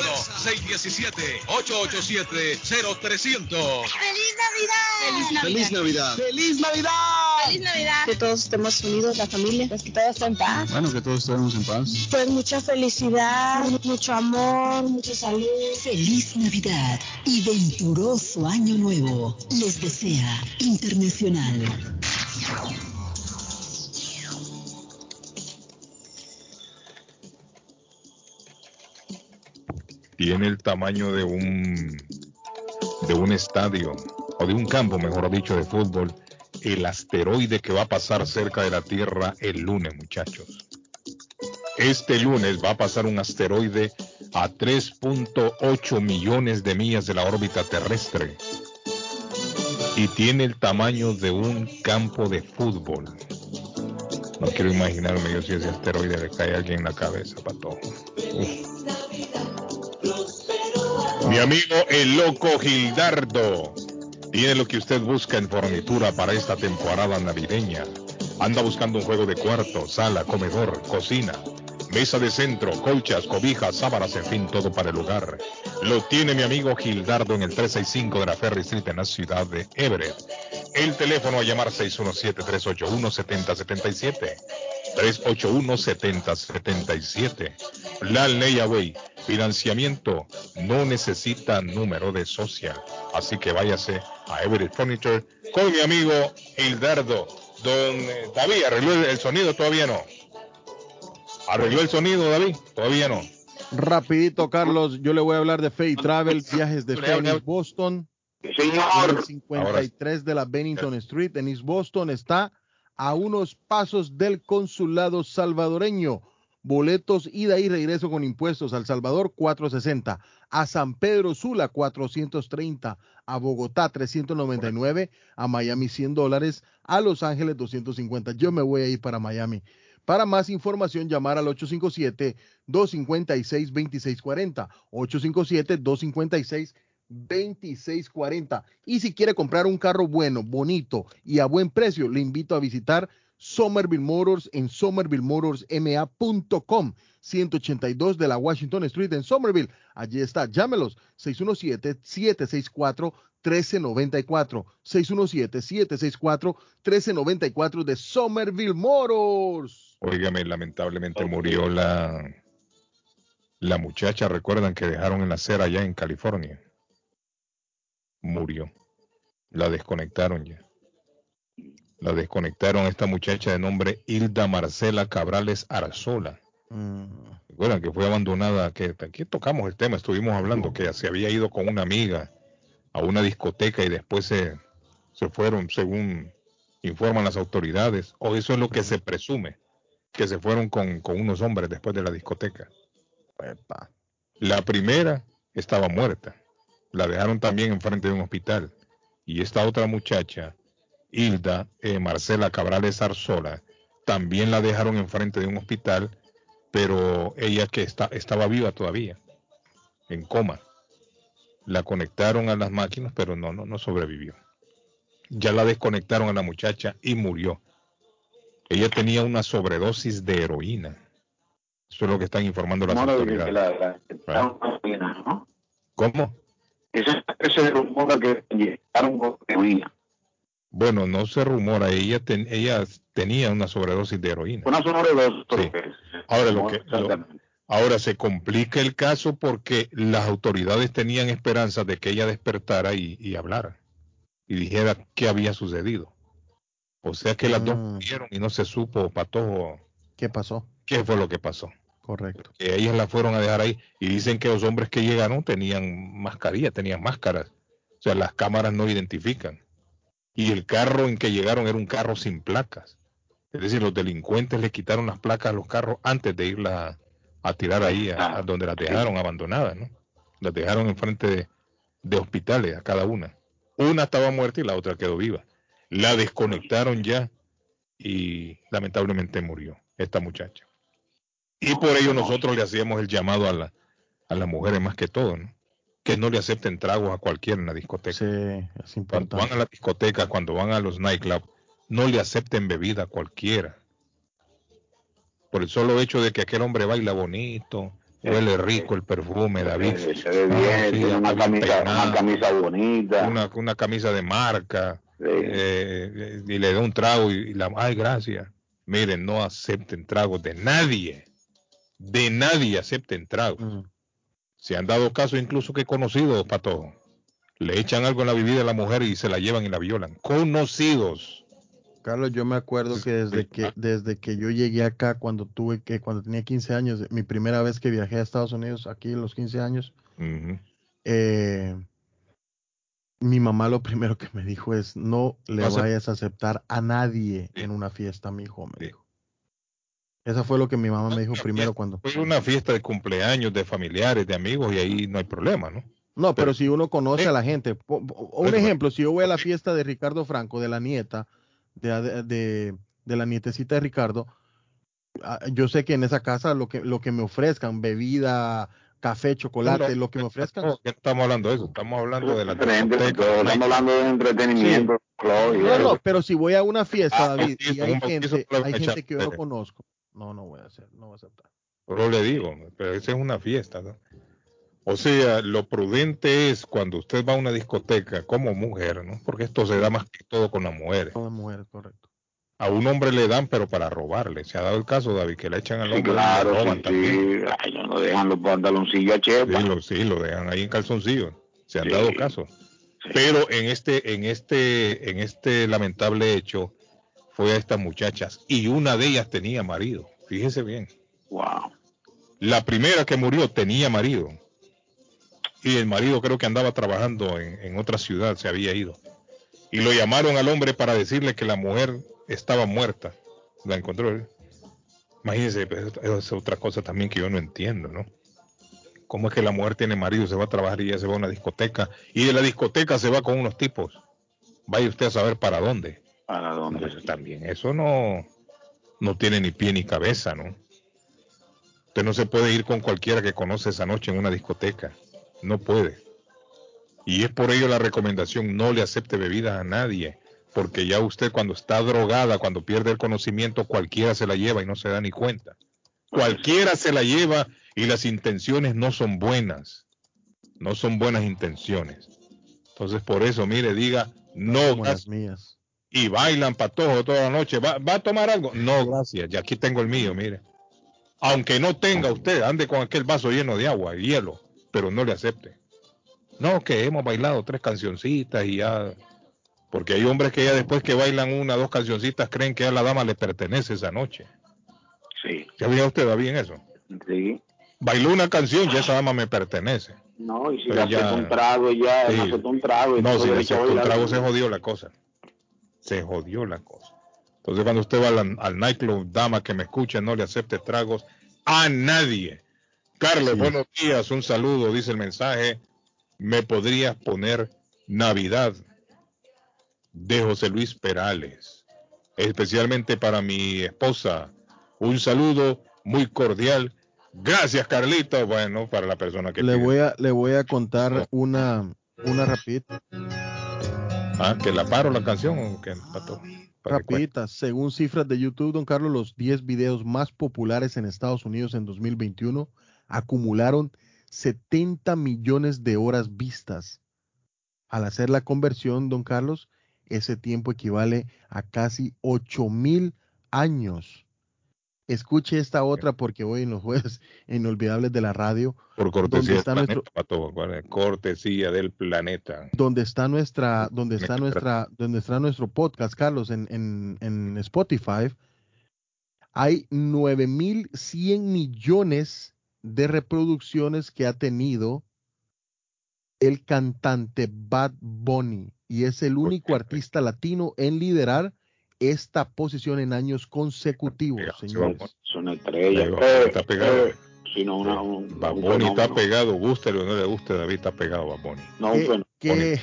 617-887-0300. ¡Feliz Navidad! ¡Feliz Navidad! ¡Feliz Navidad! ¡Feliz Navidad! Que todos estemos unidos, la familia, pues que todo esté en paz. Bueno, que todos estemos en paz. Pues mucha felicidad, mucho amor, mucha salud. Feliz Navidad y venturoso Año Nuevo. Les desea Internacional. Tiene el tamaño de un de un estadio o de un campo, mejor dicho, de fútbol. El asteroide que va a pasar cerca de la Tierra el lunes, muchachos. Este lunes va a pasar un asteroide a 3.8 millones de millas de la órbita terrestre y tiene el tamaño de un campo de fútbol. No quiero imaginarme yo si ese asteroide le cae a alguien en la cabeza, pato. Mi amigo el loco Gildardo tiene lo que usted busca en fornitura para esta temporada navideña. Anda buscando un juego de cuarto, sala, comedor, cocina Mesa de centro, colchas, cobijas, sábanas, en fin, todo para el hogar. Lo tiene mi amigo Gildardo en el 365 de la Ferry Street en la ciudad de Everett. El teléfono a llamar 617-381-7077. 381-7077. La Layaway. Financiamiento no necesita número de social. Así que váyase a Everett Furniture con mi amigo Hildardo. Don eh, David, ¿arregló el- sonido? Todavía no. ¿Arregló el sonido, David? Todavía no. Rapidito, Carlos, yo le voy a hablar de Fay Travel, viajes de East Boston. En el 53 de la Bennington Street en East Boston está a unos pasos del consulado salvadoreño. Boletos ida y regreso con impuestos al Salvador 460, a San Pedro Sula 430, a Bogotá 399, a Miami 100 dólares, a Los Ángeles 250. Yo me voy a ir para Miami. Para más información, llamar al 857-256-2640. 857-256-2640. Y si quiere comprar un carro bueno, bonito y a buen precio, le invito a visitar Somerville Motors en somervillemotorsma.com. 182 de la Washington Street en Somerville. Allí está. Llámelos 617-764-1394. 617-764-1394 de Somerville Motors. Óigame, lamentablemente murió la, la muchacha, recuerdan que dejaron en la acera allá en California. Murió. La desconectaron ya. La desconectaron esta muchacha de nombre Hilda Marcela Cabrales Arzola. Recuerdan que fue abandonada, que aquí tocamos el tema, estuvimos hablando que se había ido con una amiga a una discoteca y después se, se fueron, según informan las autoridades, o eso es lo que se presume, que se fueron con, con unos hombres después de la discoteca. La primera estaba muerta, la dejaron también enfrente de un hospital, y esta otra muchacha, Hilda eh, Marcela Cabrales Arzola, también la dejaron enfrente de un hospital, pero ella que está, estaba viva todavía, en coma. La conectaron a las máquinas, pero no, no, no sobrevivió. Ya la desconectaron a la muchacha y murió. Ella tenía una sobredosis de heroína. Eso es lo que están informando las autoridades. ¿Ah? ¿Cómo? Ese, ese rumor que inyectaron con heroína. Bueno, no se rumora, ella, ten- ella tenía una sobredosis de heroína. Una sobredosis. Sí. Ahora, lo que, lo- ahora se complica el caso porque las autoridades tenían esperanza de que ella despertara y, y hablara y dijera qué había sucedido. O sea que las dos murieron y no se supo, Patojo, ¿Qué pasó? qué fue lo que pasó. Correcto. Que ellas la fueron a dejar ahí y dicen que los hombres que llegaron tenían mascarilla, tenían máscaras. O sea, las cámaras no identifican. Y el carro en que llegaron era un carro sin placas. Es decir, los delincuentes le quitaron las placas a los carros antes de irlas a, a tirar ahí, a, a donde las dejaron abandonadas, ¿no? Las dejaron enfrente de, de hospitales, a cada una. Una estaba muerta y la otra quedó viva. La desconectaron ya y lamentablemente murió esta muchacha. Y por ello nosotros le hacíamos el llamado a, la, a las mujeres más que todo, ¿no? Que no le acepten tragos a cualquiera en la discoteca. Sí, es Cuando importante. van a la discoteca, cuando van a los nightclubs, no le acepten bebida a cualquiera. Por el solo hecho de que aquel hombre baila bonito, huele rico el perfume, David. Se ve bien, tiene una camisa, peinado, una camisa bonita. una, una camisa de marca, eh, y le da un trago y, y la, ay, gracias. Miren, no acepten tragos de nadie. De nadie acepten tragos. Se han dado casos incluso que conocidos, Patojo. Le echan algo en la bebida a la mujer y se la llevan y la violan. Conocidos. Carlos, yo me acuerdo que desde que desde que yo llegué acá cuando tuve que cuando tenía 15 años, mi primera vez que viajé a Estados Unidos, aquí a los 15 años, eh, mi mamá lo primero que me dijo es no le No vayas a aceptar a nadie en una fiesta, mi hijo, me dijo. Esa fue lo que mi mamá me dijo primero cuando. Fue una fiesta de cumpleaños, de familiares, de amigos, y ahí no hay problema, ¿no? No, pero si uno conoce a la gente, un ejemplo, si yo voy a la fiesta de Ricardo Franco, de la nieta, de, de, de la nietecita de Ricardo, ah, yo sé que en esa casa lo que, lo que me ofrezcan, bebida, café, chocolate, No, lo que me ofrezcan. No, estamos hablando de eso, estamos hablando de la estamos hablando de entretenimiento, club y No, eso. no, pero si voy a una fiesta, Ah, David, sí, y hay gente, hay gente que yo no conozco, no, no voy a hacer, no voy a aceptar. Pero le digo, pero esa es una fiesta, ¿no? O sea, lo prudente es cuando usted va a una discoteca como mujer, ¿no? Porque esto se da más que todo con las mujeres. Con las mujeres, correcto. A un hombre le dan, pero para robarle. Se ha dado el caso, David, que le echan al Sí, hombre claro, y le roban sí, también. sí. Ay, no dejan los pantaloncillos a chepa. Sí, lo, sí, lo dejan ahí en calzoncillo. Se han Sí. dado casos. Pero en este, en este, en este lamentable hecho, fue a estas muchachas y una de ellas tenía marido. Fíjese bien. Wow. La primera que murió tenía marido. Y el marido creo que andaba trabajando en, en otra ciudad, se había ido. Y lo llamaron al hombre para decirle que la mujer estaba muerta. La encontró él. Imagínense, pues, esa es otra cosa también que yo no entiendo, ¿no? ¿Cómo es que la mujer tiene marido, se va a trabajar y ya se va a una discoteca? Y de la discoteca se va con unos tipos. Vaya usted a saber para dónde. ¿Para dónde? Pues también, eso no, no tiene ni pie ni cabeza, ¿no? Usted no se puede ir con cualquiera que conoce esa noche en una discoteca. No puede. Y es por ello la recomendación, no le acepte bebidas a nadie, porque ya usted cuando está drogada, cuando pierde el conocimiento, cualquiera se la lleva y no se da ni cuenta. Cualquiera se la lleva y las intenciones no son buenas. No son buenas intenciones. Entonces por eso, mire, diga, no, Como las mías. Y bailan patojo toda la noche. ¿Va, ¿Va a tomar algo? No, gracias. Ya aquí tengo el mío, mire. Aunque no tenga usted, ande con aquel vaso lleno de agua y hielo, pero no le acepte. No, que hemos bailado tres cancioncitas y ya. Porque hay hombres que ya después que bailan una, dos cancioncitas creen que a la dama le pertenece esa noche. Sí. ¿Ya vio usted va bien eso? Sí. Bailó una canción y esa dama me pertenece. No, y si le acepta un trago ya, Sí. le acepta un trago. y No, si le derecho a acepta un trago se jodió la cosa. Se jodió la cosa. Entonces cuando usted va al, al nightclub, dama que me escucha, no le acepte tragos a nadie. Carlos, buenos días, un saludo, dice el mensaje. ¿Me podrías poner Navidad de José Luis Perales? Especialmente para mi esposa. Un saludo muy cordial. Gracias, Carlito. Bueno, para la persona que Le pide. voy a, le voy a contar una, una rapidita. Ah, que la paro la canción o que que Rapidita, según cifras de YouTube, don Carlos, los 10 videos más populares en Estados Unidos en 2021 acumularon 70 millones de horas vistas. Al hacer la conversión, don Carlos, ese tiempo equivale a casi 8 mil años. Escuche esta otra porque hoy en los jueves inolvidables de la radio, Por cortesía del está planeta, nuestro, cortesía del planeta. donde está nuestra, donde está Nuestra- nuestra, donde está nuestro podcast, Carlos, en, en, en Spotify, hay 9100 millones de reproducciones que ha tenido el cantante Bad Bunny y es el único artista latino en liderar esta posición en años consecutivos, señores. Son estrellas. Va, Eh, está pegado. eh, si no, una, un, un Baboni está pegado, guste o no le guste, David está pegado Baboni. No, un ¿Qué-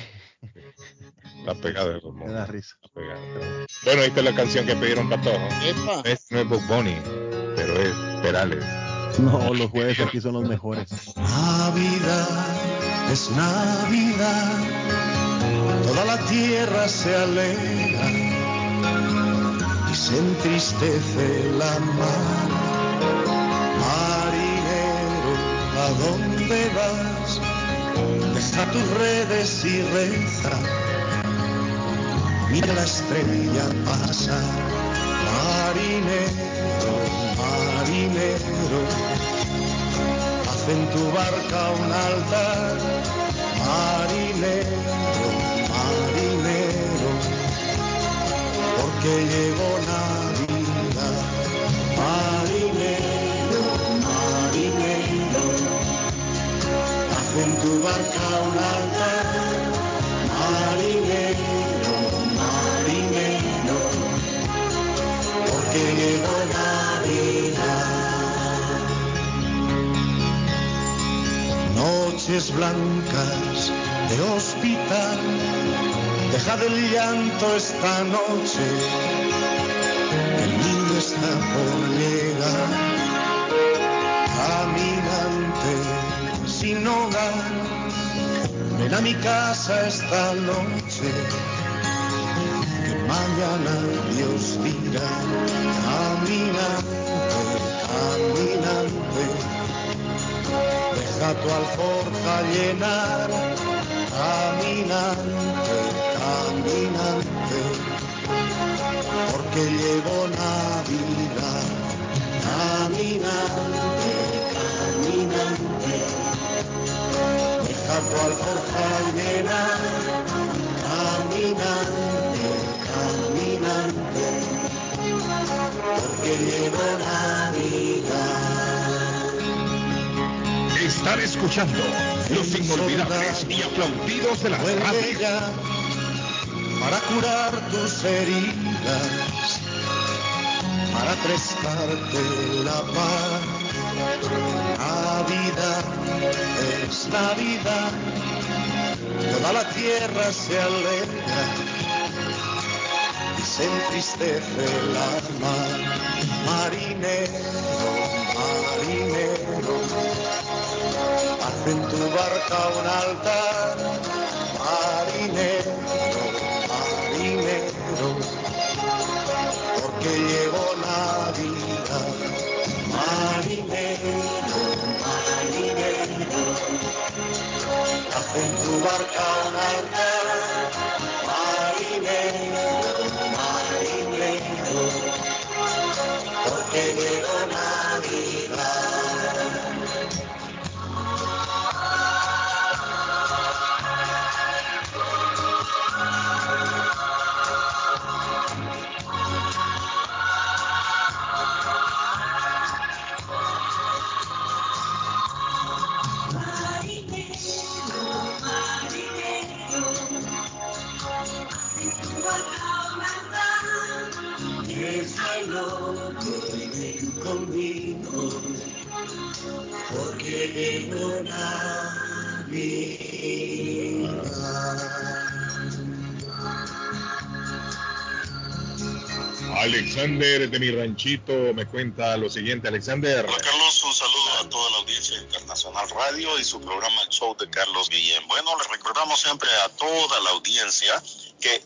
Está pegado el. Me da risa. Está pegado. Bueno, ahí está la canción que pidieron para todos. Es, no es Bob Bunny, pero es Perales. No, los jueves aquí son los mejores. Navidad es Navidad, toda la tierra se alegra se entristece la mar. Marinero, ¿a dónde vas? Deja tus redes y reza, mira la estrella pasar. Marinero, marinero, haz en tu barca un altar, marinero, porque llegó Navidad, marinero, marinero, haz en tu barca un altar, marinero, marinero, porque llegó Navidad. Noches blancas de hospital, deja del llanto esta noche, el niño está por llegar, caminante sin hogar, ven a mi casa esta noche, que mañana Dios dirá, caminante, caminante, deja tu alforja llenar, caminante, caminante, porque llegó Navidad, caminante, caminante, deja tu alforja llenar, caminante, caminante, porque llegó Navidad. Están escuchando los inolvidables y aplaudidos de la Vuelve radio. ya para curar tus heridas, para prestarte la paz. Navidad es Navidad, toda la tierra se alegra y se entristece el alma. Marinero, marinero, haz en tu barca un altar. Marinero, porque llegó Navidad. Marinero, marinero, haz en tu barca un. Marinero, marinero, porque llegó Alexander de mi ranchito me cuenta lo siguiente, Alexander. Hola Carlos, un saludo a toda la audiencia internacional radio y su programa Show de Carlos Guillén. Bueno, les recordamos siempre a toda la audiencia que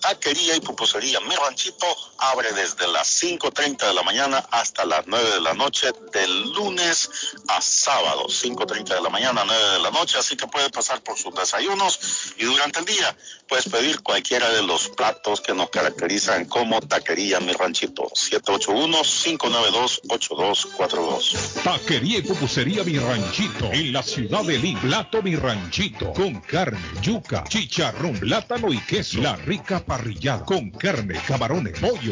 Taquería y Pupusería Mi Ranchito abre desde las 5.30 de la mañana hasta las 9 de la noche, del lunes a sábado, 5.30 de la mañana a 9 de la noche, así que puede pasar por sus desayunos y durante el día puedes pedir cualquiera de los platos que nos caracterizan como Taquería Mi Ranchito, 781-592-8242. Taquería y pupusería Mi Ranchito en la ciudad de Lima. Plato Mi Ranchito con carne, yuca, chicharrón, plátano y queso. La rica parrillada con carne, camarones, pollo,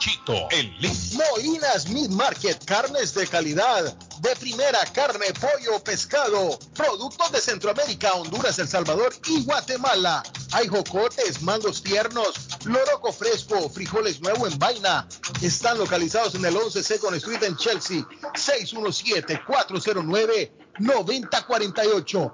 Ranchito en Lima. Molinas Meat Market, carnes de calidad, de primera carne, pollo, pescado, productos de Centroamérica, Honduras, El Salvador y Guatemala. Hay jocotes, mangos tiernos, loroco fresco, frijoles nuevo en vaina. Están localizados en el 11 Second Street en Chelsea, 617-409. 9048 617 409 9048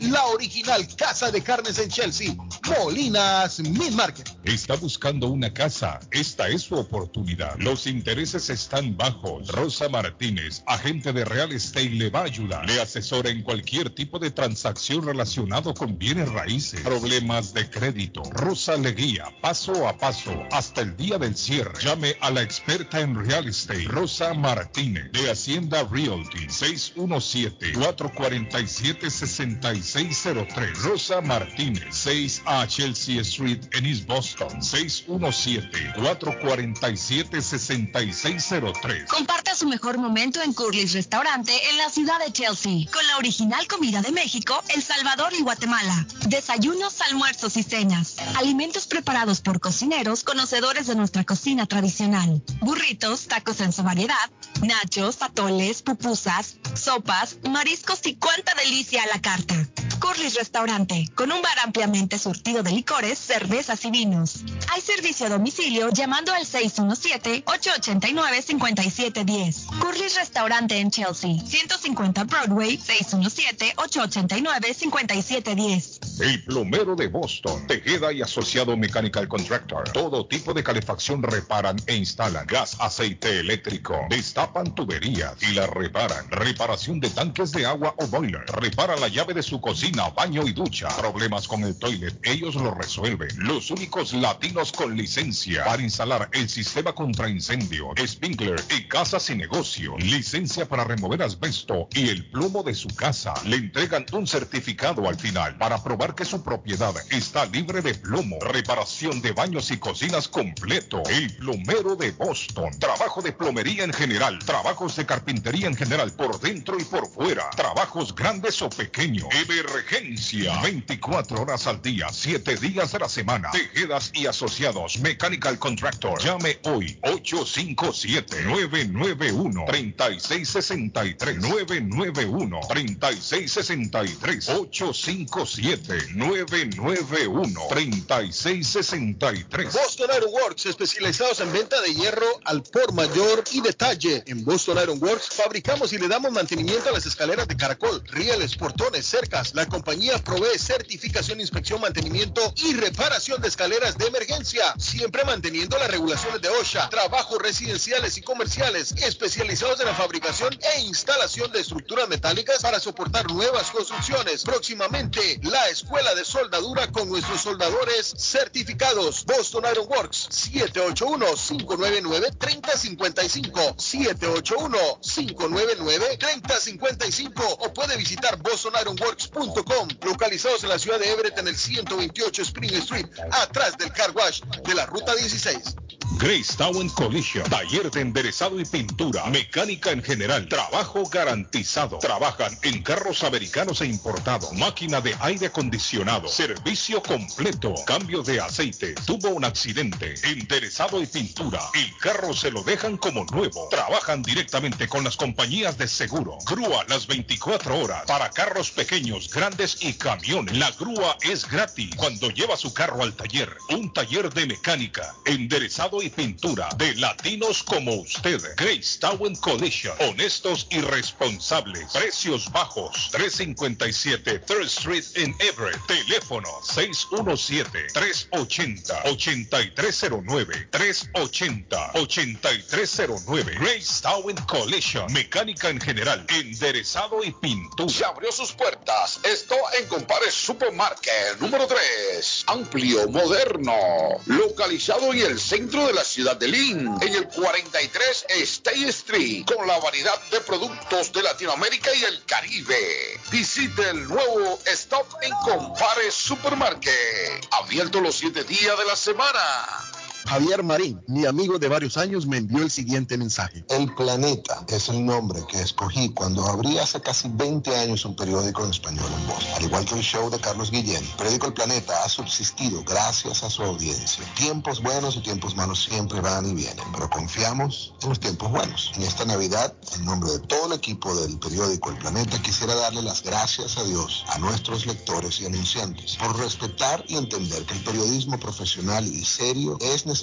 La original Casa de Carnes en Chelsea, Molinas Meat Market. Está buscando una casa. Esta es su oportunidad. Los intereses están bajos. Rosa Martínez, agente de Real Estate, le va a ayudar. Le asesora en cualquier tipo de transacción relacionado con bienes raíces, problemas de crédito. Rosa le guía paso a paso hasta el día del cierre. Llame a la experta en Real Estate, Rosa Martínez, de Hacienda Realty, 617-447-6603. Rosa Martínez, 6 a Chelsea Street en East Boston, 617-447-6603. Comparta su mejor momento en Curly's Restaurante en la ciudad de Chelsea, con la original comida de México, El Salvador y Guatemala. Desayunos, almuerzos y cenas. Alimentos preparados por cocineros conocedores de nuestra cocina tradicional. Burritos, tacos en su variedad, nachos, atoles, pupusas, sopas, mariscos y cuánta delicia a la carta. Curly's Restaurante, con un bar ampliamente surtido de licores, cervezas y vinos. Hay servicio a domicilio llamando al 617-889-5710. Curly's Restaurante en Chelsea, 150 Broadway, 617-889-5710. El plomero de Boston, Tejeda y Asociado Mechanical Contractor. Todo tipo de calefacción reparan e instalan. Gas, aceite eléctrico. Destapan tuberías y la reparan. Reparación de tanques de agua o boiler. Repara la llave de su cocina, baño y ducha. Problemas con el toilet, ellos lo resuelven. Los únicos latinos con licencia para instalar el sistema contra incendio, sprinkler y casas y negocio. Licencia para remover asbesto y el plomo de su casa. Le entregan un certificado al final para probar que su propiedad está libre de plomo. Reparación de baños y cocinas completo. El plomero de Boston. Trabajo de plomería en general. Trabajos de carpintería en general por dentro y por fuera. Trabajos grandes o pequeños. Emergencia. 24 horas al día, 7 días de la semana. Tejedas y asociados. Mechanical Contractor. Llame hoy. 857-991-3663. 991-3663. 857-991-3663. Boston Iron Works, especializados en venta de hierro al por mayor y detalle. En Boston Iron Works fabricamos y le damos mantenimiento a las escaleras de caracol, rieles, portones, cercas. La compañía provee certificación, inspección, mantenimiento y reparación de escaleras de emergencia, siempre manteniendo las regulaciones de OSHA. Trabajos residenciales y comerciales especializados en la fabricación e instalación de estructuras metálicas para soportar nuevas construcciones. Próximamente, la escuela de soldadura con nuestros soldadores certificados. Boston Iron Works 781-599-3055 781-599-3055 o puede visitar bostonironworks.com localizados en la ciudad de Everett en el 128 Spring Street atrás del car wash de la ruta 16 Grace Town Collision, taller de enderezado y pintura, mecánica en general, trabajo garantizado. Trabajan en carros americanos e importados, máquina de aire acondicionado, servicio completo, cambio de aceite, tuvo un accidente, enderezado y pintura. El carro se lo dejan como nuevo. Trabajan directamente con las compañías de seguro. Grúa las 24 horas para carros pequeños, grandes y camiones. La grúa es gratis cuando lleva su carro al taller. Un taller de mecánica, enderezado y pintura de latinos como usted. Grace Town Collision. Honestos y responsables. Precios bajos. 357 Third Street en Everett. Teléfono 617-380-8309. 380-8309. Grace Town Collision. Mecánica en general. Enderezado y pintura. Se abrió sus puertas. Esto en Compare Supermarket número 3. Amplio, moderno. Localizado en el centro de la ciudad de Lynn. En el 43 State Street. Con la variedad de productos de Latinoamérica y el Caribe. Visite el nuevo Stop en Compare Supermarket. Abierto los 7 días de la semana. Javier Marín, mi amigo de varios años, me envió el siguiente mensaje. El Planeta es el nombre que escogí cuando abrí hace casi 20 años un periódico en español en voz. Al igual que el show de Carlos Guillén, el periódico El Planeta ha subsistido gracias a su audiencia. Tiempos buenos y tiempos malos siempre van y vienen, pero confiamos en los tiempos buenos. En esta Navidad, en nombre de todo el equipo del periódico El Planeta, quisiera darle las gracias a Dios, a nuestros lectores y anunciantes, por respetar y entender que el periodismo profesional y serio es necesario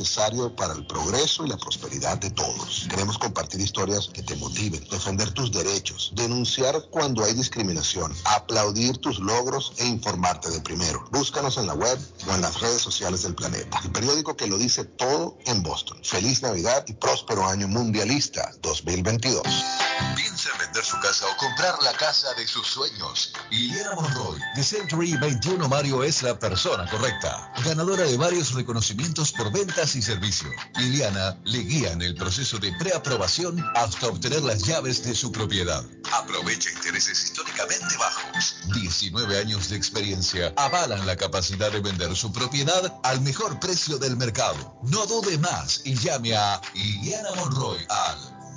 para el progreso y la prosperidad de todos. Queremos compartir historias que te motiven, defender tus derechos, denunciar cuando hay discriminación, aplaudir tus logros e informarte de primero. Búscanos en la web o en las redes sociales del planeta. El periódico que lo dice todo en Boston. Feliz Navidad y próspero año mundialista 2022. Piensa en vender su casa o comprar la casa de sus sueños. Liliana Monroy, de Century 21 Mario es la persona correcta. Ganadora de varios reconocimientos por ventas y servicio. Liliana le guía en el proceso de preaprobación hasta obtener las llaves de su propiedad. Aprovecha intereses históricamente bajos. 19 años de experiencia avalan la capacidad de vender su propiedad al mejor precio del mercado. No dude más y llame a Liliana Monroy al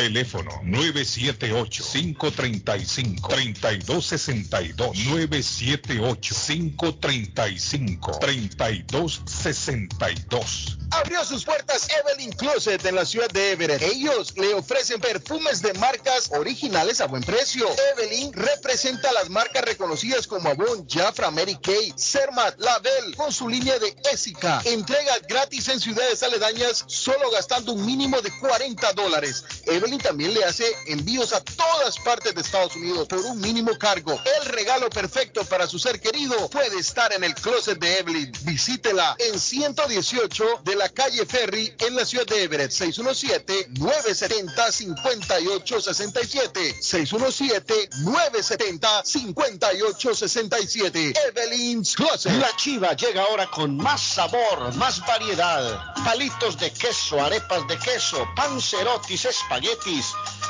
Teléfono 978-535-3262. 978-535-3262. Abrió sus puertas Evelyn Closet en la ciudad de Everett. Ellos le ofrecen perfumes de marcas originales a buen precio. Evelyn representa las marcas reconocidas como Avon, Jafra, Mary Kay, Cermat, Label, con su línea de Essica. Entrega gratis en ciudades aledañas solo gastando un mínimo de 40 dólares. Evelyn también le hace envíos a todas partes de Estados Unidos por un mínimo cargo. El regalo perfecto para su ser querido puede estar en el closet de Evelyn. Visítela en 118 de la calle Ferry en la ciudad de Everett. 617-970-5867. 617-970-5867. Evelyn's Closet. La chiva llega ahora con más sabor, más variedad. Palitos de queso, arepas de queso, pancerotis, espaguetis, get these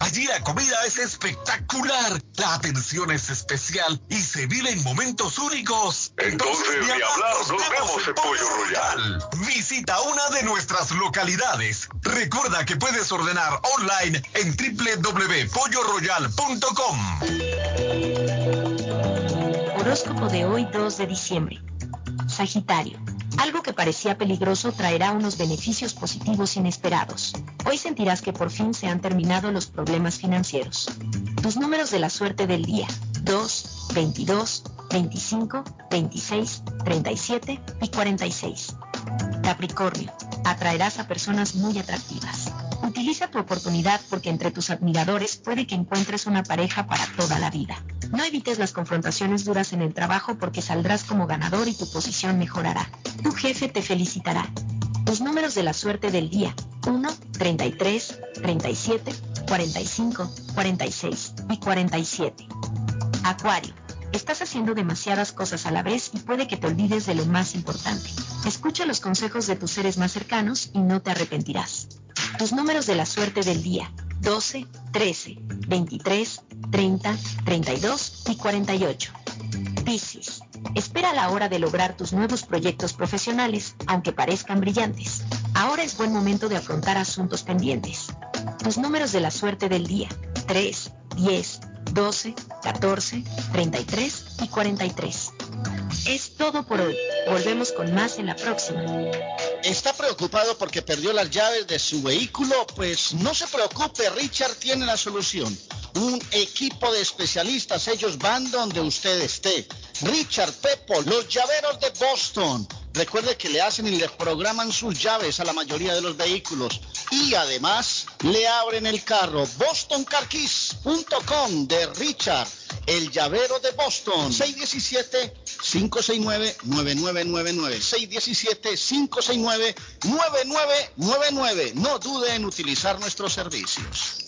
Allí la comida es espectacular, la atención es especial y se viven momentos únicos. Entonces, ni hablar, nos, vemos en Pollo Royal. Visita una de nuestras localidades. Recuerda que puedes ordenar online en www.polloroyal.com. Horóscopo de hoy 2 de diciembre. Sagitario. Algo que parecía peligroso traerá unos beneficios positivos inesperados. Hoy sentirás que por fin se han terminado los problemas financieros. Tus números de la suerte del día. 2, 22, 25, 26, 37 y 46. Capricornio. Atraerás a personas muy atractivas. Utiliza tu oportunidad porque entre tus admiradores puede que encuentres una pareja para toda la vida. No evites las confrontaciones duras en el trabajo porque saldrás como ganador y tu posición mejorará. Tu jefe te felicitará. Tus números de la suerte del día. 1, 33, 37, 45, 46 y 47. Acuario. Estás haciendo demasiadas cosas a la vez y puede que te olvides de lo más importante. Escucha los consejos de tus seres más cercanos y no te arrepentirás. Tus números de la suerte del día. 12, 13, 23, 30, 32 y 48. Piscis. Espera la hora de lograr tus nuevos proyectos profesionales, aunque parezcan brillantes. Ahora es buen momento de afrontar asuntos pendientes. Tus números de la suerte del día. 3, 10, 12, 14, 33 y 43. Es todo por hoy. Volvemos con más en la próxima. ¿Está preocupado porque perdió las llaves de su vehículo? Pues no se preocupe, Richard tiene la solución. Un equipo de especialistas, ellos van donde usted esté. Richard Pepo, los llaveros de Boston Recuerde que le hacen y le programan sus llaves a la mayoría de los vehículos y además le abren el carro. BostonCarKeys.com de Richard, el llavero de Boston. 617-569-9999. 617-569-9999. No dude en utilizar nuestros servicios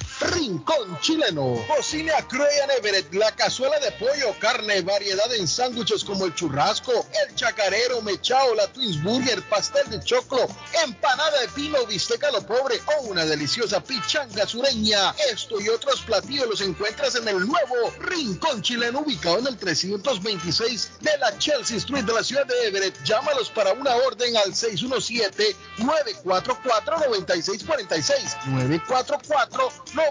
Rincón Chileno. Cocina Cruyan Everett, la cazuela de pollo, carne, variedad en sándwiches como el churrasco, el chacarero, mechao, la Twins Burger, pastel de choclo, empanada de pino, bisteca lo pobre o una deliciosa pichanga sureña. Esto y otros platillos los encuentras en el nuevo Rincón Chileno ubicado en el 326 de la Chelsea Street de la ciudad de Everett. Llámalos para una orden al 617 944 9646 944 9646,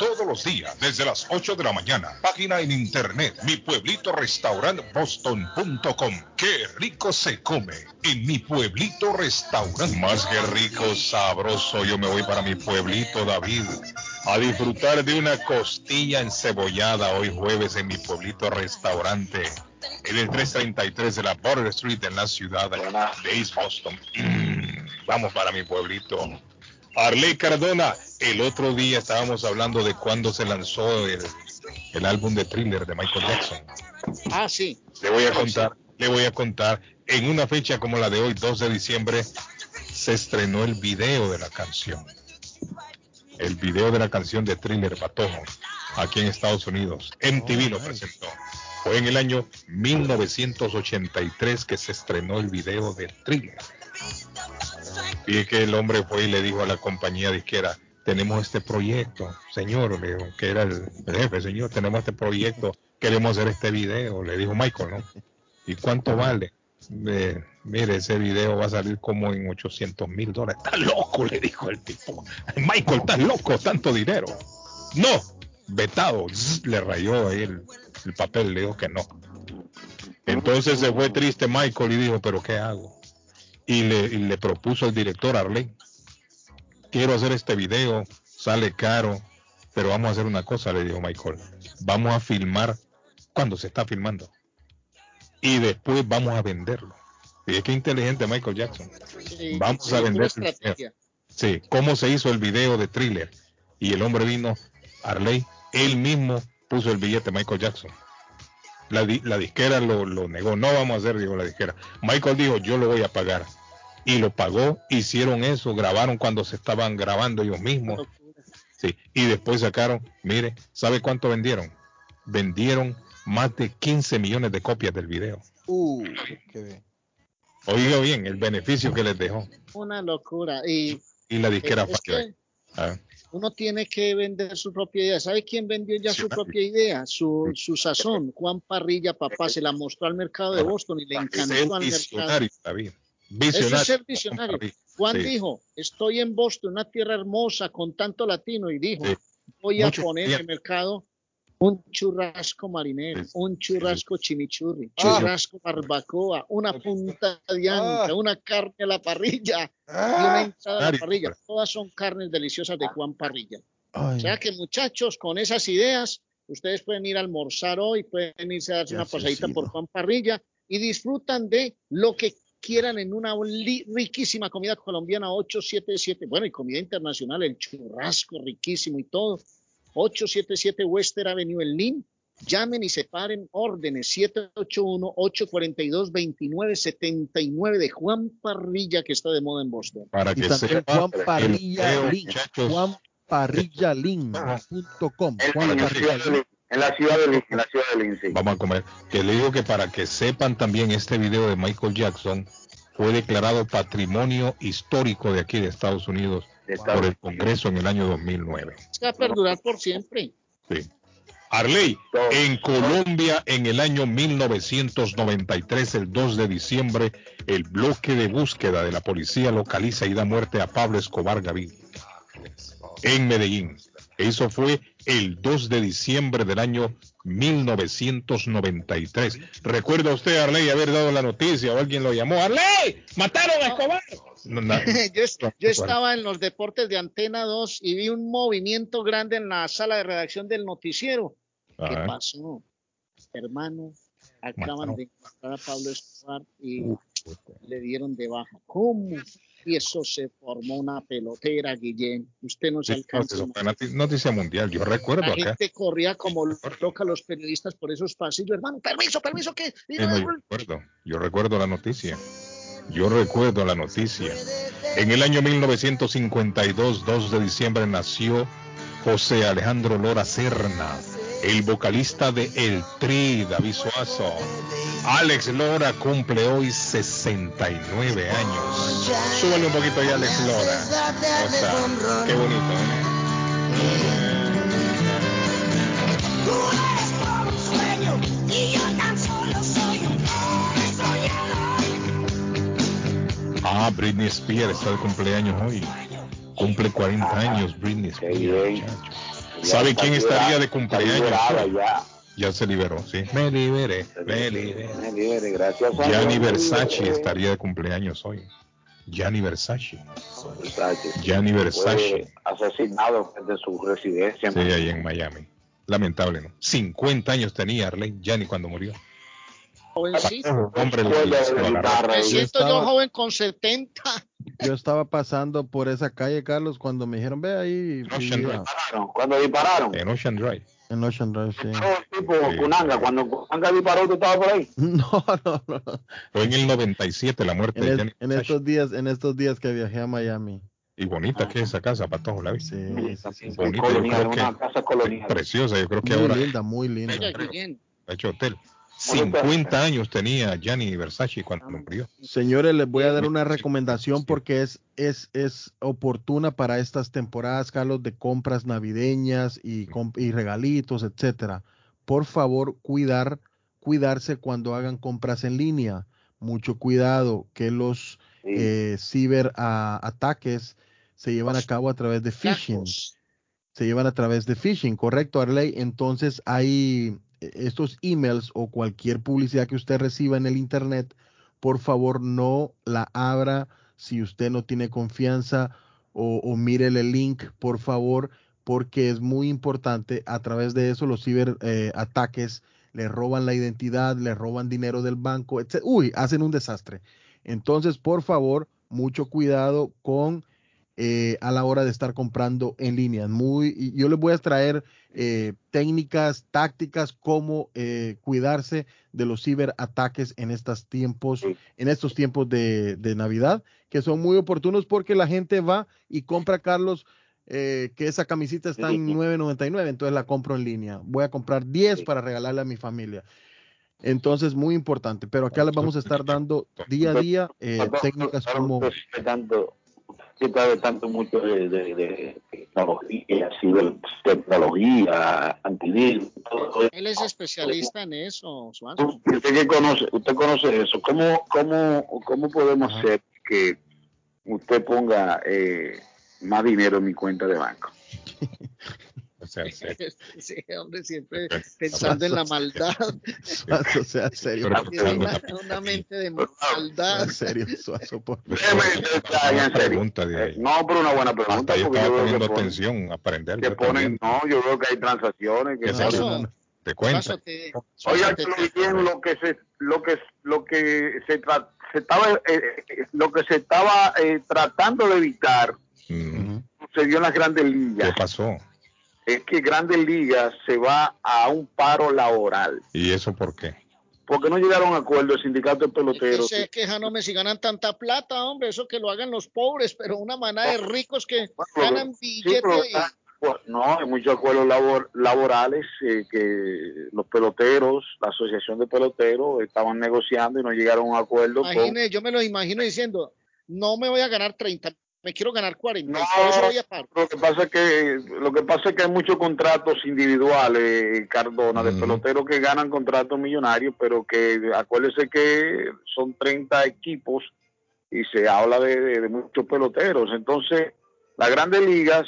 todos los días desde las 8 de la mañana. Página en internet, mi pueblito boston.com. Qué rico se come en mi pueblito restaurante. Más que rico, sabroso, yo me voy para mi pueblito, David, a disfrutar de una costilla encebollada hoy jueves en mi pueblito restaurante. En el 333 de la Border Street en la ciudad de East Boston. Mm, vamos para mi pueblito. Arley Cardona, el otro día estábamos hablando de cuándo se lanzó el, álbum de thriller de Michael Jackson. Ah, sí. Le voy a contar, le voy a contar, en una fecha como la de hoy, 2 de diciembre, se estrenó el video de la canción. El video de la canción de Thriller Patojo, aquí en Estados Unidos. MTV lo presentó. Fue en el año 1983 que se estrenó el video de Thriller. Y es que el hombre fue y le dijo a la compañía disquera, tenemos este proyecto, señor, le dijo, que era el, jefe, señor, tenemos este proyecto, queremos hacer este video, le dijo Michael, ¿no? ¿Y cuánto vale? mire, ese video va a salir como en 800 mil dólares. Está loco, le dijo el tipo. Michael, estás loco, tanto dinero. No, vetado, le rayó ahí el, el papel, le dijo que no. Entonces se fue triste Michael y dijo, pero ¿qué hago? Y le, propuso al director Arley, quiero hacer este video, sale caro, pero vamos a hacer una cosa, le dijo Michael, vamos a filmar cuando se está filmando y después vamos a venderlo. Y es que inteligente Michael Jackson. vamos a vender. Sí, cómo se hizo el video de thriller. Y el hombre vino, Arley, él mismo puso el billete Michael Jackson. La, la disquera lo, lo, negó, no vamos a hacer, dijo la disquera. Michael dijo, yo lo voy a pagar y lo pagó, hicieron eso, grabaron cuando se estaban grabando ellos mismos. Sí, y después sacaron, mire, ¿sabe cuánto vendieron? Vendieron más de 15 millones de copias del video. Uh, qué bien. Oiga bien, el beneficio que les dejó. Una locura. Y, y la disquera ah. Uno tiene que vender su propia idea. ¿Sabe quién vendió ya su propia idea? Su, su sazón. Juan Parrilla, papá, se la mostró al mercado de Boston y le encantó al mercado. Eso es ser visionario. Juan dijo, estoy en Boston, una tierra hermosa con tanto latino, y dijo, voy a poner en el mercado un churrasco marinero, un churrasco chimichurri, ah. churrasco barbacoa, una punta de ah. una carne a la parrilla y una ah. entrada a la parrilla. Todas son carnes deliciosas de Juan Parrilla. O sea que muchachos, con esas ideas, ustedes pueden ir a almorzar hoy, pueden irse a darse una pasadita por Juan Parrilla y disfrutan de lo que quieran en una riquísima comida colombiana 877, bueno, y comida internacional, el churrasco riquísimo y todo. 877 Western Avenue en Lynn. Llamen y separen órdenes 781-842-2979 de Juan Parrilla, que está de moda en Boston. Para que sepa, Juan Parrilla Link. Juan Parrilla Link. Juan Parrilla en la ciudad de Lynn, en la ciudad de Lynn, sí. Vamos a comer. Que le digo que para que sepan también este video de Michael Jackson fue declarado patrimonio histórico de aquí de Estados Unidos por el Congreso en el año 2009. Se va a perdurar por siempre. Sí. Arley, en Colombia en el año 1993, el 2 de diciembre, el bloque de búsqueda de la policía localiza y da muerte a Pablo Escobar Gaviria. En Medellín. Eso fue el 2 de diciembre del año 1993. ¿Recuerda usted, Arley, haber dado la noticia o alguien lo llamó? ¡Arley! ¡Mataron a Escobar! yo, estaba en los deportes de Antena 2 y vi un movimiento grande en la sala de redacción del noticiero. ¿Qué pasó? Hermano, acaban de encontrar a Pablo Escobar y le dieron de baja. ¿Cómo? Y eso se formó una pelotera, Guillén. Usted no se alcanza. Noticia mundial, yo recuerdo La gente corría como loca los periodistas por esos pasillos, hermano. Permiso, permiso, ¿qué? yo recuerdo, yo recuerdo la noticia. Yo recuerdo la noticia. En el año 1952, 2 de diciembre, nació José Alejandro Lora Serna el vocalista de El Tri, David Suazo. Alex Lora cumple hoy 69 años. Súbale un poquito ahí, Alex Lora. O sea, qué bonito, ¿eh? Ah, Britney Spears está de cumpleaños hoy. Cumple 40 años Britney Spears. ¿Sabe quién estaría de cumpleaños? Ya. se liberó, sí. Me liberé, me liberé. Me liberé, gracias a Gianni Versace estaría de cumpleaños hoy. Gianni Versace. Gianni Versace. asesinado desde su residencia. Sí, ahí en Miami. Lamentable, ¿no? 50 años tenía Arlene Gianni cuando murió. Jovencito. Hombre, me siento yo joven con 70. Yo estaba pasando por esa calle, Carlos, cuando me dijeron, ve ahí. Cuando dispararon. En Ocean Drive. En Ocean Drive, sí. tipo Kunanga, cuando Kunanga disparó, ¿tú estabas por ahí? No, no, no. Fue en el 97 la muerte en de En estos días, en estos días que viajé a Miami. Y bonita que es esa casa, Patojo, ¿la viste? Sí, sí, bonita, una casa colonial. Preciosa, yo creo que muy ahora. Muy linda, muy linda. Ha hecho hotel. 50 años tenía Gianni Versace cuando murió. Señores, les voy a dar una recomendación porque es, es, es oportuna para estas temporadas, Carlos, de compras navideñas y, y regalitos, etcétera. Por favor, cuidar, cuidarse cuando hagan compras en línea. Mucho cuidado que los eh, ciberataques se llevan a cabo a través de phishing. Se llevan a través de phishing, correcto, Arley. Entonces hay estos emails o cualquier publicidad que usted reciba en el Internet, por favor no la abra si usted no tiene confianza o, mire el link, por favor, porque es muy importante. A través de eso los ciberataques eh, le roban la identidad, le roban dinero del banco, etc. Uy, hacen un desastre. Entonces, por favor, mucho cuidado con eh, a la hora de estar comprando en línea. Muy, yo les voy a traer eh, técnicas, tácticas, cómo eh, cuidarse de los ciberataques en estos tiempos, en estos tiempos de, de, Navidad, que son muy oportunos porque la gente va y compra, Carlos, que esa camisita está en 9.99, entonces la compro en línea. Voy a comprar 10 para regalarle a mi familia. Entonces, muy importante. Pero acá les vamos a estar dando día a día técnicas como sabe tanto mucho de, de, de tecnología, cibertecnología, antivirus. Él es especialista en eso, Suazo. Usted que conoce, usted conoce eso. ¿Cómo, cómo, cómo podemos hacer que usted ponga eh, más dinero en mi cuenta de banco? O sea, sí, hombre, siempre pensando en la maldad. Suazo, sea serio. Tiene una, una, mente de maldad. En serio, Suazo, por una pregunta de ahí. No, pero una buena pregunta. Hasta yo estaba poniendo atención, aprender. Que ponen, no, yo veo que hay transacciones. Que no, te cuento. Oiga, bien lo que se, lo que, lo que se, tra se estaba, eh, lo que se estaba eh, tratando de evitar mm. sucedió en las grandes ligas. ¿Qué pasó? Es que Grandes Ligas se va a un paro laboral. ¿Y eso por qué? Porque no llegaron a acuerdo el sindicato de peloteros. Es que no si ganan tanta plata, hombre, eso que lo hagan los pobres, pero una manada de ricos que ganan billetes. no, hay muchos acuerdos laborales eh, que los peloteros, la asociación de peloteros, estaban negociando y no llegaron a un acuerdo. Imagine, Yo me lo imagino diciendo, no me voy a ganar 30 me quiero ganar 40. No, voy a lo que pasa es que lo que pasa es que hay muchos contratos individuales, Cardona, de peloteros que ganan contratos millonarios, pero que acuérdese que son 30 equipos y se habla de, muchos peloteros. Entonces, las grandes ligas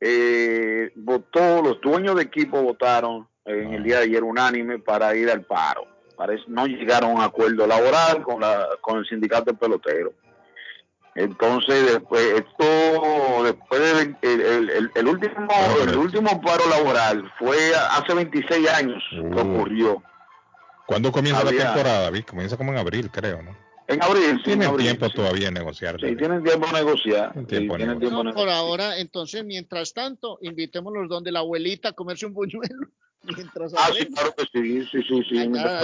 eh, votó, los dueños de equipo votaron en el día de ayer unánime para ir al paro. Parece, no llegaron a un acuerdo laboral con, la, con el sindicato de peloteros. Entonces, después, esto, después del el, el, último, el último paro laboral fue hace 26 años que uh. ocurrió. ¿Cuándo comienza la temporada, David? Comienza como en abril, creo, ¿no? En abril, sí. Tienen tiempo todavía de negociar. Sí, tienen tiempo de negociar. Tiempo por ahora, entonces, mientras tanto, invitémoslos donde la abuelita a comerse un buñuelo. Mientras ah, sí, claro que sí, sí, sí, sí.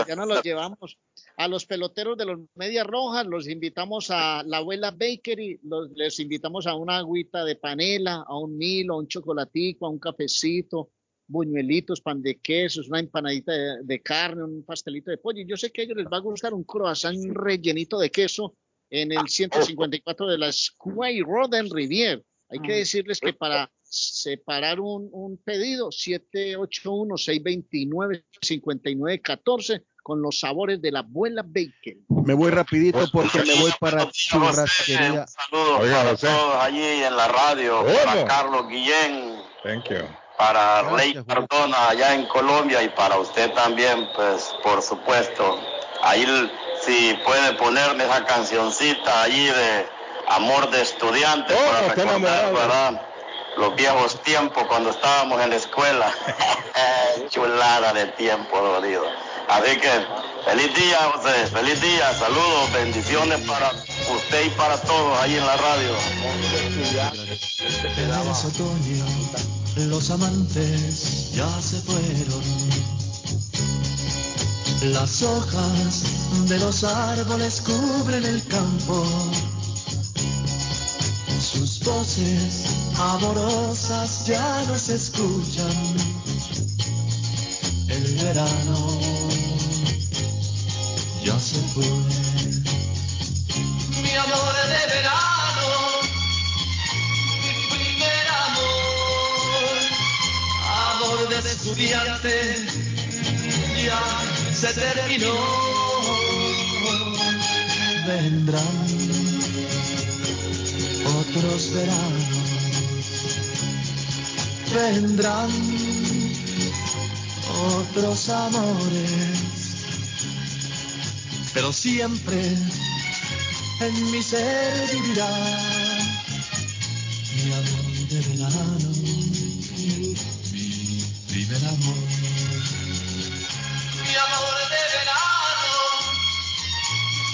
ya nos los llevamos. A los peloteros de los Medias Rojas los invitamos a la abuela Bakery, los, les invitamos a una agüita de panela, a un milo, a un chocolatico, a un cafecito, buñuelitos, pan de quesos, una empanadita de, carne, un pastelito de pollo. Yo sé que a ellos les va a gustar un croissant rellenito de queso en el 154 de la Square Road en Rivier. Hay que decirles que para separar un, un pedido, 781-629-5914 con los sabores de la abuela Bacon. Me voy rapidito porque me voy para churrasquería. Saludos para todos allí en la radio, para Carlos Guillén. Thank you. Para Ley Cardona allá en Colombia y para usted también, pues por supuesto. Ahí si puede ponerme esa cancioncita allí de Amor de Estudiante para recordar, ¿verdad? Los viejos tiempos cuando estábamos en la escuela. Chulada de tiempo, dolido. Así que feliz día, José, feliz día, saludos, bendiciones para usted y para todos ahí en la radio. otoño, los amantes ya se fueron. Las hojas de los árboles cubren el campo. Voces amorosas ya no se escuchan. El verano ya se fue. Mi amor de verano, mi primer amor, amor de estudiante, ya se terminó. Vendrán otros veranos, vendrán otros amores pero siempre en mi ser vivirá mi amor de verano, mi primer amor. Mi amor de verano,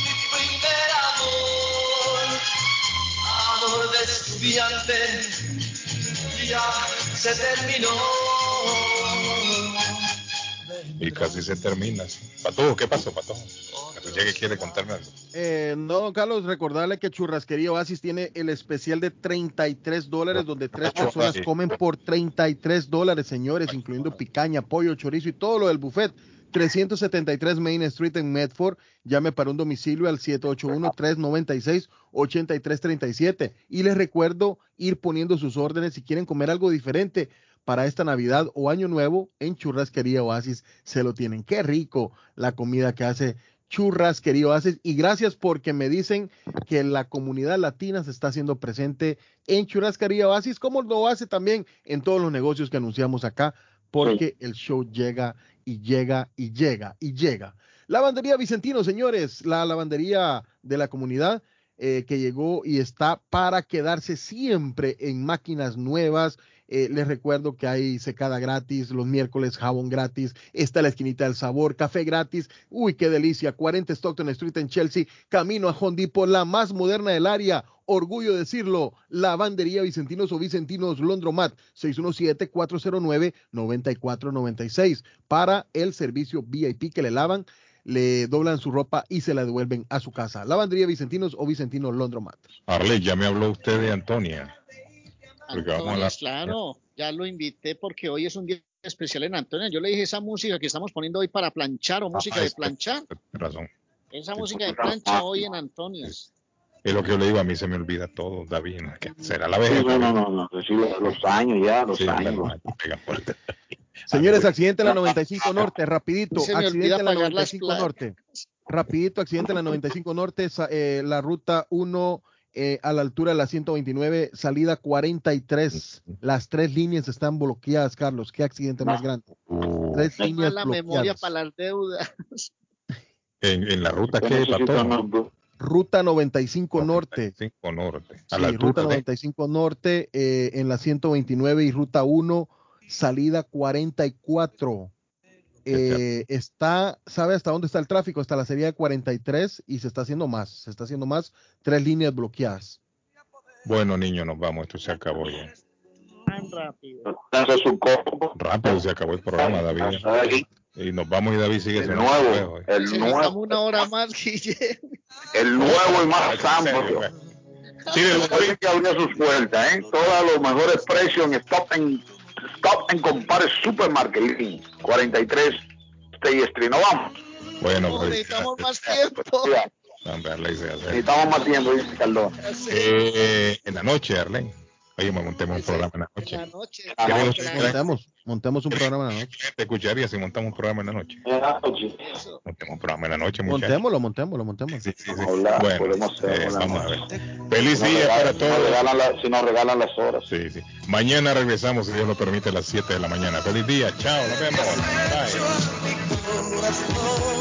mi primer amor, amor de estudiante ya se terminó. Y casi se termina. Pato, ¿qué pasó, Pato? Ya que quiere contarme algo. Eh, no, Carlos, recordarle que Churrasquería Oasis tiene el especial de 33 dólares, donde tres personas comen por 33 dólares, señores, incluyendo picaña, pollo, chorizo y todo lo del buffet. 373 Main Street en Medford. Llame para un domicilio al 781-396-8337. Y les recuerdo ir poniendo sus órdenes si quieren comer algo diferente para esta Navidad o Año Nuevo en Churrasquería Oasis. Se lo tienen. Qué rico la comida que hace Churrasquería Oasis. Y gracias porque me dicen que la comunidad latina se está haciendo presente en Churrasquería Oasis, como lo hace también en todos los negocios que anunciamos acá, porque el show llega y llega y llega y llega. Lavandería Vicentino, señores, la lavandería de la comunidad eh, que llegó y está para quedarse siempre en máquinas nuevas. Eh, les recuerdo que hay secada gratis, los miércoles jabón gratis, está la esquinita del sabor, café gratis. Uy, qué delicia. 40 Stockton Street en Chelsea, camino a Hondipo, la más moderna del área. Orgullo decirlo, Lavandería Vicentinos o Vicentinos Londromat, 617-409-9496 para el servicio VIP que le lavan le doblan su ropa y se la devuelven a su casa. Lavandería Vicentinos o Vicentinos Londromat. Arle, ya me habló usted de Antonia. Claro, ya lo invité porque hoy es un día especial en Antonia. Yo le dije esa música que estamos poniendo hoy para planchar o música de planchar. Razón. Esa música de plancha hoy en Antonia. Es lo que yo le digo, a mí se me olvida todo, David. será la vez. no, no, no, no, los años ya, los años. Señores, accidente en la 95 Norte, rapidito. Accidente en la 95 Norte. Rapidito, accidente en la 95 Norte, eh, la ruta 1 eh, a la altura de la 129, salida 43. Las tres líneas están bloqueadas, Carlos. ¿Qué accidente más grande? Tres líneas la memoria para las deudas. En, la ruta que. Ruta 95 Norte. 95 Norte. sí, Ruta 95 Norte eh, en la 129 y Ruta 1 salida 44. Eh, está, ¿sabe hasta dónde está el tráfico? Hasta la serie de 43 y se está haciendo más, se está haciendo más, tres líneas bloqueadas. Bueno, niño, nos vamos, esto se acabó ya. Tan rápido. Rápido se acabó el programa, David. Y nos vamos y David sigue el nuevo, el nuevo. una hora más, El nuevo y más amplio. Sí, el que abrió sus puertas, ¿eh? Todos los mejores precios en Stop Stop and Compare Supermarket 43 Stay Street. No vamos. Bueno, pues, necesitamos más tiempo. necesitamos más tiempo, dice Caldón. Eh, en la noche, Arlene. Oye, montemos un programa en la noche. La noche. Montemos, montemos un programa en la noche. Te escucharía si montamos un programa en la noche. Montemos un programa en la noche, muchachos. Montémoslo, montémoslo, montémoslo. Sí, sí, sí. Bueno, eh, vamos a ver. Feliz día para todos. si nos regalan las horas. Sí, sí. Mañana regresamos, si Dios lo permite, a las 7 de la mañana. Feliz día. Chao, nos vemos. Bye.